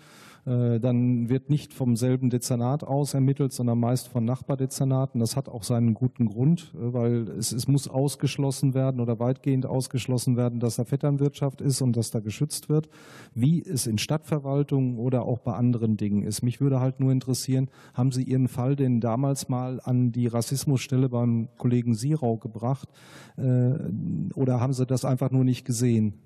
dann wird nicht vom selben Dezernat aus ermittelt, sondern meist von Nachbardezernaten. Das hat auch seinen guten Grund, äh, weil es, es muss ausgeschlossen werden oder weitgehend ausgeschlossen werden, dass da Vetternwirtschaft ist und dass da geschützt wird, wie es in Stadtverwaltungen oder auch bei anderen Dingen ist. Mich würde halt nur interessieren, haben Sie Ihren Fall denn damals mal an die Rassismusstelle beim Kollegen Sirau gebracht äh, oder haben Sie das einfach nur nicht gesehen?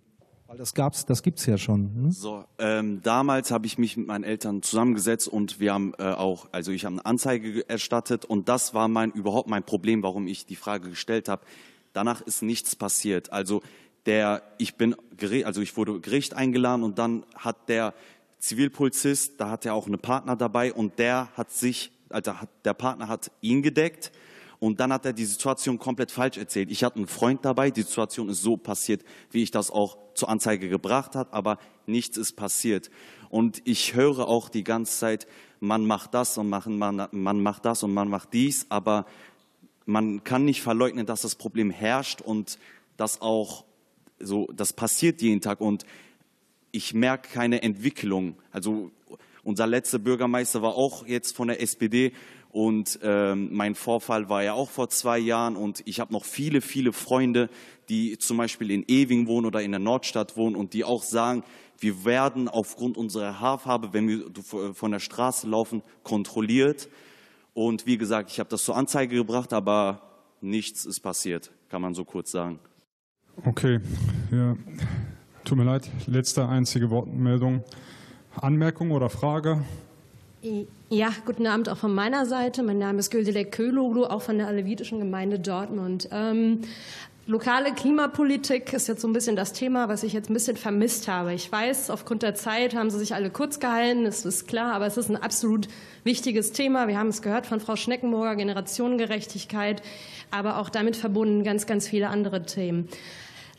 Weil das gab's, das gibt's ja schon. Hm? So, ähm, damals habe ich mich mit meinen Eltern zusammengesetzt und wir haben äh, auch, also ich habe eine Anzeige erstattet und das war mein überhaupt mein Problem, warum ich die Frage gestellt habe. Danach ist nichts passiert. Also der, ich bin, also ich wurde Gericht eingeladen und dann hat der Zivilpolizist, da hat er auch eine Partner dabei und der hat sich, also der Partner hat ihn gedeckt und dann hat er die Situation komplett falsch erzählt. Ich hatte einen Freund dabei, die Situation ist so passiert, wie ich das auch zur Anzeige gebracht habe, aber nichts ist passiert. Und ich höre auch die ganze Zeit, man macht das und man, man, man macht das und man macht dies, aber man kann nicht verleugnen, dass das Problem herrscht und das auch so, das passiert jeden Tag und ich merke keine Entwicklung. Also unser letzter Bürgermeister war auch jetzt von der SPD und ähm, mein Vorfall war ja auch vor zwei Jahren und ich habe noch viele, viele Freunde, die zum Beispiel in Ewing wohnen oder in der Nordstadt wohnen und die auch sagen, wir werden aufgrund unserer Haarfarbe, wenn wir von der Straße laufen, kontrolliert. Und wie gesagt, ich habe das zur Anzeige gebracht, aber nichts ist passiert, kann man so kurz sagen. Okay, ja. tut mir leid, letzte einzige Wortmeldung. Anmerkung oder Frage? Ja, guten Abend auch von meiner Seite. Mein Name ist Güldilek Köhloglu, auch von der Alevitischen Gemeinde Dortmund. Ähm, lokale Klimapolitik ist jetzt so ein bisschen das Thema, was ich jetzt ein bisschen vermisst habe. Ich weiß, aufgrund der Zeit haben Sie sich alle kurz gehalten, das ist klar, aber es ist ein absolut wichtiges Thema. Wir haben es gehört von Frau Schneckenburger, Generationengerechtigkeit, aber auch damit verbunden ganz, ganz viele andere Themen.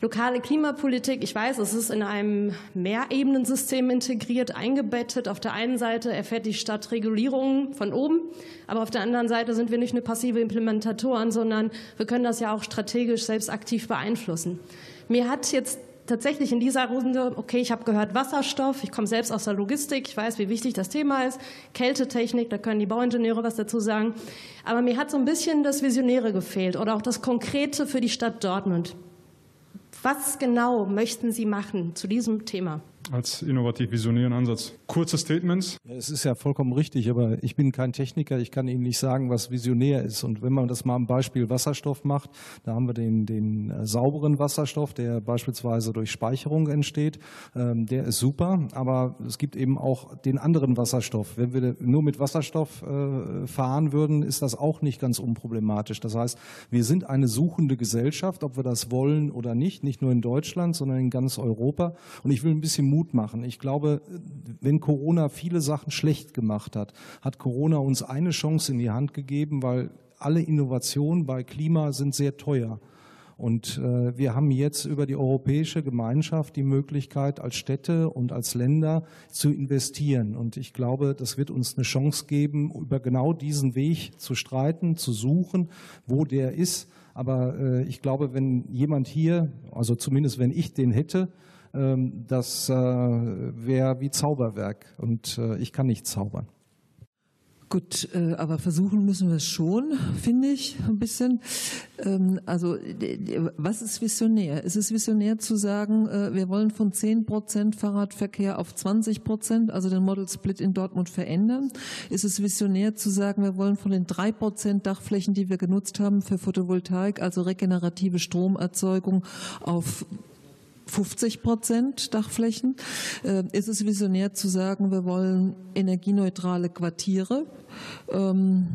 Lokale Klimapolitik, ich weiß, es ist in einem Mehrebenensystem integriert, eingebettet. Auf der einen Seite erfährt die Stadt Regulierungen von oben, aber auf der anderen Seite sind wir nicht eine passive Implementatoren, sondern wir können das ja auch strategisch selbst aktiv beeinflussen. Mir hat jetzt tatsächlich in dieser Runde, okay, ich habe gehört Wasserstoff, ich komme selbst aus der Logistik, ich weiß, wie wichtig das Thema ist, Kältetechnik, da können die Bauingenieure was dazu sagen. Aber mir hat so ein bisschen das Visionäre gefehlt oder auch das Konkrete für die Stadt Dortmund. Was genau möchten Sie machen zu diesem Thema? Als innovativ visionären Ansatz. Kurze Statements. Es ist ja vollkommen richtig, aber ich bin kein Techniker. Ich kann Ihnen nicht sagen, was visionär ist. Und wenn man das mal am Beispiel Wasserstoff macht, da haben wir den, den äh, sauberen Wasserstoff, der beispielsweise durch Speicherung entsteht. Ähm, der ist super, aber es gibt eben auch den anderen Wasserstoff. Wenn wir nur mit Wasserstoff äh, fahren würden, ist das auch nicht ganz unproblematisch. Das heißt, wir sind eine suchende Gesellschaft, ob wir das wollen oder nicht, nicht nur in Deutschland, sondern in ganz Europa. Und ich will ein bisschen Mut machen. Ich glaube, wenn Corona viele Sachen schlecht gemacht hat, hat Corona uns eine Chance in die Hand gegeben, weil alle Innovationen bei Klima sind sehr teuer. Und äh, wir haben jetzt über die europäische Gemeinschaft die Möglichkeit, als Städte und als Länder zu investieren. Und ich glaube, das wird uns eine Chance geben, über genau diesen Weg zu streiten, zu suchen, wo der ist. Aber äh, ich glaube, wenn jemand hier, also zumindest wenn ich den hätte, ähm, das äh, wäre wie Zauberwerk und äh, ich kann nicht zaubern. Gut, äh, aber versuchen müssen wir es schon, finde ich, ein bisschen. Ähm, also, was ist visionär? Ist es visionär zu sagen, wir wollen von 10 Prozent Fahrradverkehr auf 20 Prozent, also den Model Split in Dortmund verändern? Ist es visionär zu sagen, wir wollen von den 3 Prozent Dachflächen, die wir genutzt haben für Photovoltaik, also regenerative Stromerzeugung, auf 50 Prozent Dachflächen. Äh, ist es visionär zu sagen, wir wollen energieneutrale Quartiere? Ähm,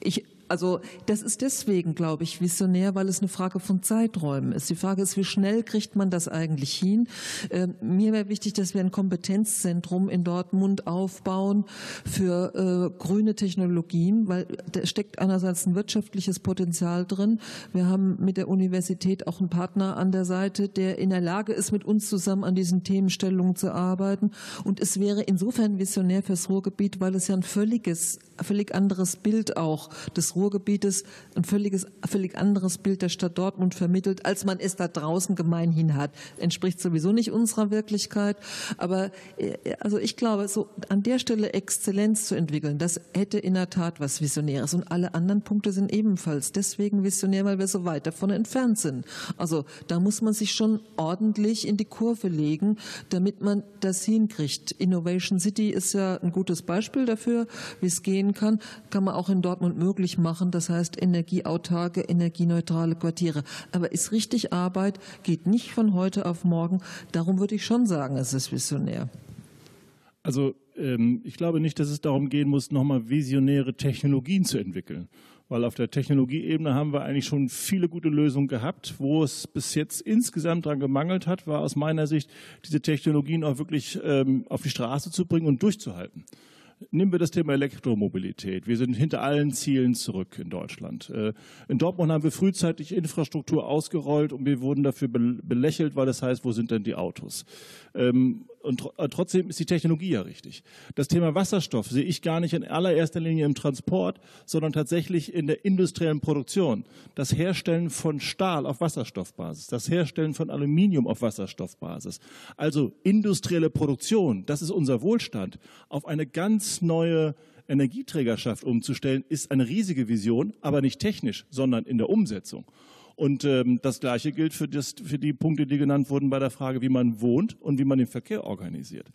ich also das ist deswegen, glaube ich, visionär, weil es eine Frage von Zeiträumen ist. Die Frage ist, wie schnell kriegt man das eigentlich hin? Äh, mir wäre wichtig, dass wir ein Kompetenzzentrum in Dortmund aufbauen für äh, grüne Technologien, weil da steckt einerseits ein wirtschaftliches Potenzial drin. Wir haben mit der Universität auch einen Partner an der Seite, der in der Lage ist, mit uns zusammen an diesen Themenstellungen zu arbeiten. Und es wäre insofern visionär fürs Ruhrgebiet, weil es ja ein völliges, völlig anderes Bild auch des Ruhrgebietes ein völliges, völlig anderes Bild der Stadt Dortmund vermittelt, als man es da draußen gemeinhin hat. Entspricht sowieso nicht unserer Wirklichkeit. Aber äh, also ich glaube, so an der Stelle Exzellenz zu entwickeln, das hätte in der Tat was Visionäres. Und alle anderen Punkte sind ebenfalls deswegen visionär, weil wir so weit davon entfernt sind. Also da muss man sich schon ordentlich in die Kurve legen, damit man das hinkriegt. Innovation City ist ja ein gutes Beispiel dafür, wie es gehen kann. Kann man auch in Dortmund möglich machen machen, das heißt energieautarke, energieneutrale Quartiere. Aber ist richtig Arbeit, geht nicht von heute auf morgen. Darum würde ich schon sagen, es ist visionär. Also ähm, ich glaube nicht, dass es darum gehen muss, nochmal visionäre Technologien zu entwickeln. Weil auf der Technologieebene haben wir eigentlich schon viele gute Lösungen gehabt. Wo es bis jetzt insgesamt daran gemangelt hat, war aus meiner Sicht, diese Technologien auch wirklich ähm, auf die Straße zu bringen und durchzuhalten. Nehmen wir das Thema Elektromobilität. Wir sind hinter allen Zielen zurück in Deutschland. Äh, in Dortmund haben wir frühzeitig Infrastruktur ausgerollt und wir wurden dafür belächelt, weil das heißt, wo sind denn die Autos? Ähm, und äh, trotzdem ist die Technologie ja richtig. Das Thema Wasserstoff sehe ich gar nicht in allererster Linie im Transport, sondern tatsächlich in der industriellen Produktion. Das Herstellen von Stahl auf Wasserstoffbasis, das Herstellen von Aluminium auf Wasserstoffbasis. Also industrielle Produktion, das ist unser Wohlstand, auf eine ganz neue Energieträgerschaft umzustellen, ist eine riesige Vision, aber nicht technisch, sondern in der Umsetzung. Und ähm, das Gleiche gilt für, das, für die Punkte, die genannt wurden bei der Frage, wie man wohnt und wie man den Verkehr organisiert.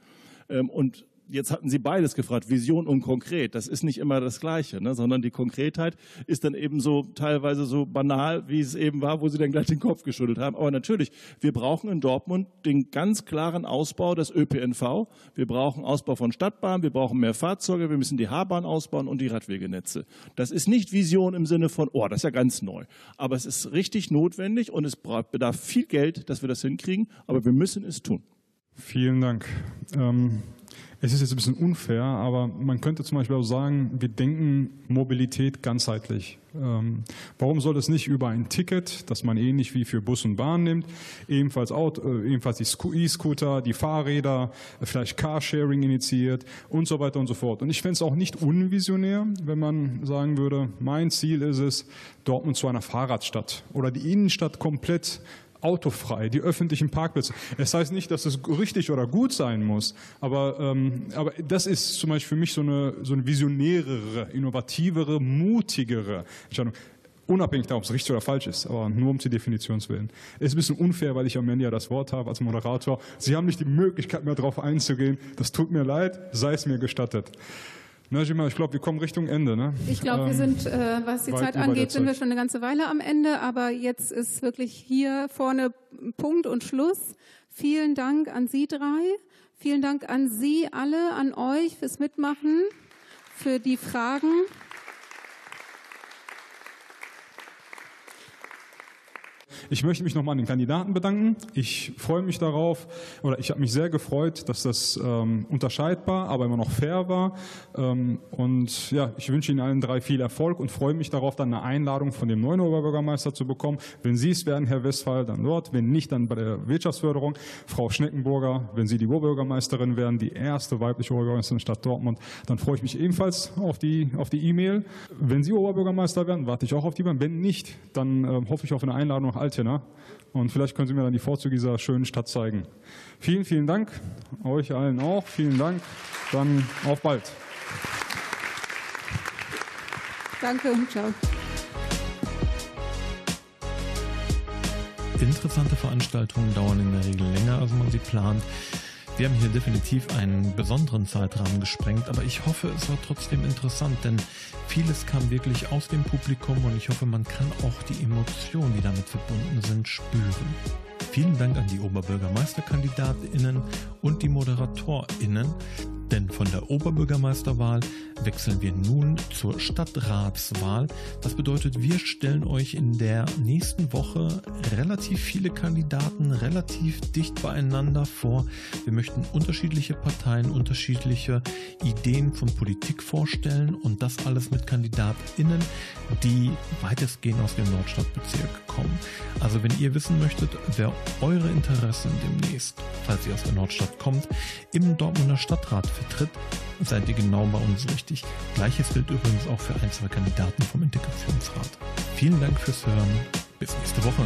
Ähm, und jetzt hatten Sie beides gefragt, Vision und konkret. Das ist nicht immer das Gleiche, ne? sondern die Konkretheit ist dann eben so teilweise so banal, wie es eben war, wo Sie dann gleich den Kopf geschüttelt haben. Aber natürlich, wir brauchen in Dortmund den ganz klaren Ausbau des ÖPNV. Wir brauchen Ausbau von Stadtbahnen, wir brauchen mehr Fahrzeuge, wir müssen die H-Bahn ausbauen und die Radwegenetze. Das ist nicht Vision im Sinne von, oh, das ist ja ganz neu. Aber es ist richtig notwendig und es bedarf viel Geld, dass wir das hinkriegen. Aber wir müssen es tun. Vielen Dank. Ähm es ist jetzt ein bisschen unfair, aber man könnte zum Beispiel auch sagen, wir denken Mobilität ganzheitlich. Ähm, warum soll es nicht über ein Ticket, das man ähnlich wie für Bus und Bahn nimmt, ebenfalls, Auto, äh, ebenfalls die E-Scooter, die Fahrräder, vielleicht Carsharing initiiert und so weiter und so fort. Und ich fände es auch nicht unvisionär, wenn man sagen würde, mein Ziel ist es, Dortmund zu einer Fahrradstadt oder die Innenstadt komplett autofrei, die öffentlichen Parkplätze. Das heißt nicht, dass es richtig oder gut sein muss, aber, ähm, aber das ist zum Beispiel für mich so eine, so eine visionärere, innovativere, mutigere Entscheidung. Unabhängig davon, ob es richtig oder falsch ist, aber nur um die Definitionswillen. Es ist ein bisschen unfair, weil ich am Ende ja das Wort habe als Moderator. Sie haben nicht die Möglichkeit mehr darauf einzugehen. Das tut mir leid, sei es mir gestattet. Najima, ich glaube, wir kommen Richtung Ende. Ne? Ich glaube, wir ähm, sind, äh, was die Zeit angeht, sind wir schon eine ganze Weile am Ende, aber jetzt ist wirklich hier vorne Punkt und Schluss. Vielen Dank an Sie drei. Vielen Dank an Sie alle, an euch fürs Mitmachen, für die Fragen. Ich möchte mich nochmal an den Kandidaten bedanken. Ich freue mich darauf, oder ich habe mich sehr gefreut, dass das ähm, unterscheidbar, aber immer noch fair war. Ähm, und ja, ich wünsche Ihnen allen drei viel Erfolg und freue mich darauf, dann eine Einladung von dem neuen Oberbürgermeister zu bekommen. Wenn Sie es werden, Herr Westphal, dann dort. Wenn nicht, dann bei der Wirtschaftsförderung. Frau Schneckenburger, wenn Sie die Oberbürgermeisterin werden, die erste weibliche Oberbürgermeisterin der Stadt Dortmund, dann freue ich mich ebenfalls auf die auf die E-Mail. Wenn Sie Oberbürgermeister werden, warte ich auch auf die. Wenn nicht, dann äh, hoffe ich auf eine Einladung nach Altena. Und vielleicht können Sie mir dann die Vorzüge dieser schönen Stadt zeigen. Vielen, vielen Dank. Euch allen auch. Vielen Dank. Dann auf bald. Danke und ciao. Interessante Veranstaltungen dauern in der Regel länger, als man sie plant. Wir haben hier definitiv einen besonderen Zeitrahmen gesprengt, aber ich hoffe, es war trotzdem interessant, denn vieles kam wirklich aus dem Publikum und ich hoffe, man kann auch die Emotionen, die damit verbunden sind, spüren. Vielen Dank an die Oberbürgermeisterkandidatinnen und die Moderatorinnen, denn von der Oberbürgermeisterwahl wechseln wir nun zur Stadtratswahl. Das bedeutet, wir stellen euch in der nächsten Woche relativ viele Kandidaten relativ dicht beieinander vor. Wir möchten unterschiedliche Parteien, unterschiedliche Ideen von Politik vorstellen und das alles mit KandidatInnen, die weitestgehend aus dem Nordstadtbezirk kommen. Also wenn ihr wissen möchtet, wer eure Interessen demnächst, falls ihr aus der Nordstadt kommt, im Dortmunder Stadtrat vertritt, seid ihr genau bei uns richtig. Gleiches gilt übrigens auch für ein, zwei Kandidaten vom Integrationsrat. Vielen Dank fürs Hören. Bis nächste Woche.